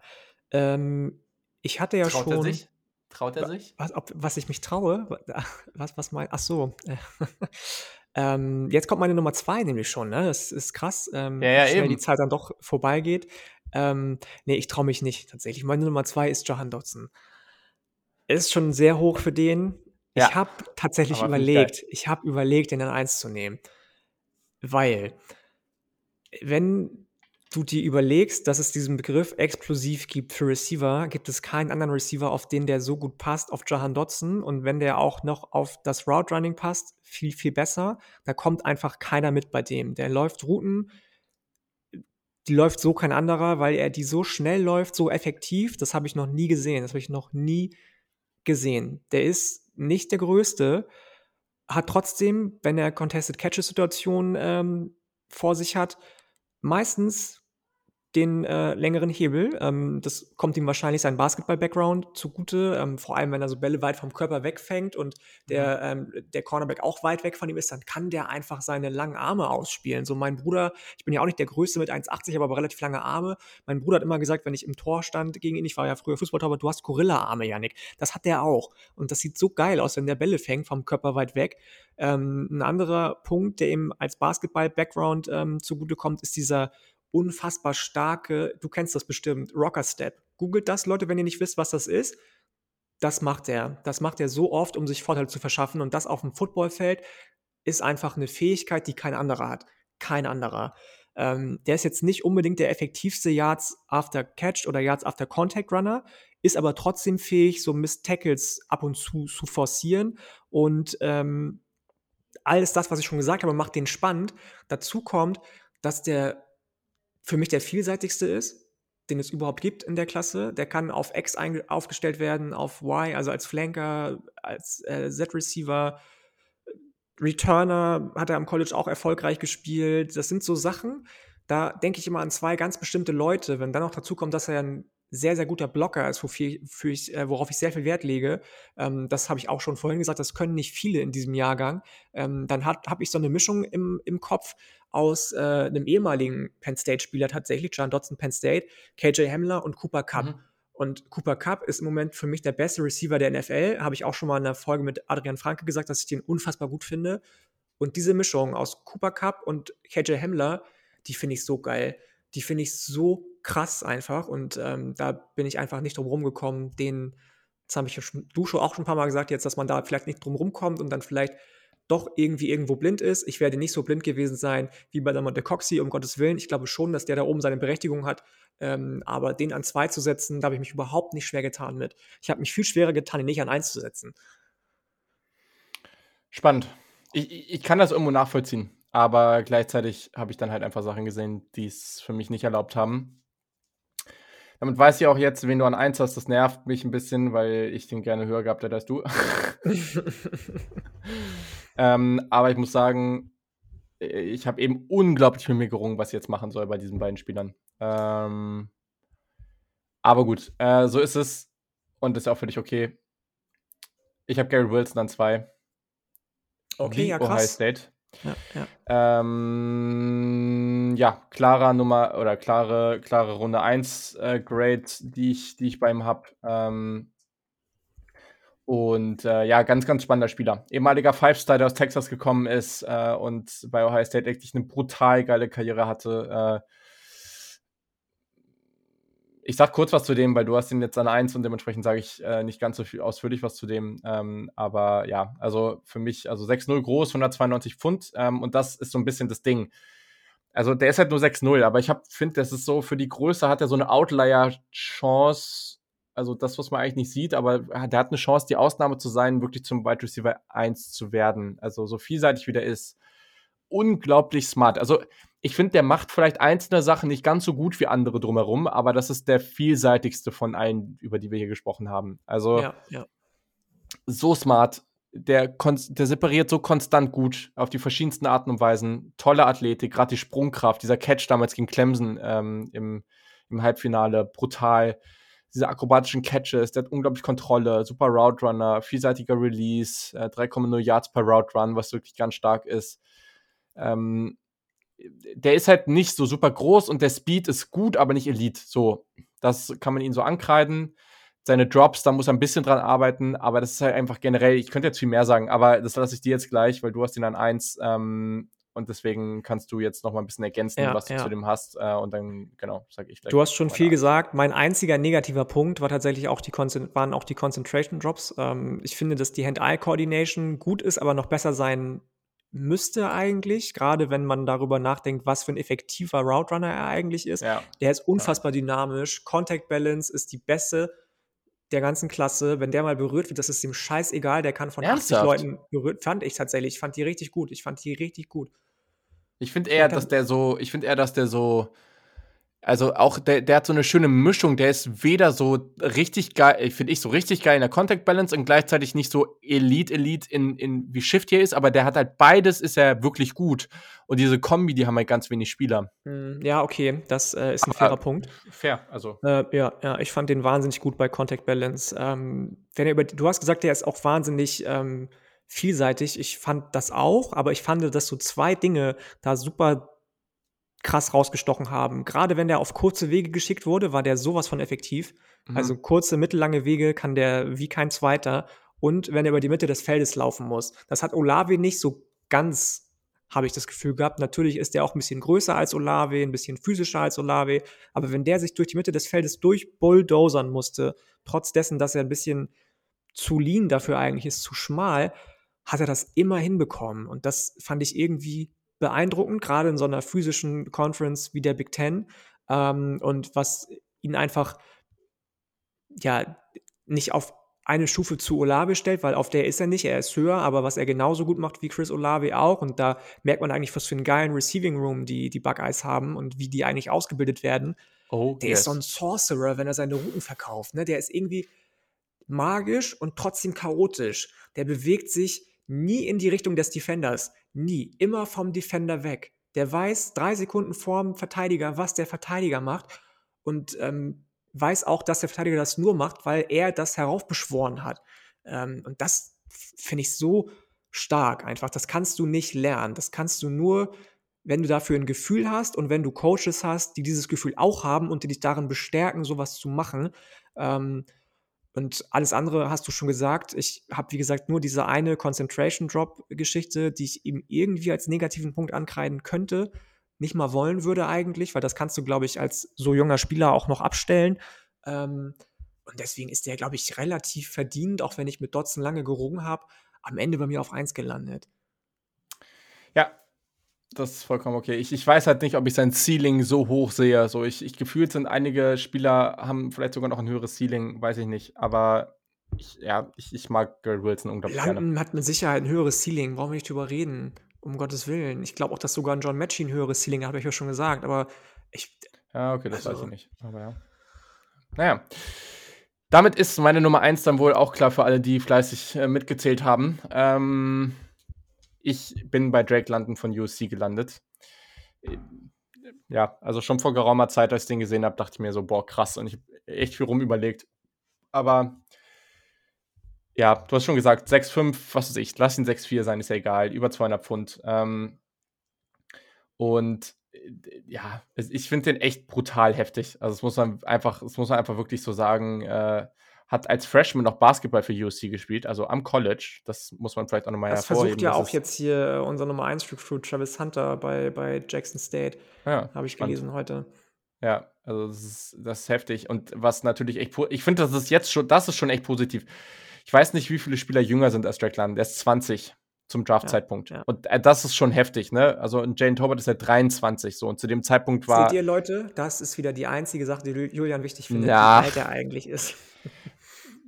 Ähm, ich hatte ja Traut schon. er sich? Traut er sich? Was, ob, was ich mich traue? Was, was mein. Ach so. ähm, jetzt kommt meine Nummer zwei nämlich schon, ne? Das ist krass, ähm, Ja, ja, wie schnell die eben. Zeit dann doch vorbeigeht. Ähm, nee, ich traue mich nicht tatsächlich. Meine Nummer zwei ist Jahan Dotson. Ist schon sehr hoch für den. Ja, Ich habe tatsächlich aber überlegt, ich habe überlegt, den an 1 zu nehmen. Weil, wenn du dir überlegst, dass es diesen Begriff explosiv gibt für Receiver, gibt es keinen anderen Receiver, auf den der so gut passt, auf Jahan Dotson. Und wenn der auch noch auf das Route Running passt, viel, viel besser. Da kommt einfach keiner mit bei dem. Der läuft Routen, die läuft so kein anderer, weil er die so schnell läuft, so effektiv. Das habe ich noch nie gesehen. Das habe ich noch nie gesehen. Der ist nicht der Größte, hat trotzdem, wenn er Contested Catches-Situationen ähm, vor sich hat, meistens den äh, längeren Hebel. Ähm, das kommt ihm wahrscheinlich sein Basketball-Background zugute, ähm, vor allem wenn er so Bälle weit vom Körper wegfängt und der, ähm, der Cornerback auch weit weg von ihm ist, dann kann der einfach seine langen Arme ausspielen. So mein Bruder, ich bin ja auch nicht der Größte mit 1,80, aber, aber relativ lange Arme. Mein Bruder hat immer gesagt, wenn ich im Tor stand gegen ihn, ich war ja früher Fußballtorwart, du hast Gorilla-Arme, Janik. Das hat der auch. Und das sieht so geil aus, wenn der Bälle fängt vom Körper weit weg. Ähm, ein anderer Punkt, der ihm als Basketball-Background ähm, zugutekommt, ist dieser unfassbar starke, du kennst das bestimmt, Rocker Step. Googelt das, Leute, wenn ihr nicht wisst, was das ist. Das macht er. Das macht er so oft, um sich Vorteile zu verschaffen. Und das auf dem Footballfeld ist einfach eine Fähigkeit, die kein anderer hat. Kein anderer. Ähm, der ist jetzt nicht unbedingt der effektivste Yards after Catch oder Yards after Contact Runner, ist aber trotzdem fähig, so Miss Tackles ab und zu zu forcieren. Und ähm, alles das, was ich schon gesagt habe, macht den spannend. Dazu kommt, dass der für mich der vielseitigste ist, den es überhaupt gibt in der Klasse. Der kann auf X aufgestellt werden, auf Y, also als Flanker, als äh, Z-Receiver. Returner hat er am College auch erfolgreich gespielt. Das sind so Sachen, da denke ich immer an zwei ganz bestimmte Leute. Wenn dann noch dazu kommt, dass er ein sehr, sehr guter Blocker ist, äh, worauf ich sehr viel Wert lege. Ähm, das habe ich auch schon vorhin gesagt, das können nicht viele in diesem Jahrgang. Ähm, dann habe ich so eine Mischung im, im Kopf aus äh, einem ehemaligen Penn State-Spieler tatsächlich, John Dodson Penn State, KJ Hamler und Cooper Cup. Mhm. Und Cooper Cup ist im Moment für mich der beste Receiver der NFL. Habe ich auch schon mal in einer Folge mit Adrian Franke gesagt, dass ich den unfassbar gut finde. Und diese Mischung aus Cooper Cup und KJ Hamler, die finde ich so geil. Die finde ich so krass einfach. Und ähm, da bin ich einfach nicht drum rumgekommen, den, das habe ich ja schon, du schon auch schon ein paar Mal gesagt, jetzt, dass man da vielleicht nicht drum rumkommt und dann vielleicht doch irgendwie irgendwo blind ist. Ich werde nicht so blind gewesen sein wie bei der Coxie, um Gottes Willen. Ich glaube schon, dass der da oben seine Berechtigung hat. Ähm, aber den an zwei zu setzen, da habe ich mich überhaupt nicht schwer getan mit. Ich habe mich viel schwerer getan, ihn nicht an eins zu setzen. Spannend. Ich, ich kann das irgendwo nachvollziehen, aber gleichzeitig habe ich dann halt einfach Sachen gesehen, die es für mich nicht erlaubt haben. Damit weiß ich auch jetzt, wen du an 1 hast. Das nervt mich ein bisschen, weil ich den gerne höher gehabt hätte als du. ähm, aber ich muss sagen, ich habe eben unglaublich mit mir gerungen, was ich jetzt machen soll bei diesen beiden Spielern. Ähm, aber gut, äh, so ist es. Und ist auch völlig okay. Ich habe Gary Wilson an zwei. Okay, ja, krass. Ohio State. Ja, ja. Ähm, ja, klarer Nummer oder klare, klare Runde 1 äh, Grade, die ich, die ich bei ihm habe. Ähm, und äh, ja, ganz, ganz spannender Spieler. Ehemaliger Five-Star, der aus Texas gekommen ist äh, und bei Ohio State wirklich eine brutal geile Karriere hatte. Äh, ich sag kurz was zu dem, weil du hast ihn jetzt an 1 und dementsprechend sage ich äh, nicht ganz so viel ausführlich was zu dem. Ähm, aber ja, also für mich, also 6-0 groß, 192 Pfund ähm, und das ist so ein bisschen das Ding. Also der ist halt nur 6-0, aber ich finde, das ist so, für die Größe hat er so eine Outlier-Chance, also das, was man eigentlich nicht sieht, aber der hat eine Chance, die Ausnahme zu sein, wirklich zum Wide Receiver 1 zu werden. Also so vielseitig wie der ist. Unglaublich smart. Also ich finde, der macht vielleicht einzelne Sachen nicht ganz so gut wie andere drumherum, aber das ist der vielseitigste von allen, über die wir hier gesprochen haben. Also ja, ja. so smart. Der, der separiert so konstant gut auf die verschiedensten Arten und Weisen. Tolle Athletik, gerade die Sprungkraft, dieser Catch damals gegen Clemson ähm, im, im Halbfinale, brutal. Diese akrobatischen Catches, der hat unglaublich Kontrolle, super Route Runner, vielseitiger Release, äh, 3,0 Yards per Route Run, was wirklich ganz stark ist. Ähm, der ist halt nicht so super groß und der Speed ist gut, aber nicht Elite. So, das kann man ihn so ankreiden. Seine Drops, da muss er ein bisschen dran arbeiten, aber das ist halt einfach generell, ich könnte jetzt viel mehr sagen, aber das lasse ich dir jetzt gleich, weil du hast ihn an 1 ähm, und deswegen kannst du jetzt noch mal ein bisschen ergänzen, ja, was du ja. zu dem hast äh, und dann, genau, sage ich gleich. Du hast schon viel gesagt. Mein einziger negativer Punkt war tatsächlich auch die waren auch die Concentration Drops. Ähm, ich finde, dass die Hand-Eye-Coordination gut ist, aber noch besser sein müsste eigentlich, gerade wenn man darüber nachdenkt, was für ein effektiver Route Runner er eigentlich ist. Ja. Der ist unfassbar dynamisch. Contact Balance ist die beste der ganzen Klasse. Wenn der mal berührt wird, das ist ihm scheißegal. Der kann von Ernsthaft? 80 Leuten berührt. Fand ich tatsächlich. Ich fand die richtig gut. Ich fand die richtig gut. Ich finde eher, dass der so, ich finde eher, dass der so also auch der, der hat so eine schöne Mischung. Der ist weder so richtig geil, finde ich, so richtig geil in der Contact Balance und gleichzeitig nicht so Elite, Elite in, in wie Shift hier ist, aber der hat halt beides, ist er wirklich gut. Und diese Kombi, die haben halt ganz wenig Spieler. Hm, ja, okay, das äh, ist ein fairer Punkt. Fair, also. Äh, ja, ja, ich fand den wahnsinnig gut bei Contact Balance. Ähm, wenn er über, du hast gesagt, der ist auch wahnsinnig ähm, vielseitig. Ich fand das auch, aber ich fand, dass so zwei Dinge da super krass rausgestochen haben. Gerade wenn der auf kurze Wege geschickt wurde, war der sowas von effektiv. Mhm. Also kurze, mittellange Wege kann der wie kein zweiter. Und wenn er über die Mitte des Feldes laufen muss. Das hat Olave nicht so ganz, habe ich das Gefühl gehabt. Natürlich ist der auch ein bisschen größer als Olave, ein bisschen physischer als Olave. Aber wenn der sich durch die Mitte des Feldes durchbulldozern musste, trotz dessen, dass er ein bisschen zu lean dafür eigentlich ist, zu schmal, hat er das immer hinbekommen. Und das fand ich irgendwie beeindruckend, gerade in so einer physischen Conference wie der Big Ten. Ähm, und was ihn einfach ja nicht auf eine Stufe zu Olave stellt, weil auf der ist er nicht, er ist höher, aber was er genauso gut macht wie Chris Olave auch und da merkt man eigentlich, was für einen geilen Receiving Room die, die Buckeyes haben und wie die eigentlich ausgebildet werden. Oh, der yes. ist so ein Sorcerer, wenn er seine Routen verkauft, ne? Der ist irgendwie magisch und trotzdem chaotisch. Der bewegt sich nie in die Richtung des Defenders. Nie. Immer vom Defender weg. Der weiß drei Sekunden vorm Verteidiger, was der Verteidiger macht und ähm, weiß auch, dass der Verteidiger das nur macht, weil er das heraufbeschworen hat. Ähm, und das finde ich so stark einfach. Das kannst du nicht lernen. Das kannst du nur, wenn du dafür ein Gefühl hast und wenn du Coaches hast, die dieses Gefühl auch haben und die dich darin bestärken, sowas zu machen. Ähm, und alles andere hast du schon gesagt. Ich habe, wie gesagt, nur diese eine Concentration Drop-Geschichte, die ich ihm irgendwie als negativen Punkt ankreiden könnte, nicht mal wollen würde eigentlich, weil das kannst du, glaube ich, als so junger Spieler auch noch abstellen. Ähm, und deswegen ist der, glaube ich, relativ verdient, auch wenn ich mit Dotson lange gerungen habe, am Ende bei mir auf 1 gelandet. Ja, das ist vollkommen okay. Ich, ich weiß halt nicht, ob ich sein Ceiling so hoch sehe. So, ich, ich gefühlt sind einige Spieler haben vielleicht sogar noch ein höheres Ceiling, weiß ich nicht. Aber ich, ja, ich, ich mag Garrett Wilson unglaublich London gerne. hat mit Sicherheit ein höheres Ceiling, brauchen wir nicht drüber reden. Um Gottes Willen. Ich glaube auch, dass sogar ein John Matchy ein höheres Ceiling hat, habe ich ja schon gesagt. Aber ich. Ja, okay, das Also- weiß ich nicht. Aber ja. Naja. Damit ist meine Nummer 1 dann wohl auch klar für alle, die fleißig äh, mitgezählt haben. Ähm, ich bin bei Drake London von USC gelandet. Ja, also schon vor geraumer Zeit, als ich den gesehen habe, dachte ich mir so, boah, krass. Und ich habe echt viel rumüberlegt. Aber ja, du hast schon gesagt, 6,5, was weiß ich, lass ihn 6,4 sein, ist ja egal, über 200 Pfund. Ähm, und äh, ja, ich finde den echt brutal heftig. Also, das muss man einfach, das muss man einfach wirklich so sagen. Äh, hat als Freshman noch Basketball für USC gespielt, also am College. Das muss man vielleicht auch nochmal Das hervorheben. versucht ja das auch jetzt hier äh, unser Nummer 1 Recruit Travis Hunter bei, bei Jackson State. Ja, Habe ich spannend. gelesen heute. Ja, also das ist, das ist heftig. Und was natürlich echt, ich finde, das ist jetzt schon, das ist schon echt positiv. Ich weiß nicht, wie viele Spieler jünger sind als Drake London. Der ist 20 zum Draftzeitpunkt. ja. Und äh, das ist schon heftig, ne? Also Jane Tobert ist ja 23 so und zu dem Zeitpunkt war. Seht ihr, Leute, das ist wieder die einzige Sache, die Julian wichtig findet, Ja. wie alt er eigentlich ist.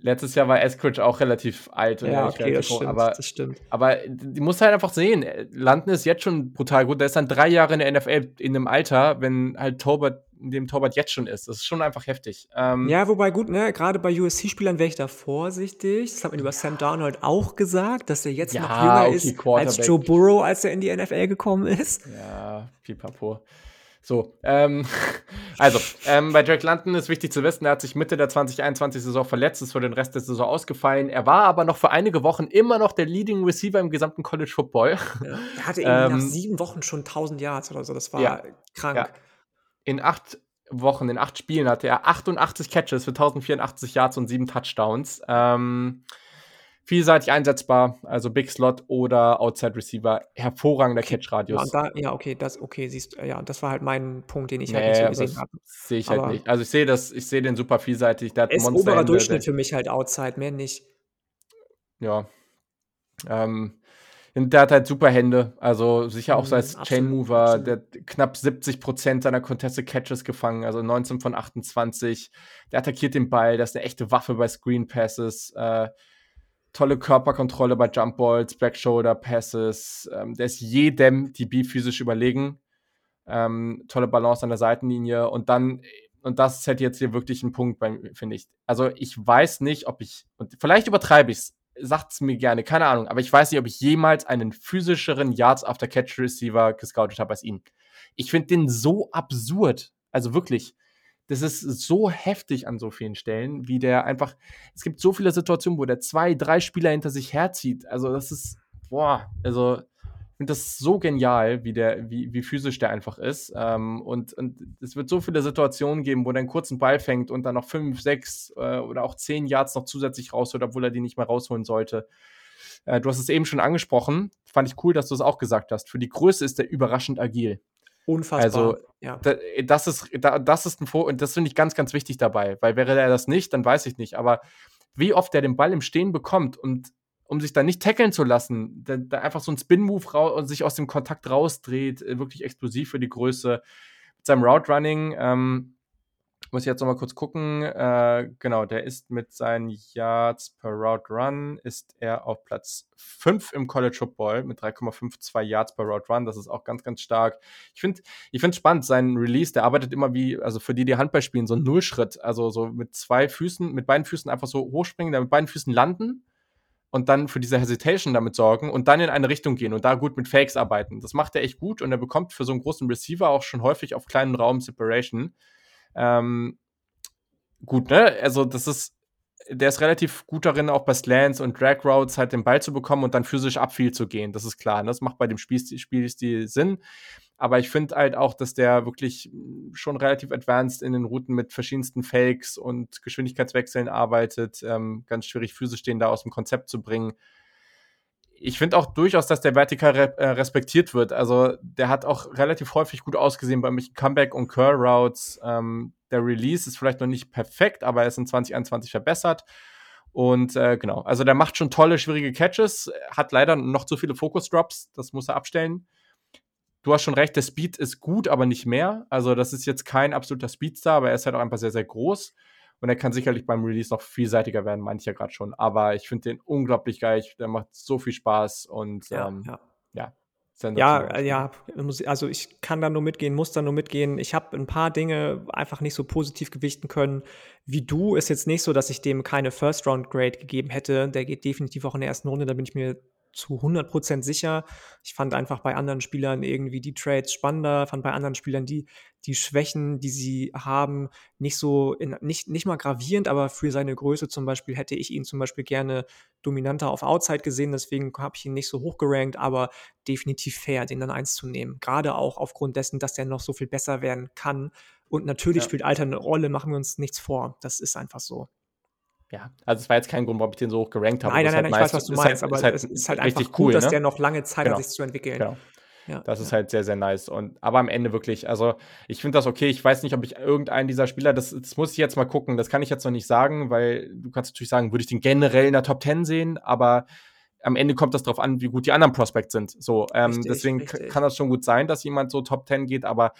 Letztes Jahr war Eskridge auch relativ alt und Ja, okay, das stimmt. aber, das stimmt. aber die muss halt einfach sehen. London ist jetzt schon brutal gut. Der ist dann drei Jahre in der NFL in einem Alter, wenn halt Tobert, in dem Tobert jetzt schon ist. Das ist schon einfach heftig. Ähm, Ja, wobei gut, ne, gerade bei USC-Spielern wäre ich da vorsichtig. Das hat man über Sam Darnold auch gesagt, dass er jetzt Ja, noch jünger okay, ist als. Joe Burrow, als er in die NFL gekommen ist. Ja, pipapo. So, ähm, also, ähm, bei Drake London ist wichtig zu wissen, er hat sich Mitte der 2021-Saison verletzt, ist für den Rest der Saison ausgefallen. Er war aber noch für einige Wochen immer noch der Leading Receiver im gesamten College Football. Ja. Er hatte irgendwie nach Ähm, sieben Wochen schon 1000 Yards oder so. Das war Ja, krank. ja. In acht Wochen, in acht Spielen hatte er 88 Catches für 1084 Yards und sieben Touchdowns. Ähm, vielseitig einsetzbar, also Big Slot oder Outside Receiver. Hervorragender Ja, Catch-Radius. da, ja, okay, das, okay, siehst ja, das war halt mein Punkt, den ich halt nicht Nee, so aber gesehen habe. sehe ich halt Aber- nicht. Also ich sehe das, ich sehe den super vielseitig. Der hat Er ist Monsterhände, oberer der- Durchschnitt für mich halt outside, mehr nicht. Ja. Ähm, der hat halt super Hände. Also sicher auch Mhm, als Chain Mover. Der hat knapp 70% seiner Contested Catches gefangen, also 19 von 28. Der attackiert den Ball, das ist eine echte Waffe bei Screen Passes. Äh, tolle Körperkontrolle bei Jump Balls, Back Shoulder Passes. Ähm, der ist jedem DB physisch überlegen. Ähm, tolle Balance an der Seitenlinie. Und dann, und das ist halt jetzt hier wirklich ein Punkt, finde ich. Also ich weiß nicht, ob ich, und vielleicht übertreibe ich es, sagt es mir gerne, keine Ahnung, aber ich weiß nicht, ob ich jemals einen physischeren Yards after Catch Receiver gescoutet habe als ihn. Ich finde den so absurd. Also wirklich. Das ist so heftig an so vielen Stellen, wie der einfach. Es gibt so viele Situationen, wo der zwei, drei Spieler hinter sich herzieht. Also, das ist. Boah, also. Ich finde das so genial, wie, der, wie, wie physisch der einfach ist. Ähm, und, und es wird so viele Situationen geben, wo der einen kurzen Ball fängt und dann noch fünf, sechs äh, oder auch zehn Yards noch zusätzlich rausholt, obwohl er die nicht mehr rausholen sollte. Äh, du hast es eben schon angesprochen. Fand ich cool, dass du es auch gesagt hast. Für die Größe ist der überraschend agil. Unfassbar. Also, ja. Da, das ist, da, das ist ein Vor und das finde ich ganz, ganz wichtig dabei, weil wäre er das nicht, dann weiß ich nicht. Aber wie oft er den Ball im Stehen bekommt und um sich dann nicht tackeln zu lassen, da, da einfach so ein Spin-Move und sich aus dem Kontakt rausdreht, äh, wirklich explosiv für die Größe. Mit seinem Route Running, ähm, muss ich jetzt noch mal kurz gucken. Äh, genau, der ist mit seinen Yards per Route Run ist er auf Platz 5 im College Football mit 3,52 Yards per Route Run. Das ist auch ganz, ganz stark. Ich finde ich spannend, sein Release, der arbeitet immer wie, also für die, die Handball spielen, so ein Nullschritt. Also so mit zwei Füßen, mit beiden Füßen einfach so hochspringen, dann mit beiden Füßen landen und dann für diese Hesitation damit sorgen und dann in eine Richtung gehen und da gut mit Fakes arbeiten. Das macht er echt gut und er bekommt für so einen großen Receiver auch schon häufig auf kleinen Raum Separation. Ähm, gut, ne? Also, das ist, der ist relativ gut darin, auch bei Slants und Drag Routes halt den Ball zu bekommen und dann physisch upfield zu gehen. Das ist klar. Ne? Das macht bei dem Spielstil, Spielstil Sinn. Aber ich finde halt auch, dass der wirklich schon relativ advanced in den Routen mit verschiedensten Fakes und Geschwindigkeitswechseln arbeitet. Ähm, ganz schwierig, physisch den da aus dem Konzept zu bringen. Ich finde auch durchaus, dass der vertikal re äh, respektiert wird. Also der hat auch relativ häufig gut ausgesehen bei mich Comeback und Curl Routes. Ähm, der Release ist vielleicht noch nicht perfekt, aber er ist in 2021 verbessert. Und äh, genau, also der macht schon tolle, schwierige Catches, hat leider noch zu viele Focus Drops, das muss er abstellen. du hast schon recht, der Speed ist gut, aber nicht mehr. Also, das ist jetzt kein absoluter Speedstar, aber er ist halt auch einfach sehr, sehr groß. Und er kann sicherlich beim Release noch vielseitiger werden, manche ja gerade schon. Aber ich finde den unglaublich geil. Der macht so viel Spaß und Ja, ähm, ja. ja. Ja, äh, ja, also ich kann da nur mitgehen, muss da nur mitgehen. Ich habe ein paar Dinge einfach nicht so positiv gewichten können wie du. Ist jetzt nicht so, dass ich dem keine First-Round-Grade gegeben hätte. Der geht definitiv auch in der ersten Runde, da bin ich mir zu 100% sicher. Ich fand einfach bei anderen Spielern irgendwie die Trades spannender, fand bei anderen Spielern die, die Schwächen, die sie haben, nicht so, in, nicht, nicht mal gravierend, aber für seine Größe zum Beispiel hätte ich ihn zum Beispiel gerne dominanter auf Outside gesehen, deswegen habe ich ihn nicht so hoch gerankt, aber definitiv fair, den dann eins zu nehmen. Gerade auch aufgrund dessen, dass der noch so viel besser werden kann. Und natürlich Ja. spielt Alter eine Rolle, machen wir uns nichts vor. Das ist einfach so. Ja, also es war jetzt kein Grund, warum ich den so hoch gerankt habe. Nein, nein, nein, halt ich weiß, was du Ist meinst, halt, aber ist halt es ist halt richtig einfach cool, gut, dass ne? der noch lange Zeit Genau. hat, sich zu entwickeln. Genau. Ja, Das ist ja. halt sehr, sehr nice. Und, aber am Ende wirklich, also ich finde das okay. Ich weiß nicht, ob ich irgendeinen dieser Spieler, das, das muss ich jetzt mal gucken, das kann ich jetzt noch nicht sagen, weil du kannst natürlich sagen, würde ich den generell in der Top 10 sehen, aber am Ende kommt das darauf an, wie gut die anderen Prospects sind. So, ähm, Richtig, deswegen richtig. kann das schon gut sein, dass jemand so Top 10 geht, aber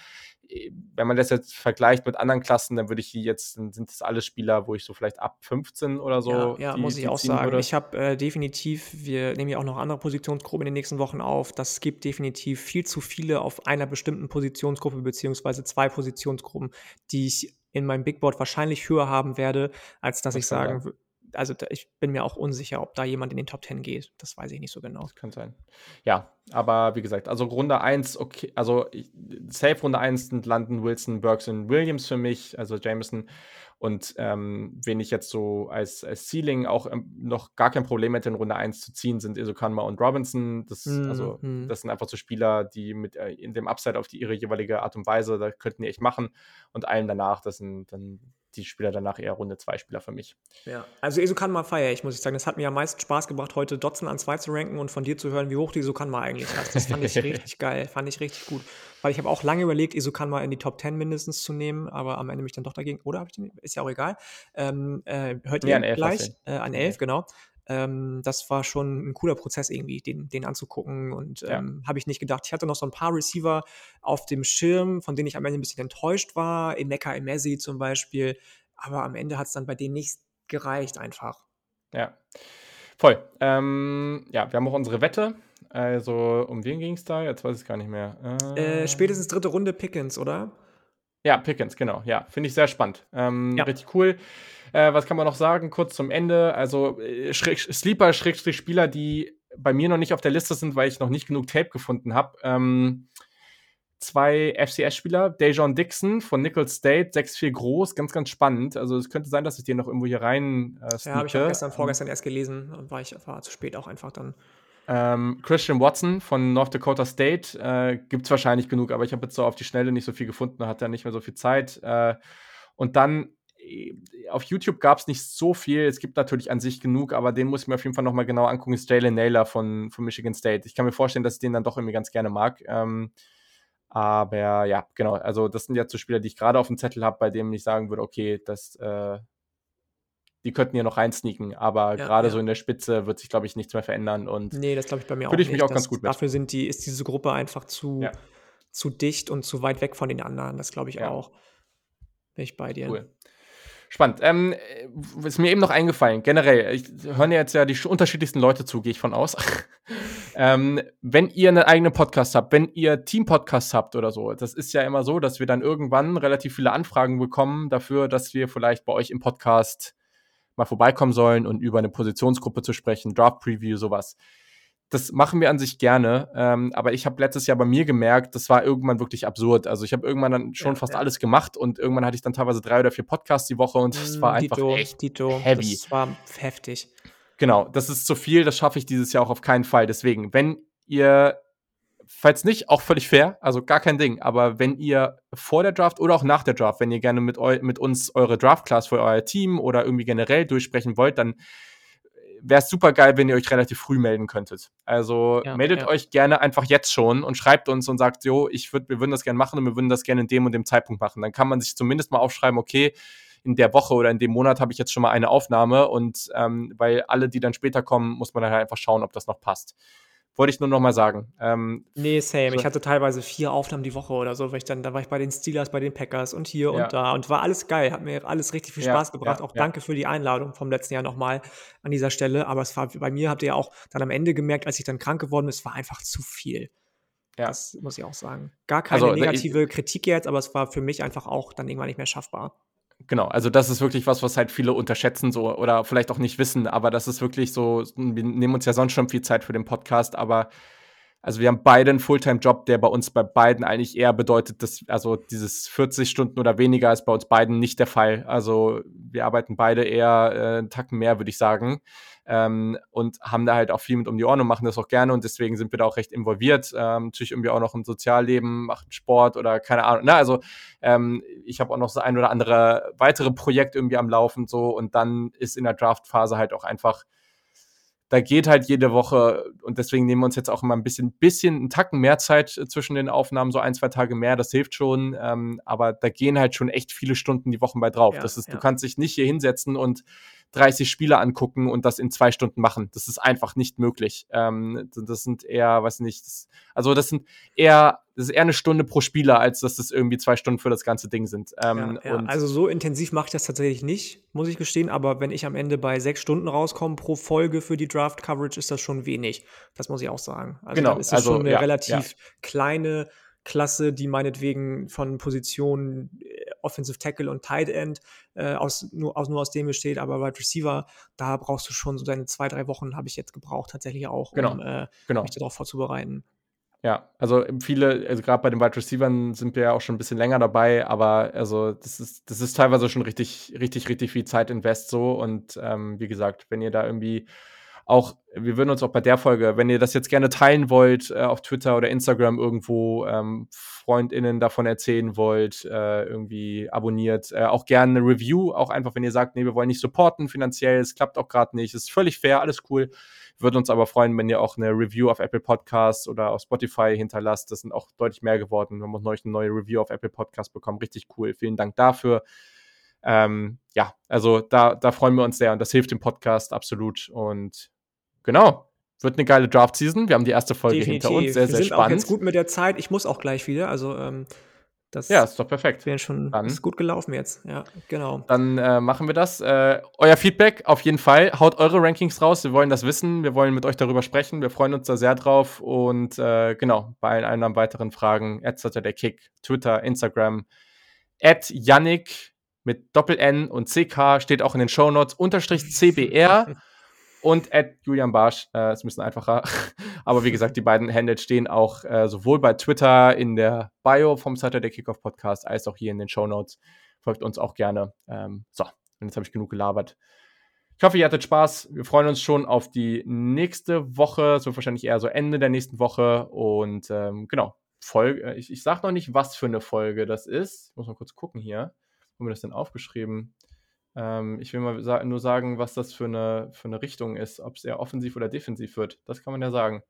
wenn man das jetzt vergleicht mit anderen Klassen, dann würde ich die jetzt, dann sind das alles Spieler, wo ich so vielleicht ab 15 oder so. Ja, ja die, muss ich auch sagen. Würde. Ich habe äh, definitiv, wir nehmen ja auch noch andere Positionsgruppen in den nächsten Wochen auf. Das gibt definitiv viel zu viele auf einer bestimmten Positionsgruppe, beziehungsweise zwei Positionsgruppen, die ich in meinem Big Board wahrscheinlich höher haben werde, als dass Das ich sagen sein. Also da, ich bin mir auch unsicher, ob da jemand in den Top 10 geht. Das weiß ich nicht so genau. Das kann sein. Ja, aber wie gesagt, also Runde 1, okay, also ich, safe Runde 1 sind landen Wilson, Burks und Williams für mich, also Jameson. Und ähm, wen ich jetzt so als, als Ceiling auch ähm, noch gar kein Problem hätte, in Runde 1 zu ziehen, sind Isokanma und Robinson. Das, also, Mhm. das sind einfach so Spieler, die mit äh, in dem Upside auf die ihre jeweilige Art und Weise, da könnten die echt machen. Und allen danach, das sind dann die Spieler danach eher Runde 2 Spieler für mich. Ja, also Isokanma feiere ich, muss ich sagen. Das hat mir am meisten Spaß gebracht, heute Dotson an 2 zu ranken und von dir zu hören, wie hoch du Isokanma eigentlich hast. Das fand ich richtig geil, fand ich richtig gut. Weil ich habe auch lange überlegt, Isokanma in die Top 10 mindestens zu nehmen, aber am Ende mich dann doch dagegen, oder habe ich den, ist ja auch egal. Ähm, äh, hört Nee, ihr an 11 hast gleich? du Äh, an 11, genau. Ähm, das war schon ein cooler Prozess irgendwie, den, den anzugucken und Ja. ähm, habe ich nicht gedacht. Ich hatte noch so ein paar Receiver auf dem Schirm, von denen ich am Ende ein bisschen enttäuscht war. Emeka Emesi zum Beispiel. Aber am Ende hat es dann bei denen nicht gereicht einfach. Ja, voll. Ähm, ja, wir haben auch unsere Wette. Also, um wen ging es da? Jetzt weiß ich gar nicht mehr. Äh, spätestens dritte Runde Pickens, oder? Ja, Pickens, genau. Ja, finde ich sehr spannend. Ähm, Ja. Richtig cool. Äh, was kann man noch sagen? Kurz zum Ende. Also, äh, Schräg, Sleeper, Schrägstrich Spieler, die bei mir noch nicht auf der Liste sind, weil ich noch nicht genug Tape gefunden habe. Ähm, zwei FCS-Spieler, Dejon Dixon von Nicholls State, 6'4 groß, ganz, ganz spannend. Also, es könnte sein, dass ich den noch irgendwo hier rein äh, Ja, habe ich auch gestern, vorgestern erst gelesen und war ich war zu spät auch einfach dann. Ähm, Christian Watson von North Dakota State äh, gibt es wahrscheinlich genug, aber ich habe jetzt so auf die Schnelle nicht so viel gefunden, hat ja nicht mehr so viel Zeit. Äh, und dann äh, auf YouTube gab es nicht so viel. Es gibt natürlich an sich genug, aber den muss ich mir auf jeden Fall nochmal genau angucken. Ist Jalen Naylor von, von Michigan State. Ich kann mir vorstellen, dass ich den dann doch irgendwie ganz gerne mag. Ähm, aber ja, genau. Also, das sind jetzt so Spieler, die ich gerade auf dem Zettel habe, bei denen ich sagen würde, okay, das, äh, die könnten hier noch reinsneaken. Aber Ja, gerade ja. so in der Spitze wird sich, glaube ich, nichts mehr verändern. Und Nee, das glaube ich bei mir auch Fühle ich mich auch ganz Das- gut mit. Dafür sind die, ist diese Gruppe einfach zu, Ja. zu dicht und zu weit weg von den anderen. Das glaube ich auch. Bin ich bei dir. Cool. Spannend. Ähm, äh, ist mir eben noch eingefallen, generell, ich hören ja jetzt ja die sch- unterschiedlichsten Leute zu, gehe ich von aus. ähm, wenn ihr einen eigenen Podcast habt, wenn ihr Team-Podcasts habt oder so, das ist ja immer so, dass wir dann irgendwann relativ viele Anfragen bekommen dafür, dass wir vielleicht bei euch im Podcast mal vorbeikommen sollen und über eine Positionsgruppe zu sprechen, Draft-Preview, sowas. Das machen wir an sich gerne, ähm, aber ich habe letztes Jahr bei mir gemerkt, das war irgendwann wirklich absurd. Also ich habe irgendwann dann schon Ja, fast ja. alles gemacht und irgendwann hatte ich dann teilweise drei oder vier Podcasts die Woche und war Mm, einfach Dito, echt Dito, heavy. Das war heftig. Genau, das ist zu viel, das schaffe ich dieses Jahr auch auf keinen Fall. Deswegen, wenn ihr, falls nicht, auch völlig fair, also gar kein Ding, aber wenn ihr vor der Draft oder auch nach der Draft, wenn ihr gerne mit, eu mit uns eure Draft-Class für euer Team oder irgendwie generell durchsprechen wollt, dann wäre es super geil, wenn ihr euch relativ früh melden könntet. Also Ja, meldet ja. euch gerne einfach jetzt schon und schreibt uns und sagt, jo, ich würd, wir würden das gerne machen und wir würden das gerne in dem und dem Zeitpunkt machen. Dann kann man sich zumindest mal aufschreiben, okay, in der Woche oder in dem Monat habe ich jetzt schon mal eine Aufnahme und ähm, weil alle, die dann später kommen, muss man dann halt einfach schauen, ob das noch passt. Wollte ich nur noch mal sagen. Ähm, nee, same. so- Ich hatte teilweise vier Aufnahmen die Woche oder so, weil ich dann, da war ich bei den Steelers, bei den Packers und hier Ja. und da und war alles geil. Hat mir alles richtig viel Ja, Spaß gebracht. ja, auch ja. danke für die Einladung vom letzten Jahr nochmal an dieser Stelle. Aber es war bei mir, habt ihr ja auch dann am Ende gemerkt, als ich dann krank geworden bin, es war einfach zu viel. Ja. Das muss ich auch sagen. Gar keine Also, da- negative Kritik jetzt, aber es war für mich einfach auch dann irgendwann nicht mehr schaffbar. Genau, also das ist wirklich was, was halt viele unterschätzen so oder vielleicht auch nicht wissen, aber das ist wirklich so, wir nehmen uns ja sonst schon viel Zeit für den Podcast, aber also wir haben beide einen Fulltime-Job, der bei uns bei beiden eigentlich eher bedeutet, dass also dieses 40 Stunden oder weniger ist bei uns beiden nicht der Fall. Also wir arbeiten beide eher äh, einen Tacken mehr, würde ich sagen. Ähm, und haben da halt auch viel mit um die Ohren und machen das auch gerne und deswegen sind wir da auch recht involviert. Ähm, natürlich irgendwie auch noch im Sozialleben, machen Sport oder keine Ahnung. Ne? Also ähm, ich habe auch noch so ein oder andere weitere Projekt irgendwie am Laufen so und dann ist in der Draftphase halt auch einfach da geht halt jede Woche und deswegen nehmen wir uns jetzt auch immer ein bisschen, bisschen einen Tacken mehr Zeit äh, zwischen den Aufnahmen, so ein, zwei Tage mehr, das hilft schon. Ähm, aber da gehen halt schon echt viele Stunden die Wochen bei drauf. Ja, das ist, ja. du kannst dich nicht hier hinsetzen und 30 Spiele angucken und das in zwei Stunden machen. Das ist einfach nicht möglich. Ähm, das sind eher, weiß nicht, das, also das sind eher, das ist eher eine Stunde pro Spieler, als dass das irgendwie zwei Stunden für das ganze Ding sind. Ähm, Ja, ja. Also so intensiv mache ich das tatsächlich nicht, muss ich gestehen. Aber wenn ich am Ende bei sechs Stunden rauskomme pro Folge für die Draft-Coverage, ist das schon wenig. Das muss ich auch sagen. Also Genau, dann ist das also, schon eine ja, relativ kleine Klasse, die meinetwegen von Positionen äh, Offensive Tackle und Tight End äh, aus, nur, aus, nur aus dem besteht. Aber Wide Receiver, da brauchst du schon so deine zwei, drei Wochen, habe ich jetzt gebraucht, tatsächlich auch, um Genau, äh, genau. mich darauf vorzubereiten. Ja, also viele, also gerade bei den Wide Receivern sind wir ja auch schon ein bisschen länger dabei, aber also das ist, das ist teilweise schon richtig, richtig, richtig viel Zeit invest so. Und ähm, wie gesagt, wenn ihr da irgendwie auch, wir würden uns auch bei der Folge, wenn ihr das jetzt gerne teilen wollt, äh, auf Twitter oder Instagram irgendwo ähm, FreundInnen davon erzählen wollt, äh, irgendwie abonniert, äh, auch gerne eine Review, auch einfach, wenn ihr sagt, nee, wir wollen nicht supporten finanziell, es klappt auch gerade nicht, ist völlig fair, alles cool. Würden uns aber freuen, wenn ihr auch eine Review auf Apple Podcasts oder auf Spotify hinterlasst. Das sind auch deutlich mehr geworden. Wir haben neulich eine neue Review auf Apple Podcasts bekommen. Richtig cool. Vielen Dank dafür. Ähm, ja, also da, da freuen wir uns sehr und das hilft dem Podcast absolut. Und genau, wird eine geile Draft-Season. Wir haben die erste Folge hinter uns. Sehr, wir sehr sind auch spannend. jetzt gut mit der Zeit. Ich muss auch gleich wieder. Also ähm, das Ja, ist doch perfekt. wäre schon Dann- ist gut gelaufen jetzt. Ja, genau. Dann äh, machen wir das. Äh, euer Feedback auf jeden Fall. Haut eure Rankings raus. Wir wollen das wissen. Wir wollen mit euch darüber sprechen. Wir freuen uns da sehr drauf. Und äh, genau, bei allen anderen weiteren Fragen, der Kick, Twitter, Instagram, at Yannick mit Doppel-N und CK steht auch in den Shownotes, unterstrich CBR und at Julian Barsch. Äh, ist ein bisschen einfacher. Aber wie gesagt, die beiden Handles stehen auch äh, sowohl bei Twitter in der Bio vom Saturday Kickoff Podcast als auch hier in den Shownotes. Folgt uns auch gerne. Ähm, so, und jetzt habe ich genug gelabert. Ich hoffe, ihr hattet Spaß. Wir freuen uns schon auf die nächste Woche. Es wird wahrscheinlich eher so Ende der nächsten Woche. Und ähm, genau, Folge. äh, Ich, ich sage noch nicht, was für eine Folge das ist. Ich muss mal kurz gucken hier. Wo haben wir das denn aufgeschrieben? Ähm, ich will mal sa nur sagen, was das für eine, für eine Richtung ist. Ob es eher offensiv oder defensiv wird. Das kann man ja sagen.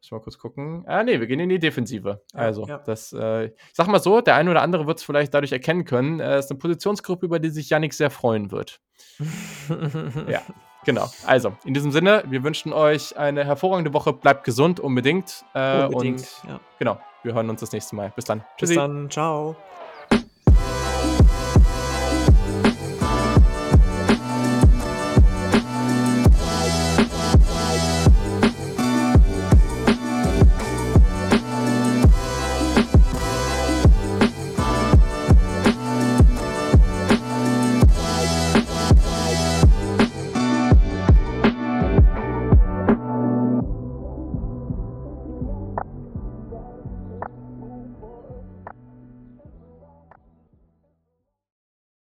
Lass mal kurz gucken. Ah, nee, wir gehen in die Defensive. Ja, also, ja. das, äh, ich sag mal so, der eine oder andere wird es vielleicht dadurch erkennen können. Es ist eine Positionsgruppe, über die sich Yannick sehr freuen wird. Ja, genau. Also, in diesem Sinne, wir wünschen euch eine hervorragende Woche. Bleibt gesund unbedingt. Äh, Unbedingt. Und Ja. genau, wir hören uns das nächste Mal. Bis dann. Bis dann. Ciao.